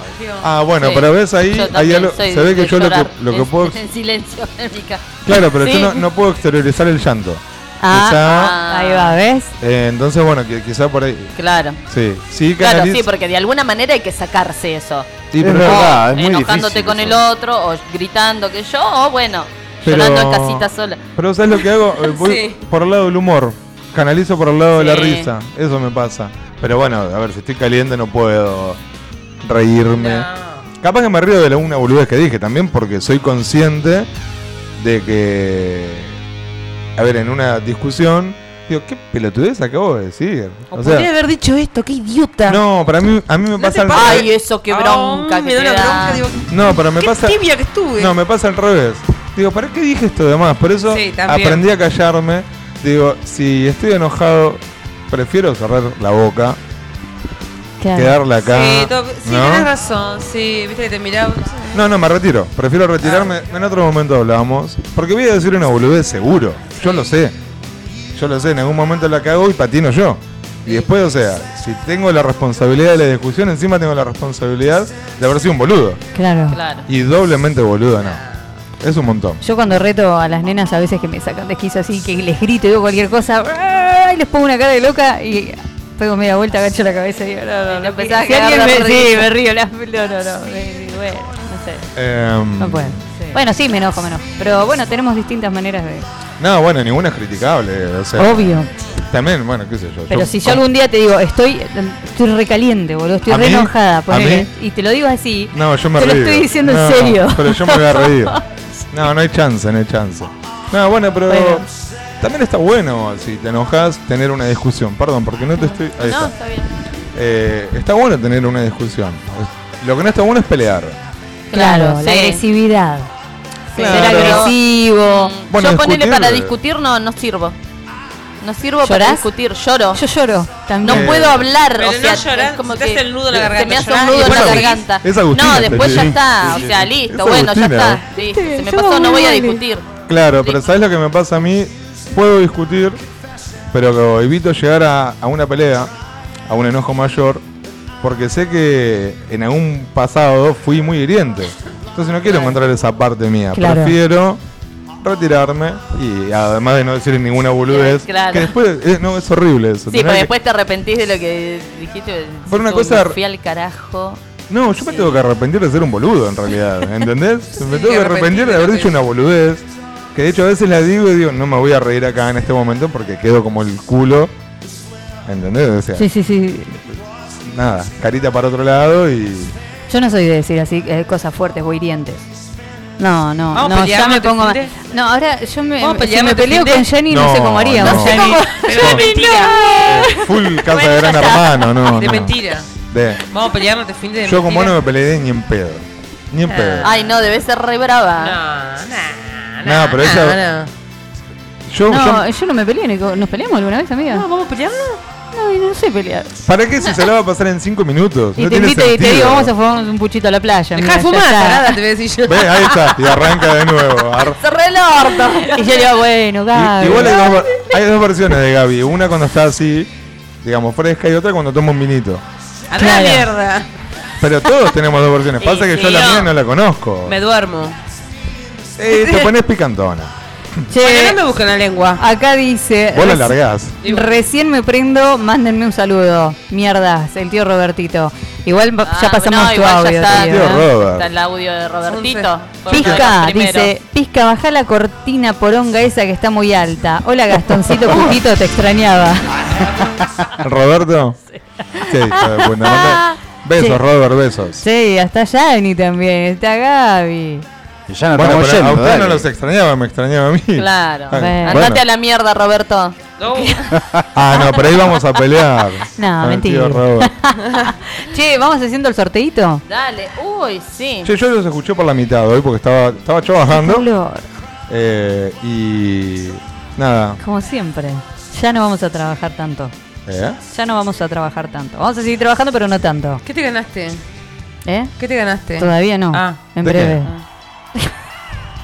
Ah, bueno, Sí, pero ves ahí, también algo, se ve que yo lo que, lo que puedo... En silencio, en mi casa. Claro, pero Sí. yo no, no puedo exteriorizar el llanto. Ah, Quizá- ahí va, ¿ves? Eh, entonces, bueno, que, quizá por ahí... Claro. Sí, sí, Claro, canaliz- sí, porque de alguna manera hay que sacarse eso. Sí, Es pero- verdad, es muy enojándote difícil con el otro, o gritando que yo, o bueno, Pero- llorando en casita sola. Pero ¿sabes lo que hago? Eh, Voy Sí. por el lado del humor. Canalizo por el lado de la risa. Eso me pasa. Pero bueno, a ver, si estoy caliente no puedo reírme. No. Capaz que me río de la una boludez que dije también porque soy consciente de que... A ver, en una discusión... Digo, ¿qué pelotudez acabo de decir? O, O podría sea, haber dicho esto, qué idiota. no, para mí, a mí me ¿No pasa al revés. Ay, eso, qué bronca me que da una bronca, digo, No, pero me qué pasa... tibia que estuve. No, me pasa al revés. Digo, ¿para qué dije esto de más? Por eso Sí, aprendí a callarme. Digo, si estoy enojado, prefiero cerrar la boca, Claro. quedarle acá. Sí, ¿no? tenés razón. Sí, viste que te miraba. no, no, me retiro. Prefiero retirarme. Ah. En otro momento hablamos. Porque voy a decir una boludez seguro. Yo lo sé. Yo lo sé. En algún momento la cago y patino yo. Y después, o sea, si tengo la responsabilidad de la discusión, encima tengo la responsabilidad de haber sido un boludo. Claro. Claro. Y doblemente boludo, no. Es un montón. Yo cuando reto a las nenas a veces que me sacan de quicio así, que les grito y digo cualquier cosa, y les pongo una cara de loca y pego media vuelta, agacho la cabeza y digo, no, no, no, si alguien me, sí, me río, la- no, no, no, me- bueno, no sé. Em, No puedo. Bueno, sí, me enojo, me enojo. Pero bueno, tenemos distintas maneras de... No, bueno, ninguna es criticable. O sea, Obvio. También, bueno, qué sé yo. Pero si yo algún día te digo, estoy estoy recaliente, boludo, estoy ¿A re mí? enojada, ¿A ponele, y te lo digo así, No, yo me te lo estoy diciendo No, en serio. Pero yo me voy a reír. No, no hay chance, no hay chance. No, bueno, pero Bueno. También está bueno si te enojas tener una discusión. Perdón, porque no te estoy. Ahí No, está. está bien. Eh, está bueno tener una discusión. Lo que no está bueno es pelear. Claro, Claro, la sí. agresividad. Claro. Ser agresivo. Bueno, Yo ponele discutir- para discutir no, no sirvo. No sirvo para discutir, lloro. Yo lloro No también. Eh, puedo hablar, Pero o no sea, llorás, es como se te que hace el nudo en la se garganta, me hace llorás un y nudo en la después garganta. Es Agustina, no, después ya está, o sea, listo, Es bueno, ya está. Listo, se me pasó, no voy a discutir. Claro, pero ¿sabes lo que me pasa a mí? Puedo discutir, pero evito llegar a, a una pelea, a un enojo mayor, porque sé que en algún pasado fui muy hiriente. Entonces no quiero encontrar esa parte mía. Claro. Prefiero retirarme y además de no decir ninguna boludez, Claro. que después eh, no es horrible eso. Sí, que- después te arrepentís de lo que dijiste. Por una cosa- Fui al carajo. No, yo me tengo que arrepentir de ser un boludo en realidad, ¿entendés? me tengo que arrepentir de haber dicho una boludez, que de hecho a veces la digo y digo, no me voy a reír acá en este momento porque quedo como el culo, ¿entendés? O sea, Sí, sí, sí. nada, carita para otro lado y... Yo no soy de decir así eh, cosas fuertes o hirientes. No, no, ¿Vamos a no, pelear, ya me no pongo mal. No, ahora yo me, ¿Vamos a si pelear, me no peleo con Jenny no, sé No, cómo haríamos. no. Jenny. Pero de mentira. eh, full casa de gran hermano, no, De no. mentira. De- Vamos a pelear, no te fin de yo como mentira. no me peleé ni en pedo, ni en pedo. Ay, no, debe ser re brava. No, no, No, pero no. Yo, No, yo- yo no me peleé, ni con- ¿nos peleamos alguna vez, amiga? No, ¿Vamos a pelear? No, y no sé pelear. ¿para qué si se la va a pasar en cinco minutos? Y no te tiene invito y te sentido. digo, vamos a fumar un puchito a la playa. Deja de ya fumar, está. tarada, te voy a decir yo. Ve, ahí está, y arranca de nuevo. Ar- Cerré el orto. Y yo le digo, bueno, I- Gaby. Igual hay dos, hay dos versiones de Gaby. Una cuando está así, digamos, fresca, y otra cuando toma un vinito. A la Claro. mierda. Pero todos tenemos dos versiones. Pasa que Sí, yo la mía no la conozco. Me duermo. Eh, te pones picantona. Che, Bueno, no me la lengua. acá dice. Vos la largás. Recién me prendo, mándenme un saludo. Mierdas, el tío Robertito. Igual ya Ah, pasamos no, tu igual ya audio. está. tío, Tío. Robert. Está el audio de Robertito. Primeros. dice, Pizca, baja la cortina poronga esa que está muy alta. Hola Gastoncito Putito, te extrañaba. ¿Roberto? Sí, buena onda. Besos, Sí. Robert, besos. Sí, hasta Yanni también, está Gaby. Y ya no Bueno, estamos a usted no los extrañaba, me extrañaba a mí. Claro. Ah, Bueno. Andate a la mierda, Roberto. No. Ah, no, pero ahí vamos a pelear. No, tío mentira. Che, ¿vamos haciendo el sorteito? Dale. Uy, sí. Che, yo los escuché por la mitad hoy porque estaba, estaba trabajando. Eh, y nada. como siempre. Ya no vamos a trabajar tanto. ¿Eh? Ya no vamos a trabajar tanto. Vamos a seguir trabajando, pero no tanto. ¿Qué te ganaste? ¿Eh? ¿Qué te ganaste? Todavía no. Ah. en ¿De qué?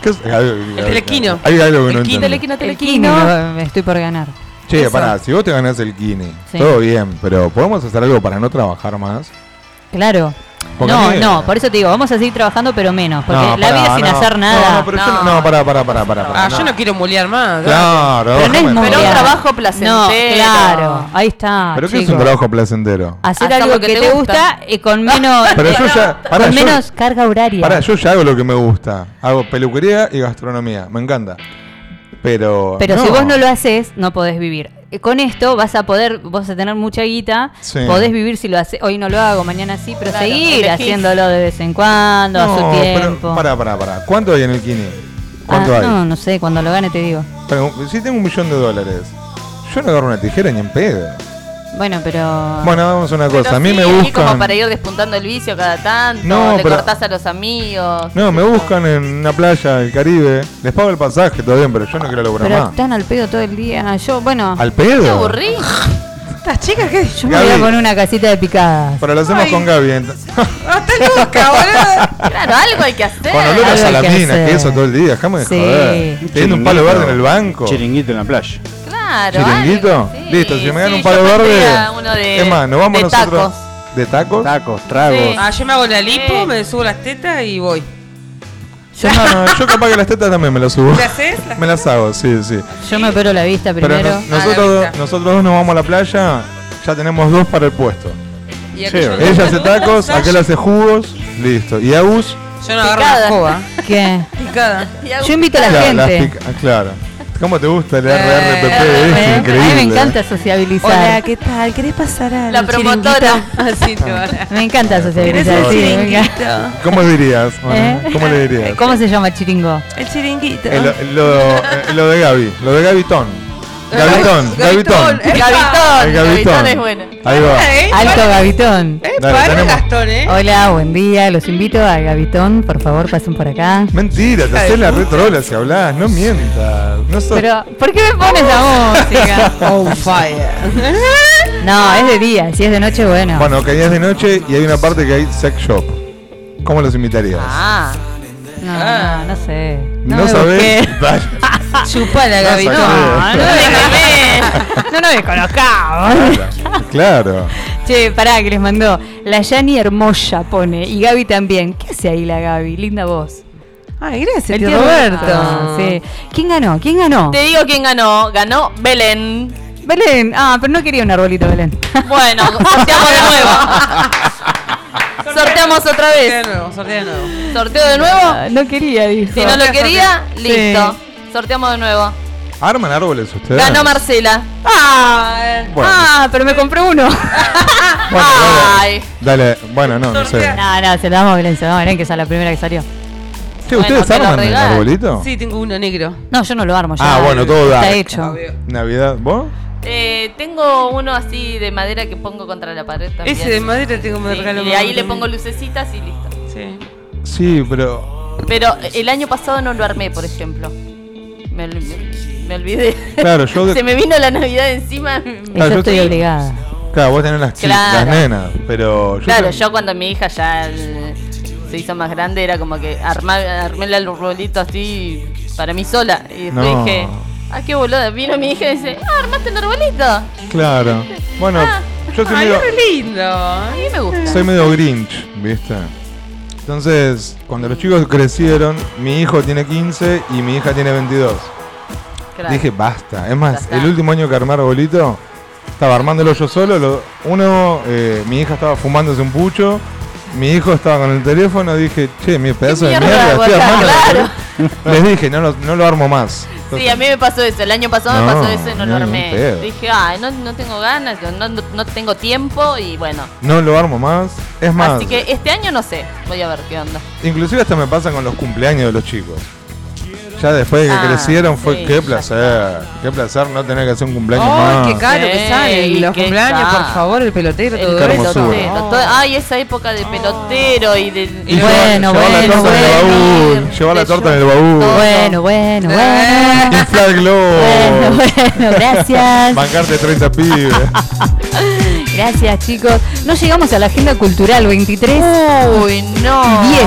¿Qué es? El telequino. Hay algo que no El quino. entiendo. Telequino, El telequino. Me- estoy por ganar. Che, Eso. pará, si vos te ganás el kini, Sí. todo bien, pero ¿podemos hacer algo para no trabajar más? Claro. Porque no, mí- no, por eso te digo, vamos a seguir trabajando, pero menos. Porque No, la pará, vida sin no. hacer nada. No, no, pero yo no, no, pará, pará, pará, Ah, yo no quiero mulear más. Claro, Pero no es Pero un trabajo placentero. No, claro, ahí está. ¿Pero qué es un trabajo placentero? Hacer algo que, que te te gusta, y con menos, Pero yo ya- pará, con yo- menos carga horaria. Pará, yo ya hago lo que me gusta. Hago peluquería y gastronomía, me encanta. Pero. Pero si vos no lo haces, no podés vivir. Eh, Con esto vas a poder, vas a tener mucha guita, Sí. podés vivir si lo haces, hoy no lo hago, mañana sí, pero Claro, seguir haciéndolo de vez en cuando, a su No, tiempo. pero. Pará, pará, pará. ¿Cuánto hay en el kini? ¿Cuánto Ah, hay? No, no sé, cuando lo gane te digo. Pero, si tengo un millón de dólares, yo no agarro una tijera ni en pedo. Bueno, pero... Bueno, vamos a una Pero cosa. A mí sí, me buscan. como para ir despuntando el vicio cada tanto. No, le pero- cortás a los amigos. No, me buscan en una playa del Caribe. Les pago el pasaje, todo bien, pero yo no quiero lograr Pero más. están al pedo todo el día. Yo, bueno... ¿Al pedo? Te aburrí. ¿Estas chicas qué? Yo me voy a poner una casita de picadas. Pero lo hacemos Ay. con Gaby. ¡Ah, boludo! Claro, algo hay que hacer. Con olor a que salamina, hacer. que eso todo el día. Déjame de Sí. joder. Teniendo un palo verde en el banco. Chiringuito en la playa. Claro. ¿Chiringuito? algo, sí, Listo, si me dan sí, un yo palo verde. pondría uno de- es más, nos vamos de nosotros. tacos. ¿De tacos? Tacos, tragos. Sí. Ah, yo me hago la lipo, Sí. me subo las tetas y voy. Yo, no, no, yo capaz que las tetas también me las subo. ¿Te haces? Las- Me las hago, sí, sí. Yo me opero la vista Pero primero. no- Ah, la nosotros, vista. nosotros dos nos vamos a la playa, ya tenemos dos para el puesto. Y aquello- Ella hace tacos, aquel hace jugos, listo. Y Agus, Yo no agarro Picada. la escoba. ¿Qué? Picada. Y hago- Yo invito a la Claro, las gente. pica- ah, claro. ¿Cómo te gusta el RRPP? eh, Es increíble. A mí me encanta sociabilizar. Hola, ¿qué tal? ¿Querés pasar a La promotora. Así te va. Me encanta sociabilizar. ¿Cómo dirías? Bueno, ¿Eh? ¿Cómo le dirías? ¿Cómo se llama el chiringo? El chiringuito. Eh, lo, lo- eh, lo de Gaby, lo de Gavitón. Gavitón, Gavitón. Eh, Gavitón, El Gavitón Gavitón. es bueno. Ahí va. Alto Gavitón. Dale, para tenemos- Gastón, ¿eh? Hola, buen día. Los invito a Gavitón. Por favor, pasen por acá. Mentira, te haces la retrola si hablas, no mientas. No sos... Pero, ¿por qué me pones la música? On fire. No, es de día. Si es de noche, bueno. Bueno, que ya es de noche y hay una parte que hay sex shop. ¿Cómo los invitarías? Ah, No, no, no sé. ¿No, me sabés? Chupala, No saqué. No, no, déjame. no nos desconozcamos. Claro. Che, pará, que les mandó. La Yani Hermosa pone. Y Gaby también. ¿Qué hace ahí la Gaby? Linda voz. Ay, gracias, El tío tío Roberto. Roberto. Sí. ¿Quién ganó? ¿Quién ganó? te digo quién ganó. Ganó Belén. Belén. Ah, pero no quería un arbolito, Belén. Bueno, sorteamos de nuevo. Sorteamos otra vez. de nuevo, sortea de nuevo. ¿Sorteo de nuevo? No quería, dijo. Si no lo quería, listo. Sorteamos de nuevo. ¿Arman árboles ustedes? Ganó Marcela. Ah, Bueno. ah, pero me compré uno. Bueno, Ay. dale. Dale, bueno, no, no sé. No, no, se lo damos a Belén, se lo damos a Belén, que esa es la primera que salió. Che, Bueno, ¿ustedes te lo arman el regalo. arbolito? Sí, tengo uno negro. No, yo no lo armo ya. Ah, bueno, todo Está dark. hecho. Navidad, ¿vos? Eh, tengo uno así de madera que pongo contra la pared también. Ese de madera tengo me Sí, regalo y ahí le pongo lucecitas y listo. Sí. Sí, pero. Pero el año pasado no lo armé, por ejemplo. Me, me olvidé. Claro, yo Se me vino la Navidad encima. Y Claro, yo estoy obligada. Claro, vos tenés las chicas, Claro. las nenas, pero yo Claro, te- yo cuando mi hija ya el- se hizo más grande era como que armar, armé el arbolito así para mí sola. Y después No. dije, ah, qué boluda. Vino mi hija y dice, ah, armaste el arbolito. Claro. Bueno, Ah. yo soy Ay, medio, es lindo. A mí me gusta. soy medio Grinch, ¿viste? Entonces, cuando los chicos crecieron, mi hijo tiene 15 y mi hija tiene 22. Claro. Dije, basta. Es más, el último año que armé arbolito, estaba armándolo yo solo. lo- uno, eh, mi hija estaba fumándose un pucho. Mi hijo estaba con el teléfono. Dije, che, mi pedazo de mierda. Estoy armando claro. Les dije, no, lo- no lo armo más. Sí, a mí me pasó eso. El año pasado me No, pasó eso y no, no, lo armé. Dije, ay, no, no tengo ganas, no, no, no tengo tiempo y bueno. No lo armo más. Es más, Así que este año no sé. Voy a ver qué onda. inclusive hasta me pasa con los cumpleaños de los chicos. Ya después de que Ah, crecieron fue sí, qué ya placer, qué placer no tener que hacer un cumpleaños Ay, más. qué caro que Sí, salen los qué cumpleaños, caro. por favor, el pelotero, El todo Qué eso. hermosura. pelotero. todo- ay, esa época de pelotero y de. Y Bueno, llevar la bueno, torta en el bueno. baúl, llevar la torta en el baúl, todo. Bueno, bueno, bueno. inflar el globo, Bueno, bueno, gracias. bancarte 30 pibes. Gracias, chicos. No llegamos a la agenda cultural 23 Uy, no. y 10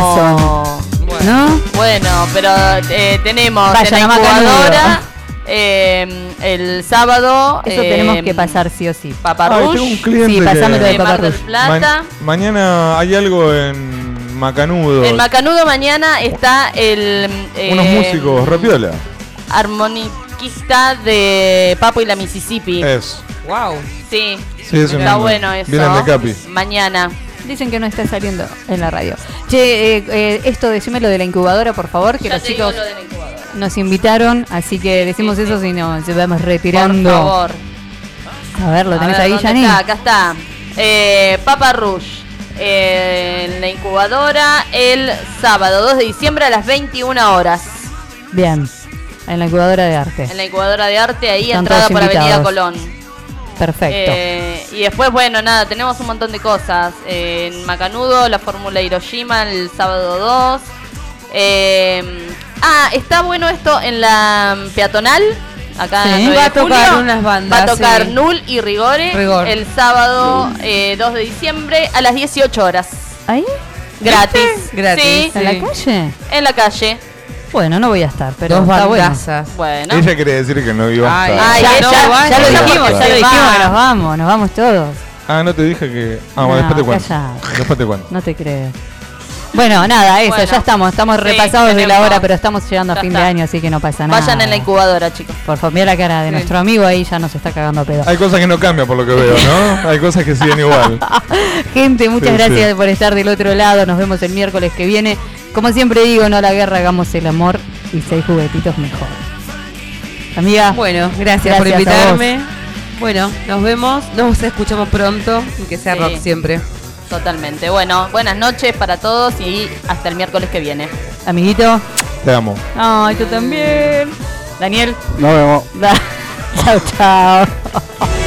son. ¿No? Bueno, pero eh, tenemos Vayan en a la incubadora eh, el sábado. Eso eh, tenemos que pasar sí o sí. Ay, Paparrush. tengo un cliente Sí, pasámelo de Paparrush. Plata. Ma- mañana hay algo en Macanudo. En Macanudo mañana está el eh, Unos músicos, rapiola. armoniquista de Papo y la Mississippi. Es. Wow. Sí, Sí, eso está mismo. bueno eso. Vienen de Capi. Mañana. Dicen que no está saliendo en la radio. Che, eh, eh, esto decímelo de la incubadora, por favor, que Ya los te digo chicos lo de la incubadora. nos invitaron, así que decimos eso si no se vamos retirando. Por favor. A ver, lo A tenés ver, ahí, ¿dónde Janine. está? Acá está. Eh, Papa Rush. eh, en la incubadora el sábado 2 de diciembre a las 21 horas. Bien. En la incubadora de arte. En la incubadora de arte, ahí Están entrada todos por Avenida invitados. Colón. Perfecto. Eh, y después, bueno, nada, tenemos un montón de cosas. Eh, en Macanudo, la Fórmula Hiroshima el sábado 2. Eh, ah, está bueno esto en la peatonal. Acá Sí. en 9 Va a tocar julio. unas bandas, Va a tocar sí. Null y Rigore Rigor. el sábado eh, 2 de diciembre a las 18 horas. ¿Ahí? Gratis. Gratis, Sí, ¿En la calle? en la calle. Bueno, no voy a estar, pero Dos está bueno. bandazas. Bueno. Ella quiere decir que no iba a Ay, estar. Ay, Ya no, vaya, Ya lo dijimos, ya lo Se dijimos que nos vamos, nos vamos todos. Ah, no te dije que. Ah, No, bueno, después te cuento. calla. Después te cuento. No te creo. Bueno, nada, eso, Bueno, ya estamos, estamos sí, repasados de la tenemos. hora, pero estamos llegando a Ya fin está. de año, así que no pasa nada. Vayan en la incubadora, chicos. Por favor, mira la cara de nuestro amigo ahí, ya nos está cagando a pedo. Hay cosas que no cambian por lo que veo, ¿no? Hay cosas que siguen igual. Gente, muchas Sí, gracias sí. por estar del otro lado. Nos vemos el miércoles que viene. Como siempre digo, no a la guerra, hagamos el amor y seis juguetitos mejor. Amiga. Bueno, gracias, por Gracias invitarme. Bueno, nos vemos, nos escuchamos pronto, y que sea Sí. rock siempre. Totalmente. Bueno, buenas noches para todos y hasta el miércoles que viene. Amiguito. Te amo. Ay, tú también. Daniel. Nos vemos. chao, chao.